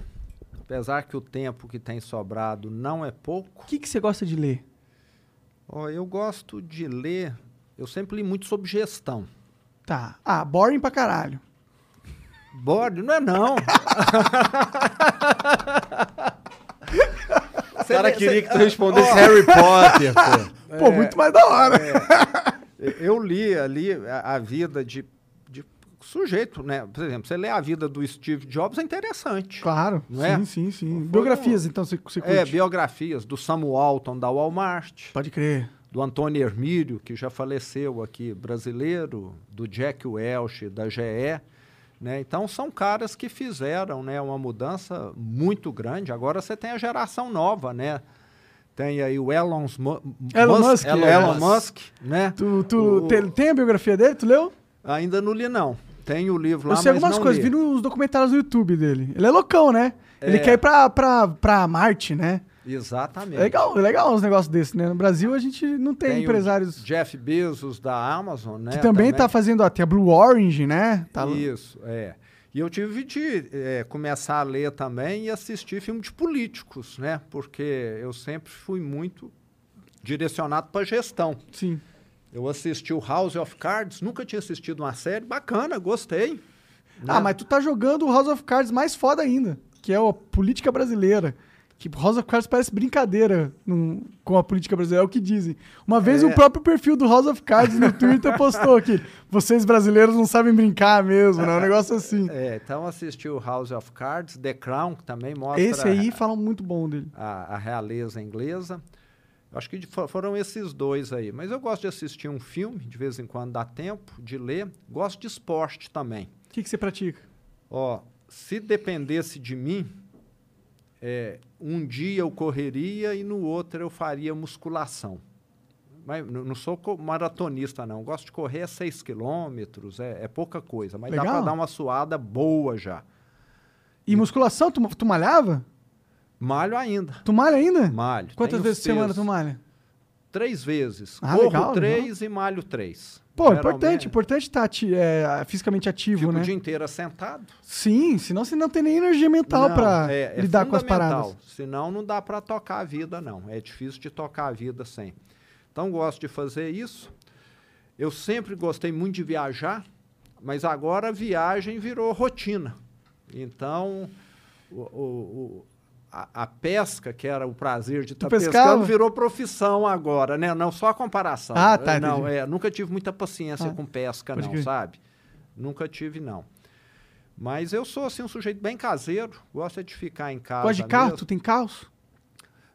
apesar que o tempo que tem sobrado não é pouco. O que, que você gosta de ler? Ó, eu gosto de ler, eu sempre li muito sobre gestão. Tá. Ah, boring pra caralho. Borde, não é não. O cara queria que tu respondesse Harry Potter, pô. Pô, muito mais da hora. Eu li ali a, a vida de sujeito, né? Por exemplo, você lê a vida do Steve Jobs, é interessante. Claro. Não sim, é? sim, sim. Foi Biografias, então, você, você curte. É, biografias do Samuel Alton da Walmart, Pode crer. do Antônio Hermílio, que já faleceu aqui, brasileiro, do Jack Welch, da GE. Né? Então, são caras que fizeram né, uma mudança muito grande. Agora você tem a geração nova, né? Tem aí o Elon, Elon Musk, Elon, é. Elon Musk, né? Tu, tu O- tem, tem a biografia dele? Tu leu? Ainda não li, não. Tem o livro lá, Eu sei mas algumas coisas, li. vi nos documentários do YouTube dele. Ele é loucão, né? Ele É. quer ir pra, pra, pra Marte, né? Exatamente. É legal, é legal uns negócios desses, né? No Brasil a gente não tem, Tem empresários Jeff Bezos da Amazon, né? que também, tá fazendo, ó, tem a Blue Orange, né? Tá, Isso, é. E eu tive de é, começar a ler também e assistir filme de políticos, né? Porque eu sempre fui muito direcionado para gestão. Sim. Eu assisti o House of Cards, nunca tinha assistido uma série, bacana, gostei. né? Ah, mas tu tá jogando o House of Cards mais foda ainda, que é a política brasileira. Que House of Cards parece brincadeira num- com a política brasileira, é o que dizem. Uma vez É. o próprio perfil do House of Cards no Twitter postou que vocês brasileiros não sabem brincar mesmo, né? Um negócio assim. É, então assisti o House of Cards, The Crown, que também mostra Esse aí falam muito bom dele. a, a realeza inglesa. Acho que foram esses dois aí. Mas eu gosto de assistir um filme, de vez em quando dá tempo, de ler. Gosto de esporte também. O que, que você pratica? Ó, se dependesse de mim, é, um dia eu correria e no outro eu faria musculação. Mas não sou maratonista, não. Gosto de correr a 6 quilômetros, é, é pouca coisa. Mas dá Legal. para dar uma suada boa já. E musculação, tu, tu malhava? Malho ainda. Tu malha ainda? Malho. Quantas Tenho vezes por semana tu malha? três vezes. Ah, Corro legal, três e malho três. Pô, Geralmente, importante, importante estar ati- é, fisicamente ativo, Fico né? o dia inteiro assentado. Sim, senão você não tem nem energia mental pra é- é lidar com as paradas. Senão não dá para tocar a vida, não. É difícil de tocar a vida sem. Então gosto de fazer isso. Eu sempre gostei muito de viajar, mas agora a viagem virou rotina. Então o- o- a, a pesca, que era o prazer de estar pescava? pescando, virou profissão agora, né? Não só a comparação. Ah, tá, Não, entendi. é, nunca tive muita paciência Ah, com pesca, não, crer. sabe? Nunca tive, não. Mas eu sou assim um sujeito bem caseiro, gosta de ficar em casa. Gosta de carro? mesmo. Tu tem carros?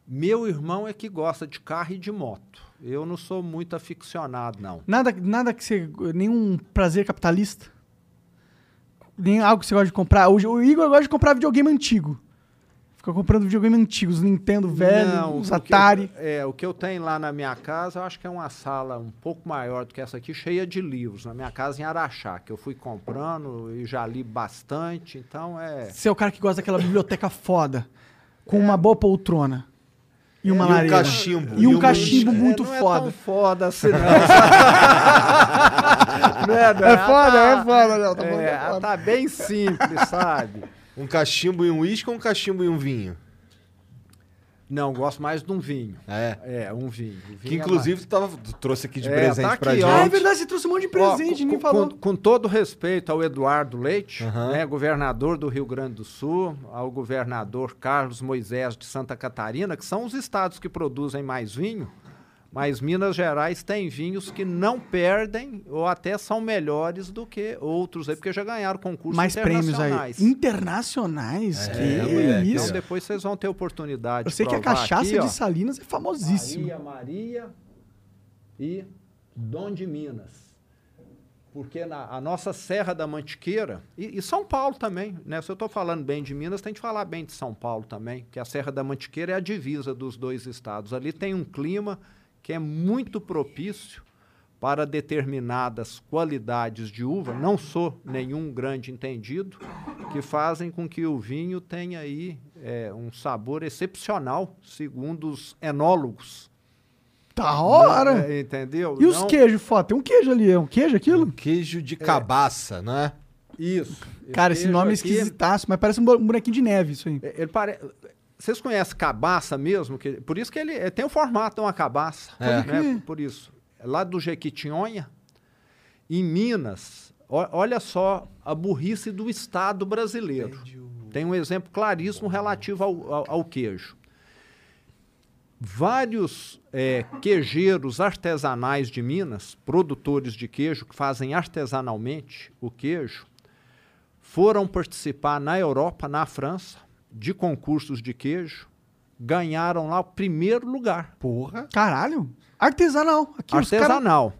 Meu irmão é que gosta de carro e de moto. Eu não sou muito aficionado, não. Nada, nada que você. Nenhum prazer capitalista? Nem algo que você gosta de comprar? O, o Igor gosta de comprar videogame antigo. Fica comprando videogame antigos, Nintendo velho, Não, os Atari. é, o que eu tenho lá na minha casa, eu acho que é uma sala um pouco maior do que essa aqui, cheia de livros. Na minha casa em Araxá, que eu fui comprando e já li bastante, então é. Você é o cara que gosta daquela biblioteca foda, com uma boa poltrona. E uma E um lareira. cachimbo. E um E um- cachimbo É, muito não É foda. tão foda assim, não. não é, não É foda, tá- é foda, não. Tá É, é foda. tá bem simples, sabe? Um cachimbo e um uísque ou um cachimbo e um vinho? Não, gosto mais de um vinho. É. É, um vinho. Vinho Que é inclusive tu, tava, tu trouxe aqui de É, presente tá pra gente. Ah, é verdade, você trouxe um monte de presente, Ó, com, falou. Com, com todo respeito ao Eduardo Leite, Aham. né, governador do Rio Grande do Sul, ao governador Carlos Moisés de Santa Catarina, que são os estados que produzem mais vinho, mas Minas Gerais tem vinhos que não perdem ou até são melhores do que outros aí, porque já ganharam concursos Mais prêmios aí. internacionais. Internacionais? É, que moleque, isso? Então depois vocês vão ter oportunidade Eu sei que a cachaça aqui, ó. de Salinas é famosíssima. Maria Maria e Dom de Minas. Porque na, a nossa Serra da Mantiqueira, e, e São Paulo também, né? Se eu estou falando bem de Minas, tem que falar bem de São Paulo também, que a Serra da Mantiqueira é a divisa dos dois estados. Ali tem um clima que é muito propício para determinadas qualidades de uva, não sou nenhum grande entendido, que fazem com que o vinho tenha aí é, um sabor excepcional, segundo os enólogos. Da hora! É, entendeu? E os Não- queijos, foto? Tem um queijo ali, é um queijo aquilo? Um queijo de cabaça, não é? Isso. Cara, esse nome é aqui, esquisitaço, mas parece um bo- bonequinho de neve isso aí. é, Ele pare... Vocês conhecem cabaça mesmo? Que... Por isso que ele é, tem o formato de uma cabaça. É. né? Por isso. É Lá do Jequitinhonha, em Minas, ó- olha só a burrice do Estado brasileiro. Tem um exemplo claríssimo relativo ao, ao- ao queijo. Vários é, queijeiros artesanais de Minas, produtores de queijo, que fazem artesanalmente o queijo, foram participar na Europa, na França, de concursos de queijo, ganharam lá o primeiro lugar, Porra. Caralho! Artesanal. Aqui, os cara- artesanal.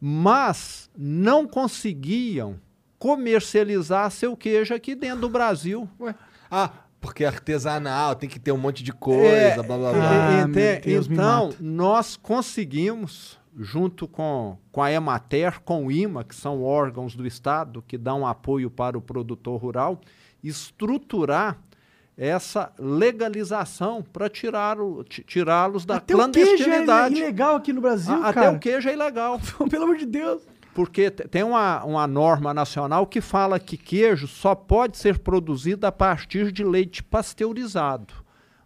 Mas não conseguiam comercializar seu queijo aqui dentro do Brasil. Ué. Ah, porque é artesanal, tem que ter um monte de coisa, É, blá blá é, blá. Ah, ente- Deus, então, nós conseguimos, junto com, com a Emater, com o IMA, que são órgãos do Estado que dão apoio para o produtor rural, estruturar essa legalização para tirá-los da Até o queijo é clandestinidade. ilegal aqui no Brasil, A-. Até o queijo é ilegal. Pelo amor de Deus. Porque te- tem uma, uma norma nacional que fala que queijo só pode ser produzido a partir de leite pasteurizado.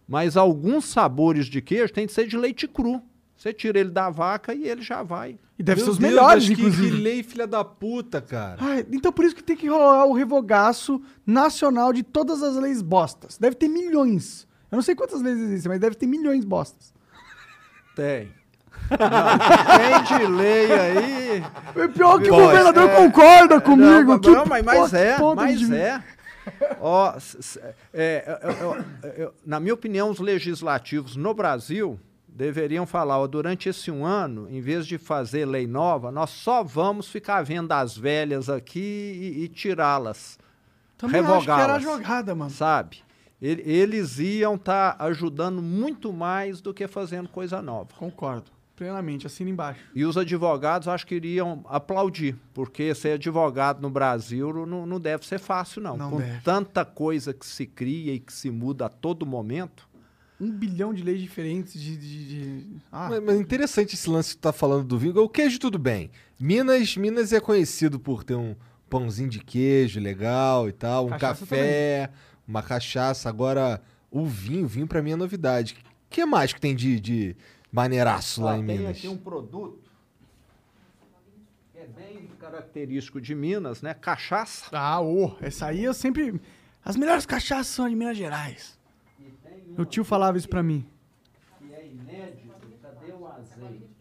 Mas alguns sabores de queijo tem que ser de leite cru. Você tira ele da vaca e ele já vai. E deve Meu ser os Deus, melhores, que- inclusive. Que lei filha da puta, cara. Ai, então por isso que tem que rolar o revogaço nacional de todas as leis bostas. Deve ter milhões. Eu não sei quantas leis existem, mas deve ter milhões bostas. Tem. Não, tem de lei aí. É pior que o governador é. concorda comigo. Não, que não, mas, mas é, mas de- é. Ó, é, eu- eu- eu- eu- na minha opinião, os legislativos no Brasil deveriam falar, ó, durante esse um ano, em vez de fazer lei nova, nós só vamos ficar vendo as velhas aqui e, e tirá-las, que era a revogá-las. jogada, mano. sabe? Ele- Eles iam estar ajudando muito mais do que fazendo coisa nova. Concordo. Plenamente, assina embaixo. E os advogados acho que iriam aplaudir, porque ser advogado no Brasil não, não deve ser fácil, não. Não Com deve. tanta coisa que se cria e que se muda a todo momento, um bilhão de leis diferentes de. de, de- Ah, Mas, mas interessante esse lance que tu tá falando do vinho. O queijo, tudo bem. Minas, Minas é conhecido por ter um pãozinho de queijo legal e tal, um Cachaça café, uma cachaça. Agora, o vinho, vinho pra mim é novidade. O que mais que tem de, de maneiraço lá Ó, em tem Minas? aqui um produto que é bem característico de Minas, né? Cachaça. ah ô, essa aí eu sempre. As melhores cachaças são de Minas Gerais. Meu tio falava isso pra mim. é inédito. Cadê o azeite?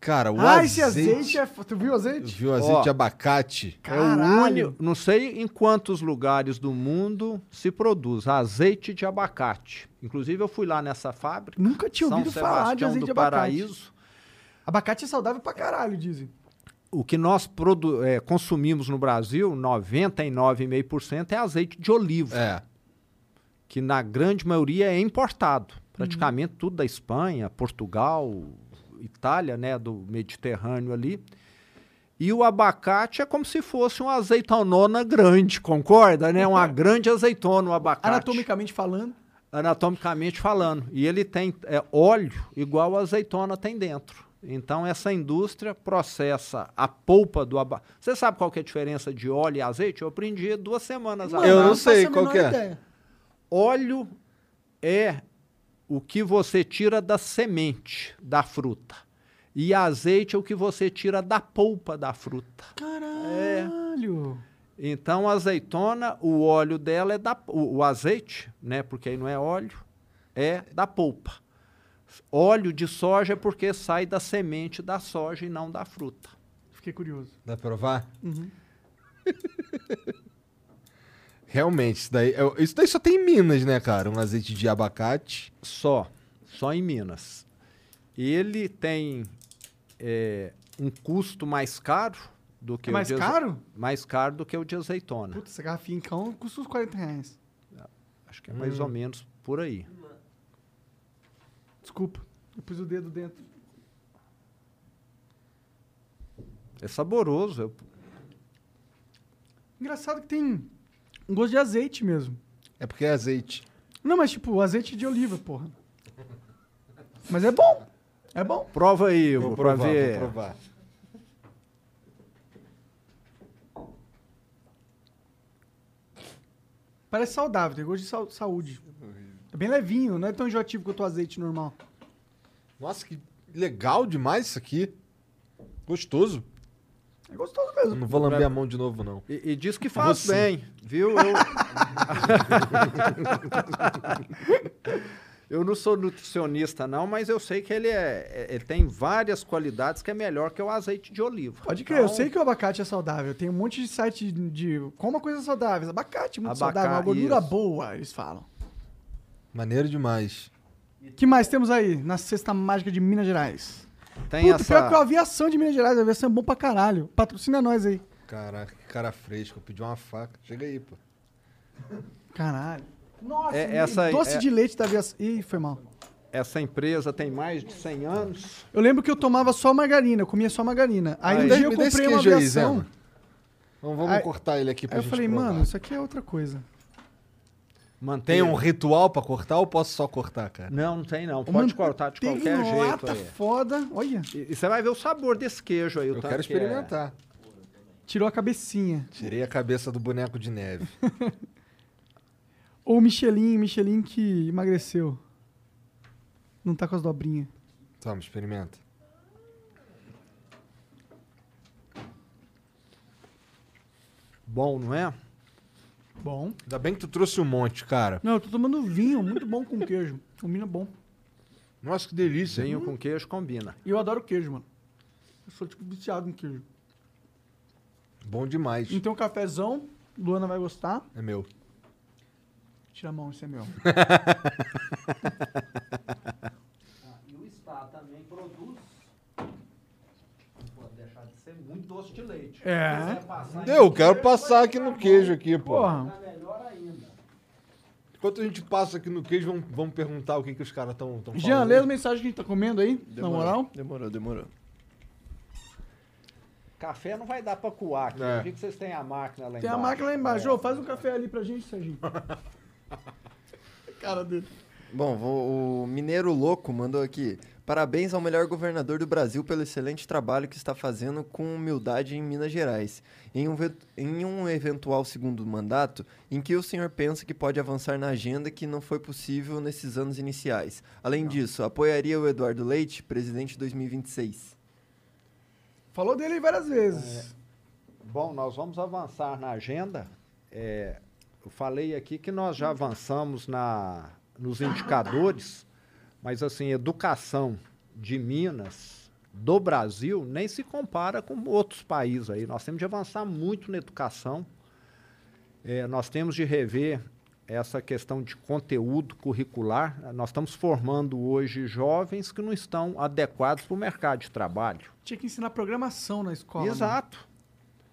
Cara, o ah, azeite... esse azeite é. Tu viu o azeite? Viu azeite Ó. de abacate? É o único, não sei em quantos lugares do mundo se produz azeite de abacate. Inclusive eu fui lá nessa fábrica, Nunca tinha São ouvido falar de azeite do de abacate. Paraíso. Abacate é saudável pra caralho, dizem. O que nós produ- eh, consumimos no Brasil, 99,5% é azeite de oliva. É. que na grande maioria é importado. Praticamente tudo da Espanha, Portugal, Itália, né, do Mediterrâneo ali. E o abacate é como se fosse uma azeitonona grande, concorda, né? Uma grande azeitona o abacate. Anatomicamente falando. Anatomicamente falando. E ele tem é, óleo igual a azeitona tem dentro. Então essa indústria processa a polpa do abacate. Você sabe qual que é a diferença de óleo e azeite? Eu aprendi duas semanas Mano, Eu atrás. não sei qual é. ideia. Óleo é o que você tira da semente da fruta. E azeite é o que você tira da polpa da fruta. Caralho. Então, a azeitona, o óleo dela é da. O, o azeite, né? Porque aí não é óleo, é da polpa. Óleo de soja é porque sai da semente da soja e não da fruta. Fiquei curioso. Dá pra provar? Uhum. Realmente, isso daí, é- isso daí só tem em Minas, né, cara? Um azeite de abacate. Só, só em Minas. Ele tem é, um custo mais caro do que É mais o de aze- caro? mais caro do que o de azeitona. Putz, essa garrafinha então custa uns 40 reais. Acho que é mais Hum. ou menos por aí. Desculpa. Eu pus o dedo dentro. É saboroso. eu- Engraçado que tem um gosto de azeite mesmo. É porque é azeite. Não, mas tipo, azeite de oliva, porra. Mas é bom. É bom. Prova aí, Vou Ivo, pra provar, ver. vou provar. Parece saudável, tem gosto de saúde. É bem levinho, não é tão enjoativo quanto o azeite normal. Nossa, que legal demais isso aqui. Gostoso. É gostoso Eu mesmo. não vou lamber a mão de novo, não. E, e diz que faz Você. bem, viu? Eu... eu não sou nutricionista, não, mas eu sei que ele, é, é- ele tem várias qualidades que é melhor que o azeite de oliva. Pode crer, eu Então, sei que o abacate é saudável. Tem um monte de site de coma coisas saudáveis. Abacate é muito Abaca- saudável, uma gordura isso. boa, eles falam. Maneiro demais. O que mais temos aí na cesta mágica de Minas Gerais? Tem Puta, pior que a essa. aviação de Minas Gerais, a aviação é bom pra caralho. Patrocina nós aí. Caraca, que cara fresco. Eu pedi uma faca. Chega aí, pô. Caralho. Nossa, É, essa aí, doce é- de leite da aviação. Ih, foi mal. Essa empresa tem mais de 100 anos. Eu lembro que eu tomava só margarina, eu comia só margarina. Aí, Aí. um dia eu comprei uma queijo aí, aviação. Zema. Vamos, vamos Aí- cortar ele aqui pra aí eu gente falei, provar. mano, isso aqui é outra coisa. Mantém Tem um ritual pra cortar ou posso só cortar, cara? Não, não tem não. Uma Pode cortar de qualquer jeito. lata aí. foda. Olha, E, e você vai ver o sabor desse queijo aí. o Eu tanto quero que é- experimentar. tirou a cabecinha. Tirei a cabeça do boneco de neve. Ou Michelin, Michelin que emagreceu. Não tá com as dobrinhas. Toma, experimenta. Bom, não é? Bom. Ainda bem que tu trouxe um monte, cara. Não, eu tô tomando vinho, muito bom com queijo. Combina bom. Nossa, que delícia. Vinho com queijo combina. E eu adoro queijo, mano. Eu sou tipo viciado em queijo. Bom demais. Então, cafezão, Luana vai gostar. É meu. Tira a mão, esse é meu. E o Star também produz. Não pode deixar de ser muito doce de leite. É. Eu quero queijo, passar aqui no bom. queijo aqui, pô. Porra. Tá melhor ainda. Enquanto a gente passa aqui no queijo, vamos, vamos perguntar o que, que os caras estão falando. Jean, lê as mensagens que a gente tá comendo aí, na moral. Demorou, demorou. Café não vai dar pra coar aqui. É. Eu vi que vocês têm a máquina lá Tem embaixo. a máquina lá embaixo. É. Ô, faz um café ali pra gente, Serginho. Cara dele. Bom, vou- o Mineiro Louco mandou aqui. Parabéns ao melhor governador do Brasil pelo excelente trabalho que está fazendo com humildade em Minas Gerais. Em um, em um eventual segundo mandato, em que o senhor pensa que pode avançar na agenda que não foi possível nesses anos iniciais? Além disso, apoiaria o Eduardo Leite, presidente 2026? Falou dele várias vezes. Bom, nós vamos avançar na agenda. É, eu falei aqui que nós já avançamos na, nos indicadores, mas assim, educação de Minas, do Brasil, nem se compara com outros países aí. Nós temos de avançar muito na educação. É, nós temos de rever essa questão de conteúdo curricular. Nós estamos formando hoje jovens que não estão adequados para o mercado de trabalho. Tinha que ensinar programação na escola. né? Exato.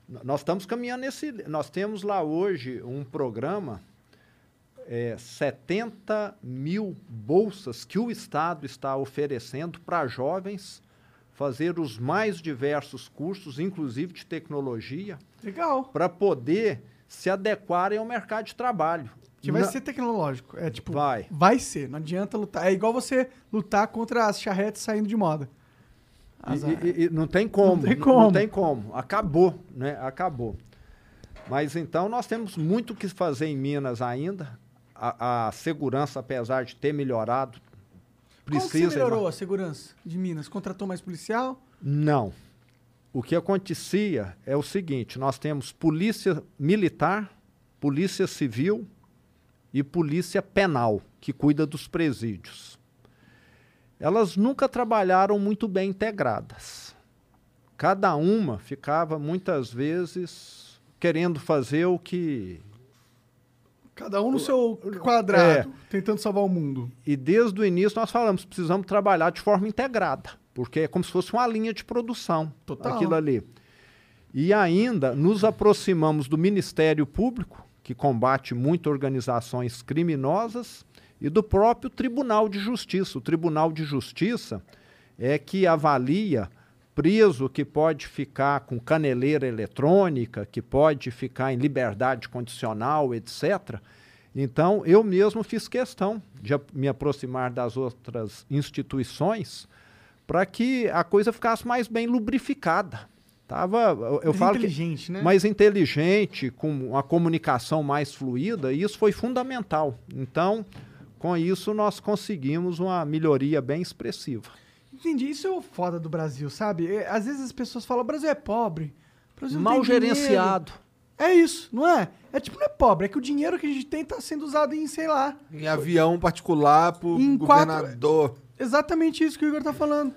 N- Nós estamos caminhando nesse. Nós temos lá hoje um programa, é, 70 mil bolsas que o Estado está oferecendo para jovens fazer os mais diversos cursos, inclusive de tecnologia, Legal. para poder se adequarem ao mercado de trabalho. Que vai Na- ser tecnológico. É tipo. Vai. Vai ser. Não adianta lutar. É igual você lutar contra as charretes saindo de moda. E- Azar. E, e não tem como. Não tem como. Não tem como. Acabou, né? Acabou. Mas então nós temos muito o que fazer em Minas ainda. A, a segurança, apesar de ter melhorado, Como precisa. você melhorou a segurança de Minas? Contratou mais policial? Não. O que acontecia é o seguinte: nós temos polícia militar, polícia civil e polícia penal, que cuida dos presídios. Elas nunca trabalharam muito bem integradas. Cada uma ficava muitas vezes querendo fazer o que Cada um no seu quadrado, É. tentando salvar o mundo. E desde o início nós falamos, precisamos trabalhar de forma integrada, porque é como se fosse uma linha de produção, Total. aquilo ali. E ainda nos aproximamos do Ministério Público, que combate muito organizações criminosas, e do próprio Tribunal de Justiça. O Tribunal de Justiça é que avalia preso que pode ficar com caneleira eletrônica, que pode ficar em liberdade condicional, etc. Então, eu mesmo fiz questão de me aproximar das outras instituições para que a coisa ficasse mais bem lubrificada. Tava, eu, eu falo que inteligente, né? mais inteligente, com uma comunicação mais fluida, e isso foi fundamental. Então, com isso, nós conseguimos uma melhoria bem expressiva. Entendi. Isso é o foda do Brasil, sabe? É, Às vezes as pessoas falam, o Brasil é pobre. O Brasil Mal tem dinheiro." gerenciado. É isso, não é? É tipo, não é pobre, é que o dinheiro que a gente tem tá sendo usado em, sei lá, Em avião particular pro Em quatro- governador. exatamente isso que o Igor tá falando.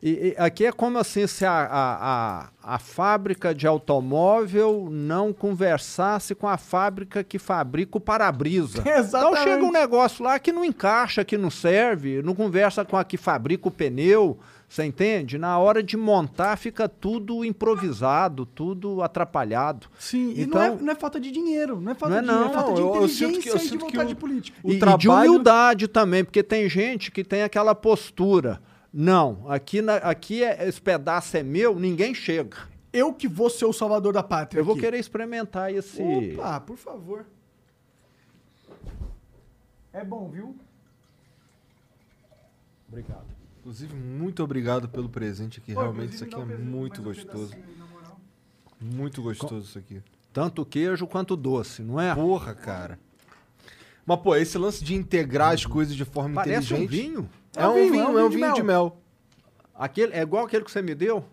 E, e aqui é como assim se a, a, a, a fábrica de automóvel não conversasse com a fábrica que fabrica o para-brisa. Então chega um negócio lá que não encaixa, que não serve, não conversa com a que fabrica o pneu, você entende? Na hora de montar fica tudo improvisado, tudo atrapalhado. Sim, e Então- não, é, não é falta de dinheiro, não é falta Não é de dinheiro, é falta de eu- eu inteligência sinto que- eu e de vontade o- política. O e, e de trabalho- humildade também, porque tem gente que tem aquela postura. Não, aqui, na- aqui é, esse pedaço é meu, ninguém chega. Eu que vou ser o salvador da pátria Eu vou aqui. querer experimentar esse. Opa, por favor. É bom, viu? Obrigado. Inclusive, muito obrigado pelo presente aqui. Pô, Realmente, isso aqui é um pes- muito um gostoso. Muito gostoso isso aqui. Tanto queijo quanto doce, não é? Porra, cara. Mas, pô, esse lance de integrar as coisas de forma Parece um inteligente. vinho. É um vinho, é um vinho de mel. Aquele, é igual aquele que você me deu?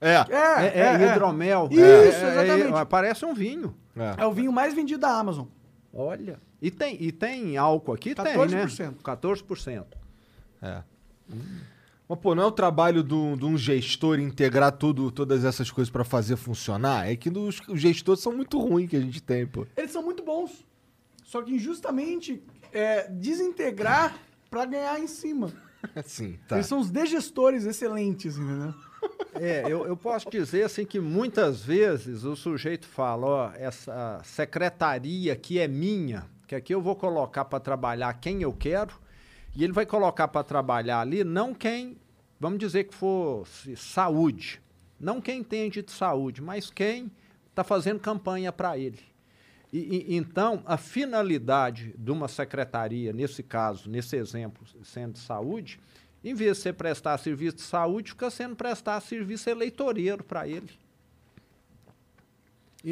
É. É, É, é, hidromel. Isso, É, é, exatamente. é, parece um vinho. É. É o vinho mais vendido da Amazon. Olha. E tem, e tem álcool aqui? Tem, 14%. né? 14%. É. Mas, pô, não é o trabalho de um, de um gestor integrar tudo, todas essas coisas pra fazer funcionar? É que os, os gestores são muito ruins que a gente tem, pô. Eles são muito bons. Só que injustamente é, desintegrar pra ganhar em cima. Assim, tá. Eles são os degestores excelentes, entendeu? É, eu, eu posso dizer assim que muitas vezes o sujeito fala, ó, essa secretaria aqui é minha, que aqui eu vou colocar para trabalhar quem eu quero, e ele vai colocar para trabalhar ali não quem, vamos dizer que fosse saúde, não quem entende de saúde, mas quem está fazendo campanha para ele. E, e, então, a finalidade de uma secretaria, nesse caso, nesse exemplo, sendo de saúde, em vez de você prestar serviço de saúde, fica sendo prestar serviço eleitoreiro para ele. E,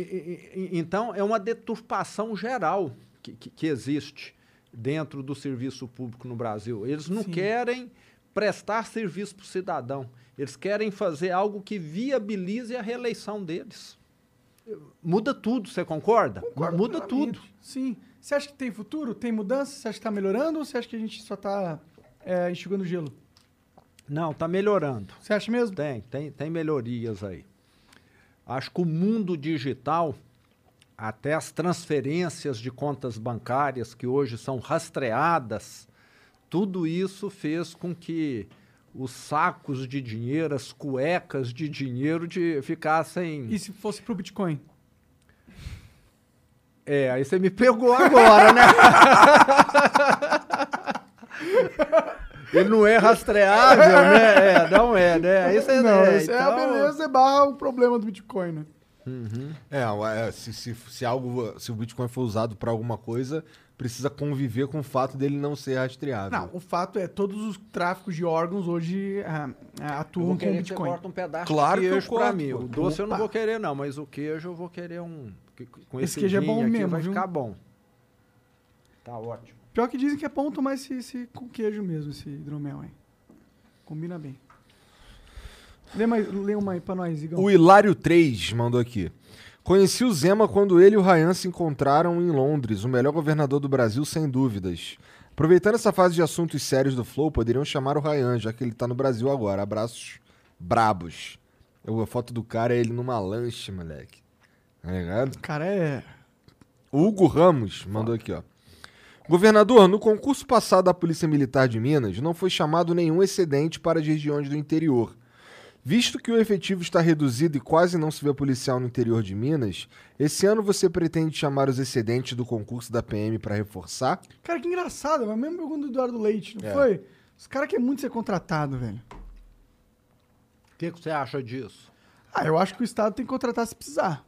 e, então, é uma deturpação geral que, que, que, existe dentro do serviço público no Brasil. Eles não Sim. querem prestar serviço para o cidadão. Eles querem fazer algo que viabilize a reeleição deles. Muda tudo, você concorda? Concordo Muda tudo. Sim. Você acha que tem futuro? Tem mudança? Você acha que está melhorando ou você acha que a gente só está é, enxugando gelo? Não, está melhorando. Você acha mesmo? Tem, tem, tem melhorias aí. Acho que o mundo digital, até as transferências de contas bancárias que hoje são rastreadas, tudo isso fez com que os sacos de dinheiro, as cuecas de dinheiro de, ficassem. E se fosse para o Bitcoin? É, aí você me pegou agora, né? Ele não é rastreável, né? É, não é, né? Aí você, não, é, então... é a beleza barra o problema do Bitcoin, né? Uhum. É, é se, se, se, algo, se o Bitcoin for usado para alguma coisa, precisa conviver com o fato dele não ser rastreável. Não, o fato é todos os tráficos de órgãos hoje ah, atuam com o Bitcoin. um pedaço claro de queijo que eu corto, mim. O doce Opa. eu não vou querer não, mas o queijo eu vou querer um com esse, esse queijo é bom aqui mesmo, vai viu? ficar bom. Tá ótimo. Pior que dizem que é bom tomar esse, esse com queijo mesmo, esse hidromel aí. Combina bem. Lê, mais, lê uma aí pra nós, Igão. O Hilário 3 mandou aqui. Conheci o Zema quando ele e o Ryan se encontraram em Londres, o melhor governador do Brasil, sem dúvidas. Aproveitando essa fase de assuntos sérios do Flow, poderiam chamar o Ryan, já que ele tá no Brasil agora. Abraços brabos. Eu, a foto do cara é ele numa lanche, moleque. Tá ligado? O cara é. Hugo Ramos mandou aqui, ó. Governador, no concurso passado da Polícia Militar de Minas, não foi chamado nenhum excedente para as regiões do interior. Visto que o efetivo está reduzido e quase não se vê policial no interior de Minas, esse ano você pretende chamar os excedentes do concurso da PM para reforçar? Cara, que engraçado, mas mesmo pergunta do Eduardo Leite, não é. foi? Os caras querem muito ser contratado, velho. O que, que você acha disso? Ah, eu acho que o Estado tem que contratar se precisar.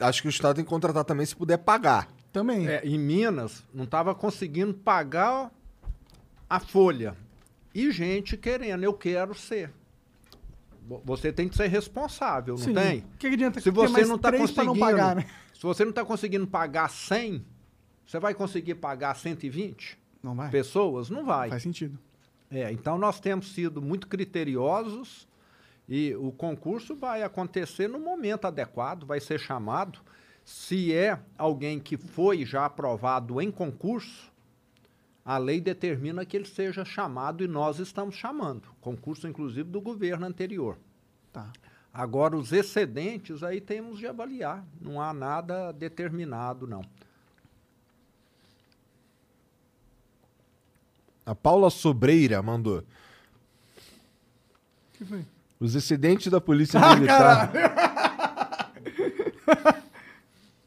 Acho que o Estado tem que contratar também se puder pagar. Também. É, em Minas, não estava conseguindo pagar a folha. E gente querendo, eu quero ser. Você tem que ser responsável, não Sim. tem? O que, que adianta se você não está conseguindo não pagar, né? Se você não está conseguindo pagar 100, você vai conseguir pagar 120 não vai. pessoas? Não vai. Faz sentido. É, então nós temos sido muito criteriosos e o concurso vai acontecer no momento adequado, vai ser chamado. Se é alguém que foi já aprovado em concurso, a lei determina que ele seja chamado e nós estamos chamando. Concurso, inclusive, do governo anterior. Tá. Agora, os excedentes aí temos de avaliar. Não há nada determinado, não. A Paula Sobreira mandou. que foi? Os excedentes da Polícia ah, Militar.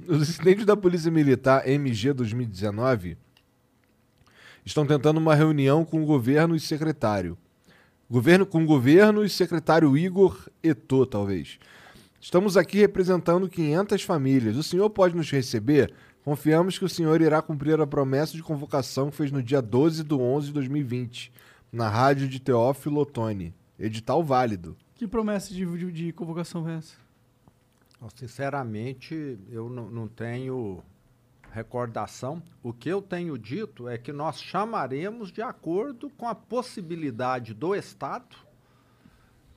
Os excedentes da Polícia Militar MG 2019 estão tentando uma reunião com o governo e secretário. Governo com o governo e secretário Igor Eto, talvez. Estamos aqui representando 500 famílias. O senhor pode nos receber? Confiamos que o senhor irá cumprir a promessa de convocação que fez no dia 12 de 11 de 2020, na rádio de Teófilo Otoni. Edital válido. Que promessa de, de, de convocação é essa? Sinceramente, eu não tenho recordação, o que eu tenho dito é que nós chamaremos de acordo com a possibilidade do Estado.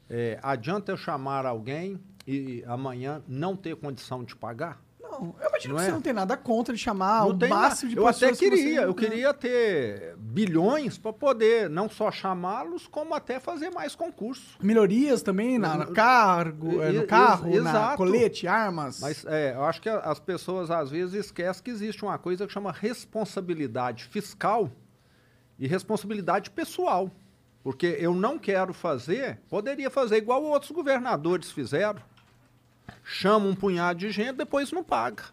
É, adianta eu chamar alguém e amanhã não ter condição de pagar? Não, eu imagino não que é? você não tem nada contra de chamar não o máximo de eu pessoas. Eu até queria, eu queria ter bilhões para poder não só chamá-los, como até fazer mais concursos. Melhorias também na, no cargo, é, no carro, ex na colete, armas. Mas é, eu acho que as pessoas às vezes esquecem que existe uma coisa que chama responsabilidade fiscal e responsabilidade pessoal. Porque eu não quero fazer, poderia fazer igual outros governadores fizeram chama um punhado de gente, depois não paga.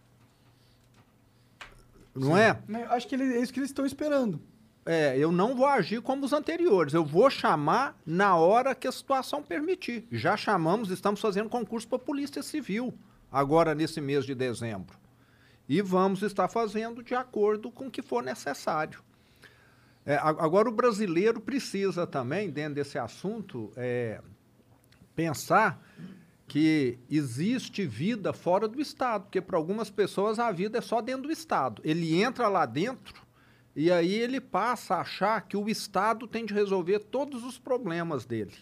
Não Sim. é? Acho que ele, é isso que eles estão esperando. É, eu não vou agir como os anteriores. Eu vou chamar na hora que a situação permitir. Já chamamos, estamos fazendo concurso para a Polícia Civil, agora nesse mês de dezembro. E vamos estar fazendo de acordo com o que for necessário. É, agora, o brasileiro precisa também, dentro desse assunto, é, pensar que existe vida fora do Estado, porque para algumas pessoas a vida é só dentro do Estado. Ele entra lá dentro e aí ele passa a achar que o Estado tem de resolver todos os problemas dele.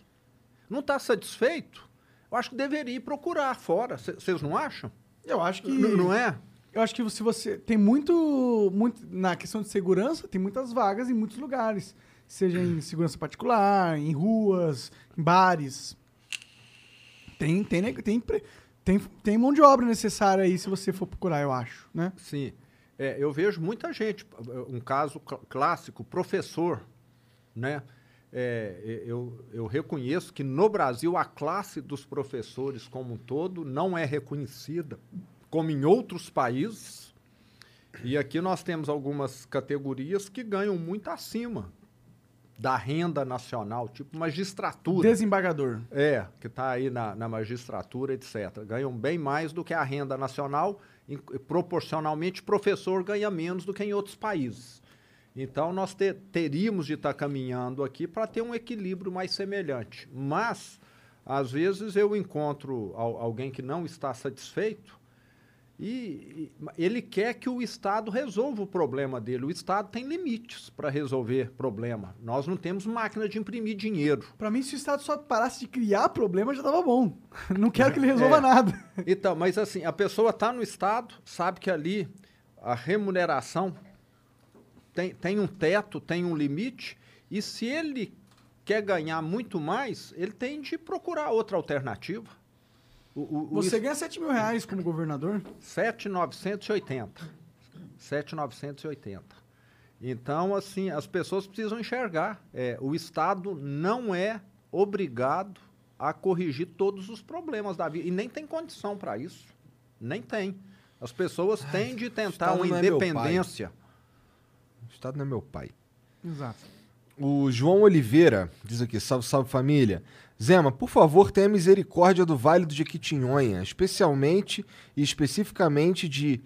Não está satisfeito? Eu acho que deveria procurar fora. Vocês não acham? Eu acho que. N não é? Eu acho que se você. Tem muito, muito. Na questão de segurança, tem muitas vagas em muitos lugares. Seja em segurança particular, em ruas, em bares. Tem, tem, tem, tem, tem mão de obra necessária aí se você for procurar, eu acho, né? Sim. É, eu vejo muita gente, um caso cl clássico, professor, né? É, eu, eu reconheço que no Brasil a classe dos professores como um todo não é reconhecida, como em outros países. E aqui nós temos algumas categorias que ganham muito acima da renda nacional, tipo magistratura. Desembargador. É, que está aí na, na magistratura, etc. Ganham bem mais do que a renda nacional, e, proporcionalmente, professor ganha menos do que em outros países. Então, nós te, teríamos de estar tá caminhando aqui para ter um equilíbrio mais semelhante. Mas, às vezes, eu encontro alguém que não está satisfeito e, ele quer que o Estado resolva o problema dele. O Estado tem limites para resolver problema. Nós não temos máquina de imprimir dinheiro. Para mim, se o Estado só parasse de criar problema, já estava bom. Não quero que ele resolva é. nada. Então, mas assim, a pessoa está no Estado, sabe que ali a remuneração tem, tem um teto, tem um limite, e se ele quer ganhar muito mais, ele tem de procurar outra alternativa. O, o, Você ganha 7 mil reais como governador? 7,980. 7,980. Então, assim, as pessoas precisam enxergar. É, o Estado não é obrigado a corrigir todos os problemas da vida. E nem tem condição para isso. Nem tem. As pessoas têm de tentar uma é independência. É o Estado não é meu pai. Exato. O João Oliveira diz aqui: salve, salve família. Zema, por favor, tenha misericórdia do Vale do Jequitinhonha, especialmente e especificamente de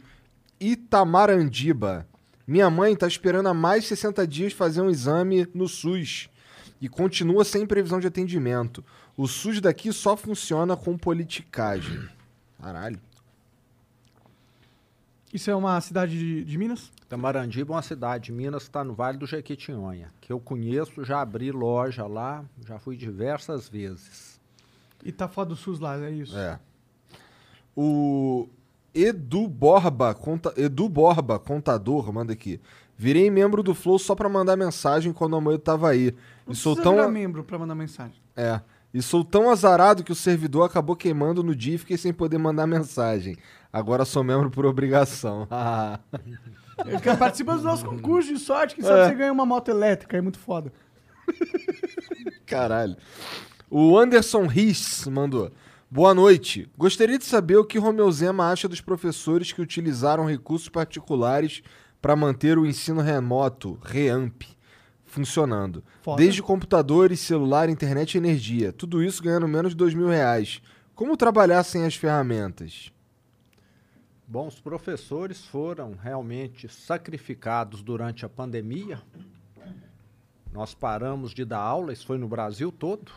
Itamarandiba. Minha mãe está esperando há mais de 60 dias fazer um exame no SUS e continua sem previsão de atendimento. O SUS daqui só funciona com politicagem. Caralho. Isso é uma cidade de, de Minas? Tamarandiba é uma cidade de Minas que está no Vale do Jequitinhonha, que eu conheço, já abri loja lá, já fui diversas vezes. E tá fora do SUS lá, é isso? É. O Edu Borba, conta, Edu Borba, contador, manda aqui. Virei membro do Flow só para mandar mensagem quando a Moedo tava aí. Não e sou tão membro para mandar mensagem. É. E sou tão azarado que o servidor acabou queimando no dia e fiquei sem poder mandar mensagem. Agora sou membro por obrigação. Participa dos nossos concursos de sorte, que sabe é. você ganha uma moto elétrica, é muito foda. Caralho. O Anderson Riss mandou. Boa noite. Gostaria de saber o que Romeu Zema acha dos professores que utilizaram recursos particulares para manter o ensino remoto, REAMP, funcionando. Foda. Desde computadores, celular, internet e energia. Tudo isso ganhando menos de dois mil reais. Como trabalhar sem as ferramentas? Bom, os professores foram realmente sacrificados durante a pandemia. Nós paramos de dar aula, isso foi no Brasil todo,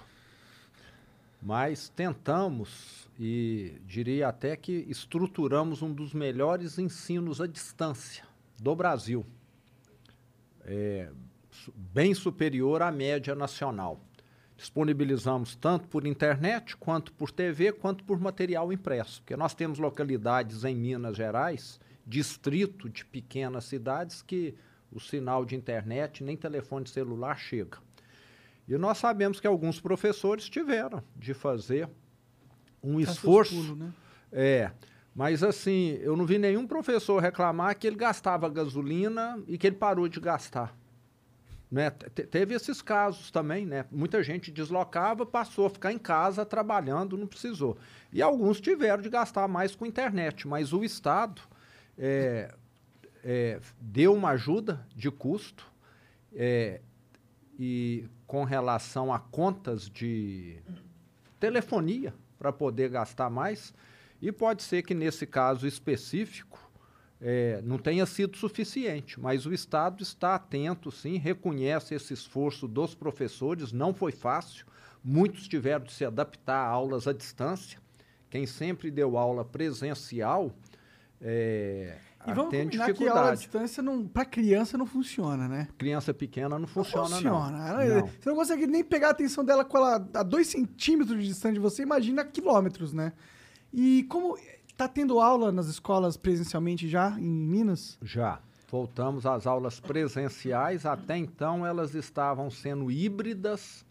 mas tentamos e diria até que estruturamos um dos melhores ensinos à distância do Brasil, é, bem superior à média nacional. Disponibilizamos tanto por internet, quanto por TV, quanto por material impresso. Porque nós temos localidades em Minas Gerais, distrito de pequenas cidades, que o sinal de internet nem telefone celular chega. E nós sabemos que alguns professores tiveram de fazer um esforço. Pulo, né? É. Mas assim, eu não vi nenhum professor reclamar que ele gastava gasolina e que ele parou de gastar. Né? Teve esses casos também, né? Muita gente deslocava, passou a ficar em casa trabalhando, não precisou. E alguns tiveram de gastar mais com internet, mas o Estado é, é, deu uma ajuda de custo é, e com relação a contas de telefonia para poder gastar mais. E pode ser que nesse caso específico é, não tenha sido suficiente, mas o Estado está atento, sim, reconhece esse esforço dos professores, não foi fácil, muitos tiveram de se adaptar a aulas à distância, quem sempre deu aula presencial é, E vamos tem combinar que a aula à dificuldade. distância, não, pra criança, não funciona, né? Criança pequena não funciona, não. não. funciona. Ela- Não. Você não consegue nem pegar a atenção dela com ela a dois centímetros de distância de você, imagina quilômetros, né? E como tá tendo aula nas escolas presencialmente já, em Minas? Já. Voltamos às aulas presenciais. Até então elas estavam sendo híbridas.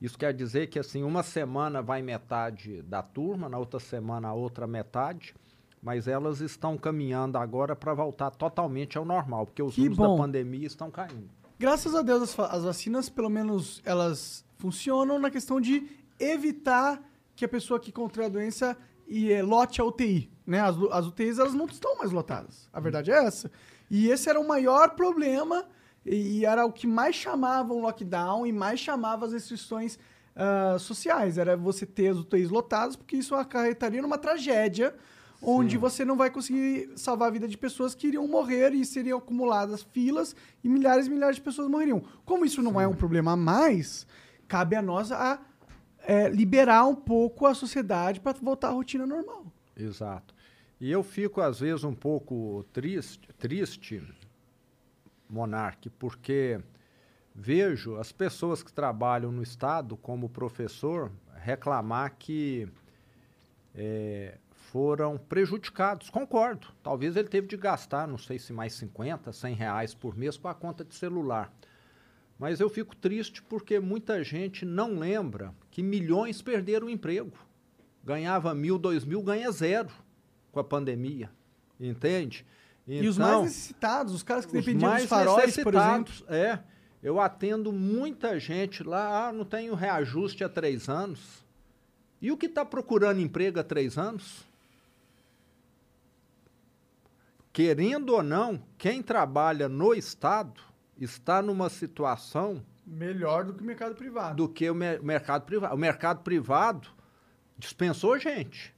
Isso quer dizer que assim, uma semana vai metade da turma, na outra semana a outra metade. Mas elas estão caminhando agora para voltar totalmente ao normal, porque os Que números bom. da pandemia estão caindo. Graças a Deus, as, as vacinas, pelo menos, elas funcionam na questão de evitar que a pessoa que contrai a doença e eh, lote a UTI, né? As, as UTIs, elas não estão mais lotadas. A verdade é essa. E esse era o maior problema e, e era o que mais chamava o lockdown e mais chamava as restrições ah, sociais. Era você ter as UTIs lotadas, porque isso acarretaria numa tragédia onde você não vai conseguir salvar a vida de pessoas que iriam morrer e seriam acumuladas filas e milhares e milhares de pessoas morreriam. Como isso não é um problema a mais, cabe a nós a é, liberar um pouco a sociedade para voltar à rotina normal. Exato. E eu fico, às vezes, um pouco triste, triste Monarque, porque vejo as pessoas que trabalham no Estado como professor reclamar que eh, foram prejudicados. Concordo. Talvez ele teve de gastar, não sei se mais 50, 100 reais por mês com a conta de celular. Mas eu fico triste porque muita gente não lembra que milhões perderam o emprego. Ganhava mil, dois mil, ganha zero com a pandemia. Entende? e os mais necessitados, os caras que Então, dependiam dos mais faróis, por exemplo. É. Eu atendo muita gente lá, ah, não tenho reajuste há três anos. E o que está procurando emprego há três anos? Querendo ou não, quem trabalha no Estado está numa situação Melhor do que o mercado privado. do que o mer- mercado privado. O mercado privado dispensou gente.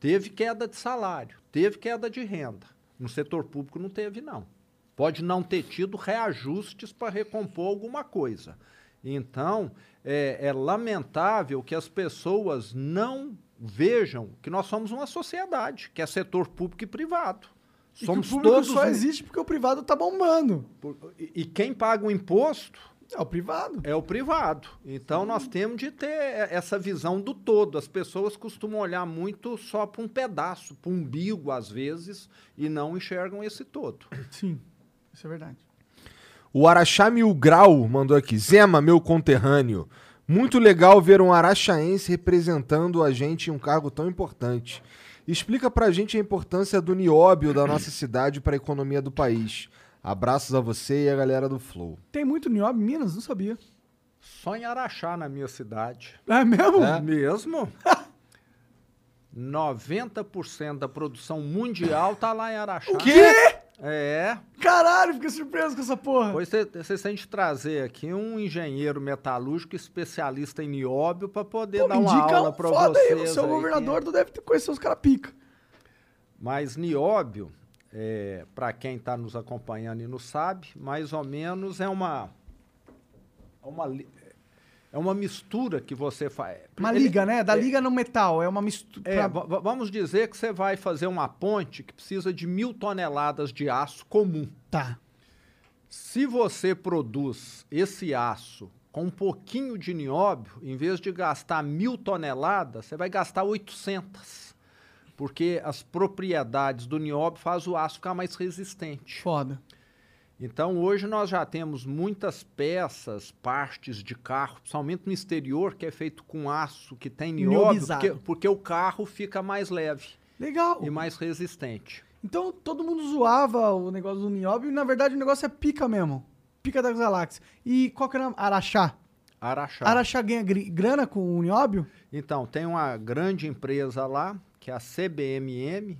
Teve queda de salário, teve queda de renda. No setor público não teve, não. Pode não ter tido reajustes para recompor alguma coisa. Então, é, é lamentável que as pessoas não vejam que nós somos uma sociedade, que é setor público e privado. E que Somos o público todos. só existe porque o privado tá bombando. por- E, e quem paga o imposto É o privado. é o privado. Então nós temos de ter essa visão do todo. As pessoas costumam olhar muito só para um pedaço, para um umbigo às vezes, e não enxergam esse todo. Sim, isso é verdade. O Araxá Mil Grau mandou aqui. Zema, meu conterrâneo. Muito legal ver um araxaense representando a gente em um cargo tão importante. Explica pra gente a importância do nióbio da nossa cidade para a economia do país. Abraços a você e a galera do Flow. Tem muito nióbio em Minas? Não sabia. Só em Araxá, na minha cidade. É mesmo? É? Mesmo? 90% da produção mundial tá lá em Araxá. O quê? É. Caralho, fiquei surpreso com essa porra. Pois cê- vocês têm de trazer aqui um engenheiro metalúrgico especialista em nióbio para poder Pô, dar uma indica aula um para foda vocês. aí. O seu aí, governador tu deve ter conhecer os caras pica. Mas nióbio, é, para quem está nos acompanhando e não sabe, mais ou menos é uma, é uma, é uma mistura que você faz. Uma Ele- liga, né? Da é, liga no metal. É uma mistura. é, va- vamos dizer que você vai fazer uma ponte que precisa de mil toneladas de aço comum. Tá. Se você produz esse aço com um pouquinho de nióbio, em vez de gastar mil toneladas, você vai gastar 800. Porque as propriedades do nióbio fazem o aço ficar mais resistente. Foda. Então, hoje nós já temos muitas peças, partes de carro, principalmente no exterior, que é feito com aço que tem nióbio, porque, porque o carro fica mais leve Legal. e mais resistente. Então todo mundo zoava o negócio do nióbio e na verdade o negócio é pica mesmo. Pica das galáxias. E qual que é o nome? Araxá. Araxá. Araxá ganha grana com o nióbio? Então, tem uma grande empresa lá, que é a CBMM,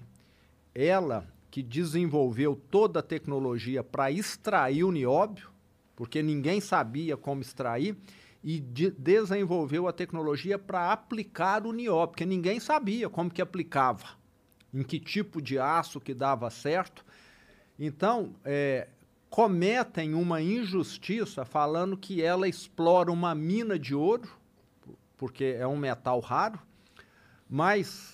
ela que desenvolveu toda a tecnologia para extrair o nióbio, porque ninguém sabia como extrair, e de- desenvolveu a tecnologia para aplicar o nióbio, porque ninguém sabia como que aplicava. em que tipo de aço que dava certo. Então, é, cometem uma injustiça falando que ela explora uma mina de ouro, porque é um metal raro, mas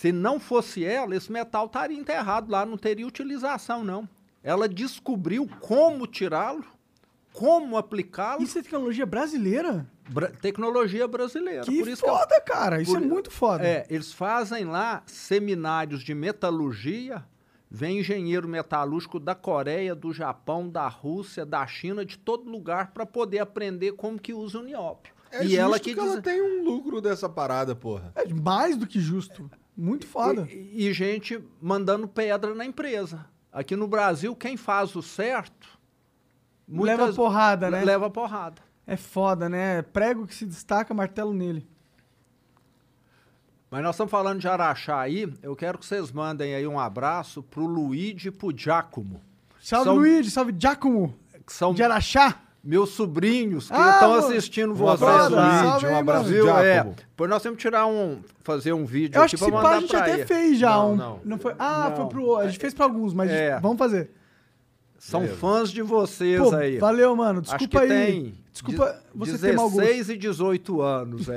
se não fosse ela, esse metal estaria enterrado lá, não teria utilização, não. Ela descobriu como tirá-lo, como aplicá-lo. Isso é tecnologia brasileira? Bra tecnologia brasileira. Que Por isso foda, cara. Isso por- é muito foda. É, eles fazem lá seminários de metalurgia. Vem engenheiro metalúrgico da Coreia, do Japão, da Rússia, da China, de todo lugar para poder aprender como que usa o nióbio. É e justo ela que, que ela diz- tem um lucro dessa parada, porra. É mais do que justo. Muito foda. E, e gente mandando pedra na empresa. Aqui no Brasil, quem faz o certo Leva porrada, né? Leva porrada. É foda, né? Prego que se destaca, martelo nele. Mas nós estamos falando de Araxá aí. Eu quero que vocês mandem aí um abraço pro Luigi e pro Giacomo, Salve, São- Luigi. Salve, Giacomo. são De Araxá. Meus sobrinhos que Ah, estão mano. assistindo Um vocês abraço, lá. salve Luigi. Um aí, abraço, Viu? É. Pois nós temos que tirar um, fazer um vídeo Eu aqui acho que pra esse pá a gente até ele. fez já. Não, um, não. foi? Ah, Não. foi pro. A gente fez pra alguns, mas É. vamos fazer. São Beleza. fãs de vocês Pô, aí. valeu, mano. Acho Desculpa que aí. tem Desculpa de- você ter mau gosto. 16 e 18 anos. É.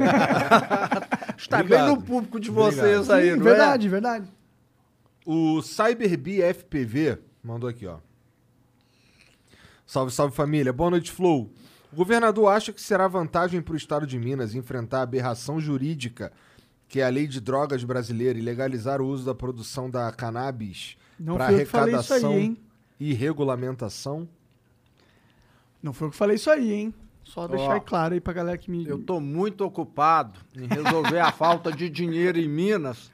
Está bem no público de Obrigado. vocês aí, Sim, não verdade, verdade. O CyberB FPV mandou aqui, ó. Salve, salve família. Boa noite, Flow. O governador acha que será vantagem para o estado de Minas enfrentar a aberração jurídica que é a lei de drogas brasileira e legalizar o uso da produção da cannabis para aí, arrecadação hein? e regulamentação? Não foi eu que falei isso aí, hein? Só deixar Ó, claro aí pra galera que me. Eu estou muito ocupado em resolver a falta de dinheiro em Minas.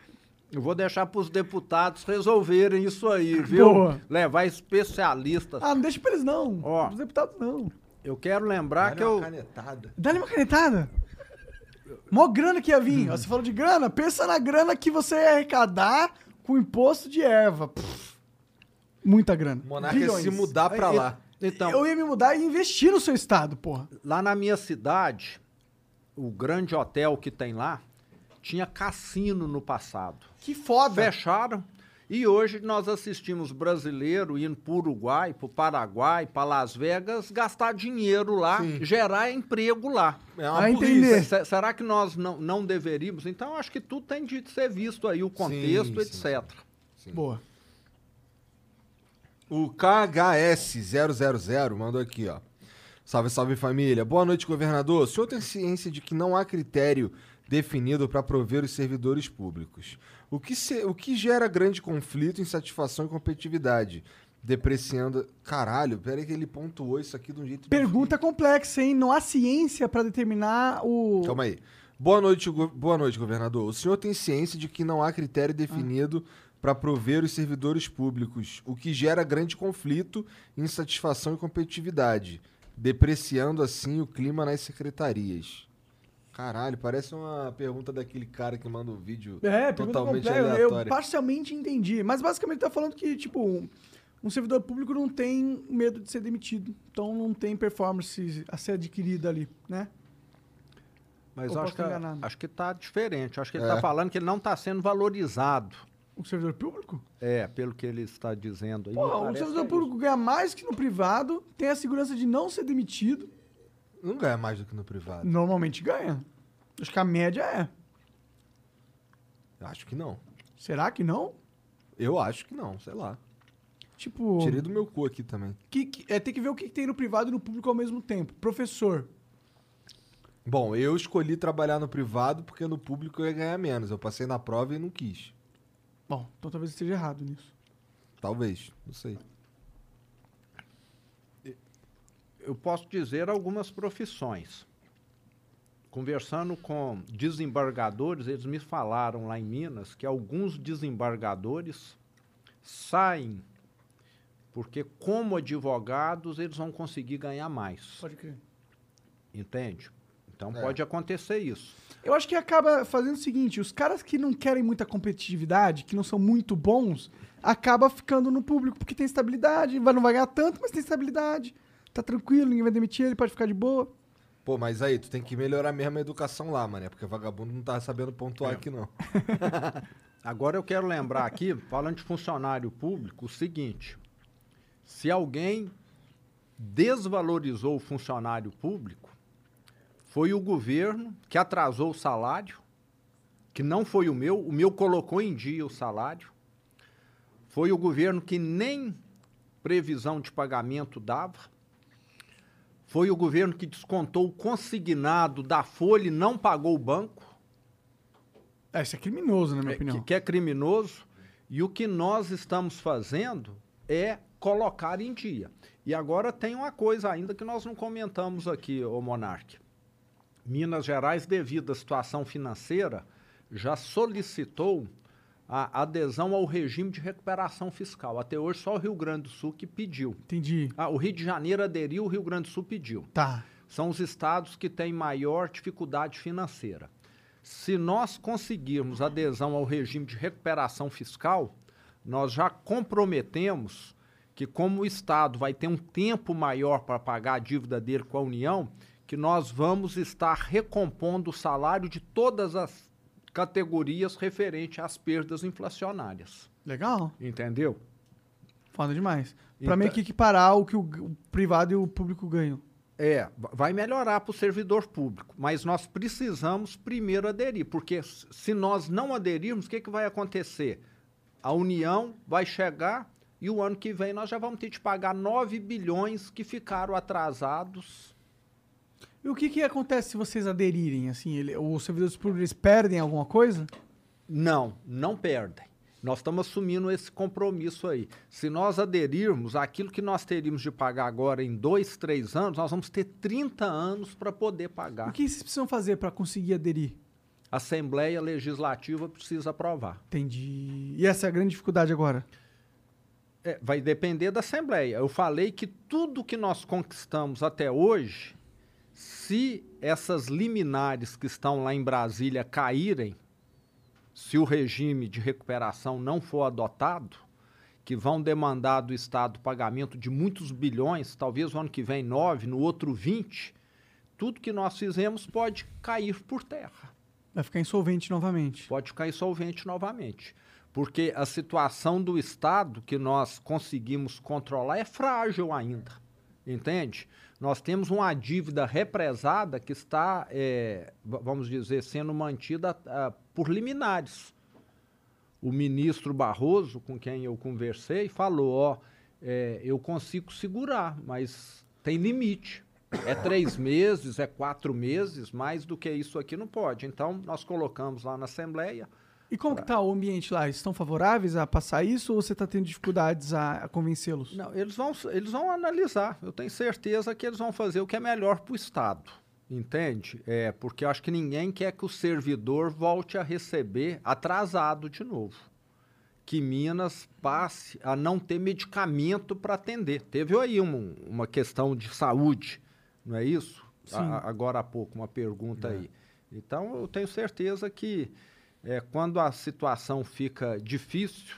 Eu vou deixar para os deputados resolverem isso aí, viu? Boa. Levar especialistas. Ah, não deixa pra eles não. Ó. Os deputados não. Eu quero lembrar que eu. canetada. Dá-lhe uma canetada. Mó grana que ia vir. Ó, Você falou de grana? Pensa na grana que você ia arrecadar com imposto de erva. Pff, muita grana. Monarca ia Bilhões. se mudar pra E- lá. Então, Eu ia me mudar e investir no seu estado, porra. lá na minha cidade, o grande hotel que tem lá tinha cassino no passado. Que foda. Fecharam. E hoje nós assistimos brasileiro indo para o Uruguai, para o Paraguai, para Las Vegas, gastar dinheiro lá, gerar emprego lá. É uma entender. Se- será que nós não, não deveríamos? Então, acho que tudo tem de ser visto aí, o contexto, Sim, sim, etc. Boa. O KHS000 mandou aqui, ó. Salve, salve família. Boa noite, governador. O senhor tem ciência de que não há critério definido para prover os servidores públicos. O que, se- o que gera grande conflito, insatisfação e competitividade? Depreciando. Caralho, peraí que ele pontuou isso aqui de um jeito. Pergunta complexa, hein? Não há ciência pra determinar o. Calma aí. Boa noite, go- boa noite, governador. O senhor tem ciência de que não há critério definido para prover os servidores públicos, o que gera grande conflito, insatisfação e competitividade, depreciando assim o clima nas secretarias. Caralho, parece uma pergunta daquele cara que manda um vídeo É, totalmente complexa. Eu aleatório. parcialmente entendi. Mas basicamente tá falando que, tipo, um- um servidor público não tem medo de ser demitido. Então não tem performance a ser adquirida ali, né? Mas acho que, estar enganado? acho que está diferente. Acho que ele É. está falando que ele não está sendo valorizado. O servidor público? É, pelo que ele está dizendo aí. Pô, o servidor que é público ganha mais que no privado, tem a segurança de não ser demitido. Não ganha mais do que no privado. Normalmente ganha. Acho que a média é. Eu acho que não. Será que não? Eu acho que não, sei lá. Tipo, Tirei do meu cu aqui também. que, que- é, tem que ver o que tem no privado e no público ao mesmo tempo. Professor. Bom, eu escolhi trabalhar no privado porque no público eu ia ganhar menos. Eu passei na prova e não quis. Bom, então talvez esteja errado nisso. Talvez, não sei. Eu posso dizer algumas profissões. Conversando com desembargadores, eles me falaram lá em Minas que alguns desembargadores saem porque, como advogados, eles vão conseguir ganhar mais. Pode crer. Entende? Então É. pode acontecer isso. Eu acho que acaba fazendo o seguinte: os caras que não querem muita competitividade, que não são muito bons, acaba ficando no público porque tem estabilidade. Vai, não vai ganhar tanto, mas tem estabilidade. Tá tranquilo, ninguém vai demitir ele, pode ficar de boa. Pô, mas aí, tu tem que melhorar mesmo a educação lá, mané. Porque vagabundo não tá sabendo pontuar É. aqui, não. Agora eu quero lembrar aqui, falando de funcionário público, o seguinte: se alguém desvalorizou o funcionário público, foi o governo que atrasou o salário, que não foi o meu, o meu colocou em dia o salário, foi o governo que nem previsão de pagamento dava, foi o governo que descontou o consignado da folha e não pagou o banco. É, isso é criminoso, na minha é, opinião. Que, que é criminoso. E o que nós estamos fazendo é colocar em dia. E agora tem uma coisa ainda que nós não comentamos aqui, ô Monarque. Minas Gerais, devido à situação financeira, já solicitou a adesão ao regime de recuperação fiscal. Até hoje, só o Rio Grande do Sul que pediu. Entendi. Ah, o Rio de Janeiro aderiu, o Rio Grande do Sul pediu. Tá. São os estados que têm maior dificuldade financeira. Se nós conseguirmos adesão ao regime de recuperação fiscal, nós já comprometemos que, como o Estado vai ter um tempo maior para pagar a dívida dele com a União, que nós vamos estar recompondo o salário de todas as categorias referente às perdas inflacionárias. Legal. Entendeu? Foda demais. Então- meio que equiparar o que o, privado e o público ganham. É, va- vai melhorar para o servidor público, mas nós precisamos primeiro aderir, porque se nós não aderirmos, o que, que vai acontecer? A União vai chegar e o ano que vem nós já vamos ter de pagar 9 bilhões que ficaram atrasados. E o que que acontece se vocês aderirem? Assim, ele, os servidores públicos perdem alguma coisa? Não, não perdem. Nós estamos assumindo esse compromisso aí. Se nós aderirmos, aquilo que nós teríamos de pagar agora em dois, três anos, nós vamos ter 30 anos para poder pagar. O que vocês precisam fazer pra conseguir aderir? A Assembleia Legislativa precisa aprovar. Entendi. E essa é a grande dificuldade agora? É, vai depender da Assembleia. Eu falei que tudo que nós conquistamos até hoje, se essas liminares que estão lá em Brasília caírem, se o regime de recuperação não for adotado, que vão demandar do Estado pagamento de muitos bilhões, talvez o ano que vem 9, no outro 20, tudo que nós fizemos pode cair por terra Vai ficar insolvente novamente. pode ficar insolvente novamente. Porque a situação do Estado que nós conseguimos controlar é frágil ainda. Entende? Nós temos uma dívida represada que está, v- vamos dizer, sendo mantida ah, por liminares. O ministro Barroso, com quem eu conversei, falou: ó, eh, eu consigo segurar, mas tem limite. É três meses, é quatro meses, mais do que isso aqui não pode. Então, nós colocamos lá na Assembleia. E como que tá o ambiente lá? Estão favoráveis a passar isso ou você tá tendo dificuldades a, a convencê-los? Não, eles vão, eles vão analisar. Eu tenho certeza que eles vão fazer o que é melhor para o Estado. Entende? É, porque eu acho que ninguém quer que o servidor volte a receber atrasado de novo. Que Minas passe a não ter medicamento para atender. Teve aí um- uma questão de saúde, não é isso? Sim. A- agora há pouco, uma pergunta aí. Então, eu tenho certeza que é, quando a situação fica difícil,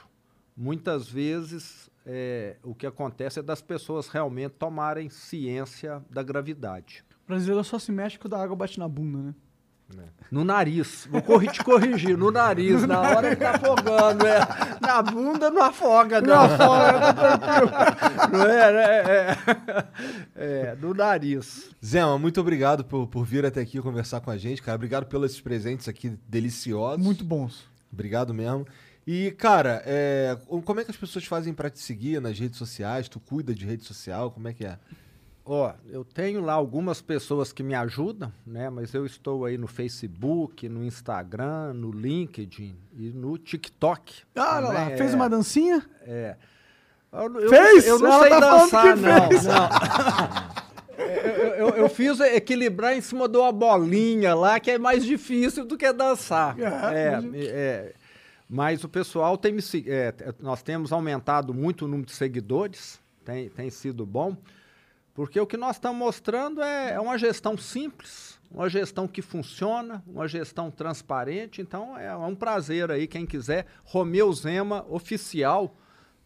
muitas vezes é, o que acontece é das pessoas realmente tomarem ciência da gravidade. O brasileiro só se mexe quando a água bate na bunda, né? No nariz. Vou corri- te corrigir, no nariz, na hora que tá afogando. É. Na bunda não afoga, não. Não afoga, Não é, né? é, é, no nariz. Zema, muito obrigado por, por vir até aqui conversar com a gente, cara. Obrigado pelos presentes aqui deliciosos. Muito bons. Obrigado mesmo. E, cara, é, como é que as pessoas fazem pra te seguir nas redes sociais? Tu cuida de rede social? Como é que é? Ó, eu tenho lá algumas pessoas que me ajudam, né? Mas eu estou aí no Facebook, no Instagram, no LinkedIn e no TikTok. Ah, olha lá, também, fez é. uma dancinha? É. Eu, eu- Fez? Eu não Ela sei tá dançar, não. fez. não. eu, eu- eu fiz equilibrar em cima de uma bolinha lá, que é mais difícil do que dançar. É, mas- é, mas o pessoal tem me é, nós temos aumentado muito o número de seguidores, tem, tem sido bom, porque o que nós estamos mostrando é, é uma gestão simples, uma gestão que funciona, uma gestão transparente. Então é um prazer aí, quem quiser. Romeu Zema Oficial,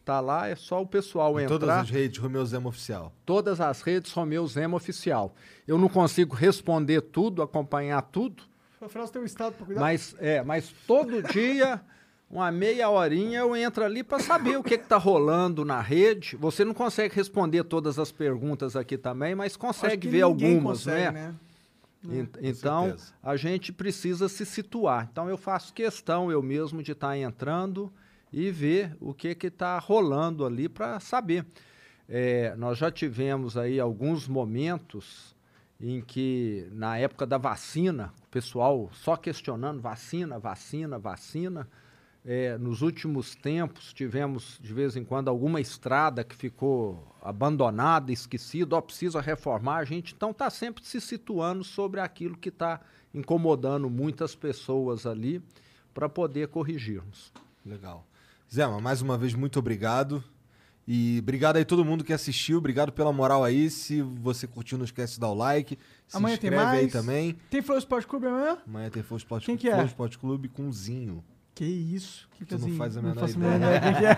tá lá, é só o pessoal Em entrar. todas as redes, Romeu Zema Oficial. Todas as redes Romeu Zema Oficial. Eu não consigo responder tudo, acompanhar tudo, Afinal, você tem um estado pra cuidar. mas, é, mas todo dia uma meia horinha eu entro ali para saber o que está rolando na rede. Você não consegue responder todas as perguntas aqui também, mas consegue ver algumas, consegue, né? né? então, a gente precisa se situar. Então, eu faço questão eu mesmo de estar tá entrando e ver o que está rolando ali para saber. É, nós já tivemos aí alguns momentos em que, na época da vacina, o pessoal só questionando vacina, vacina, vacina. É, nos últimos tempos tivemos de vez em quando alguma estrada que ficou abandonada, esquecida, ou precisa reformar. A gente então está sempre se situando sobre aquilo que está incomodando muitas pessoas ali para poder corrigirmos. Legal. Zé, mais uma vez, muito obrigado. E obrigado aí todo mundo que assistiu, obrigado pela moral aí. Se você curtiu, não esquece de dar o like. Se amanhã inscreve tem mais. aí também. Tem Flow Esporte Clube amanhã? Amanhã tem Flow Esporte, Quem que é? Flow Esporte Clube com Zinho. Que isso? Que tu não assim? faz a menor não ideia. A menor ideia.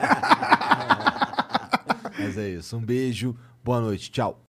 Mas é isso. Um beijo, boa noite, tchau.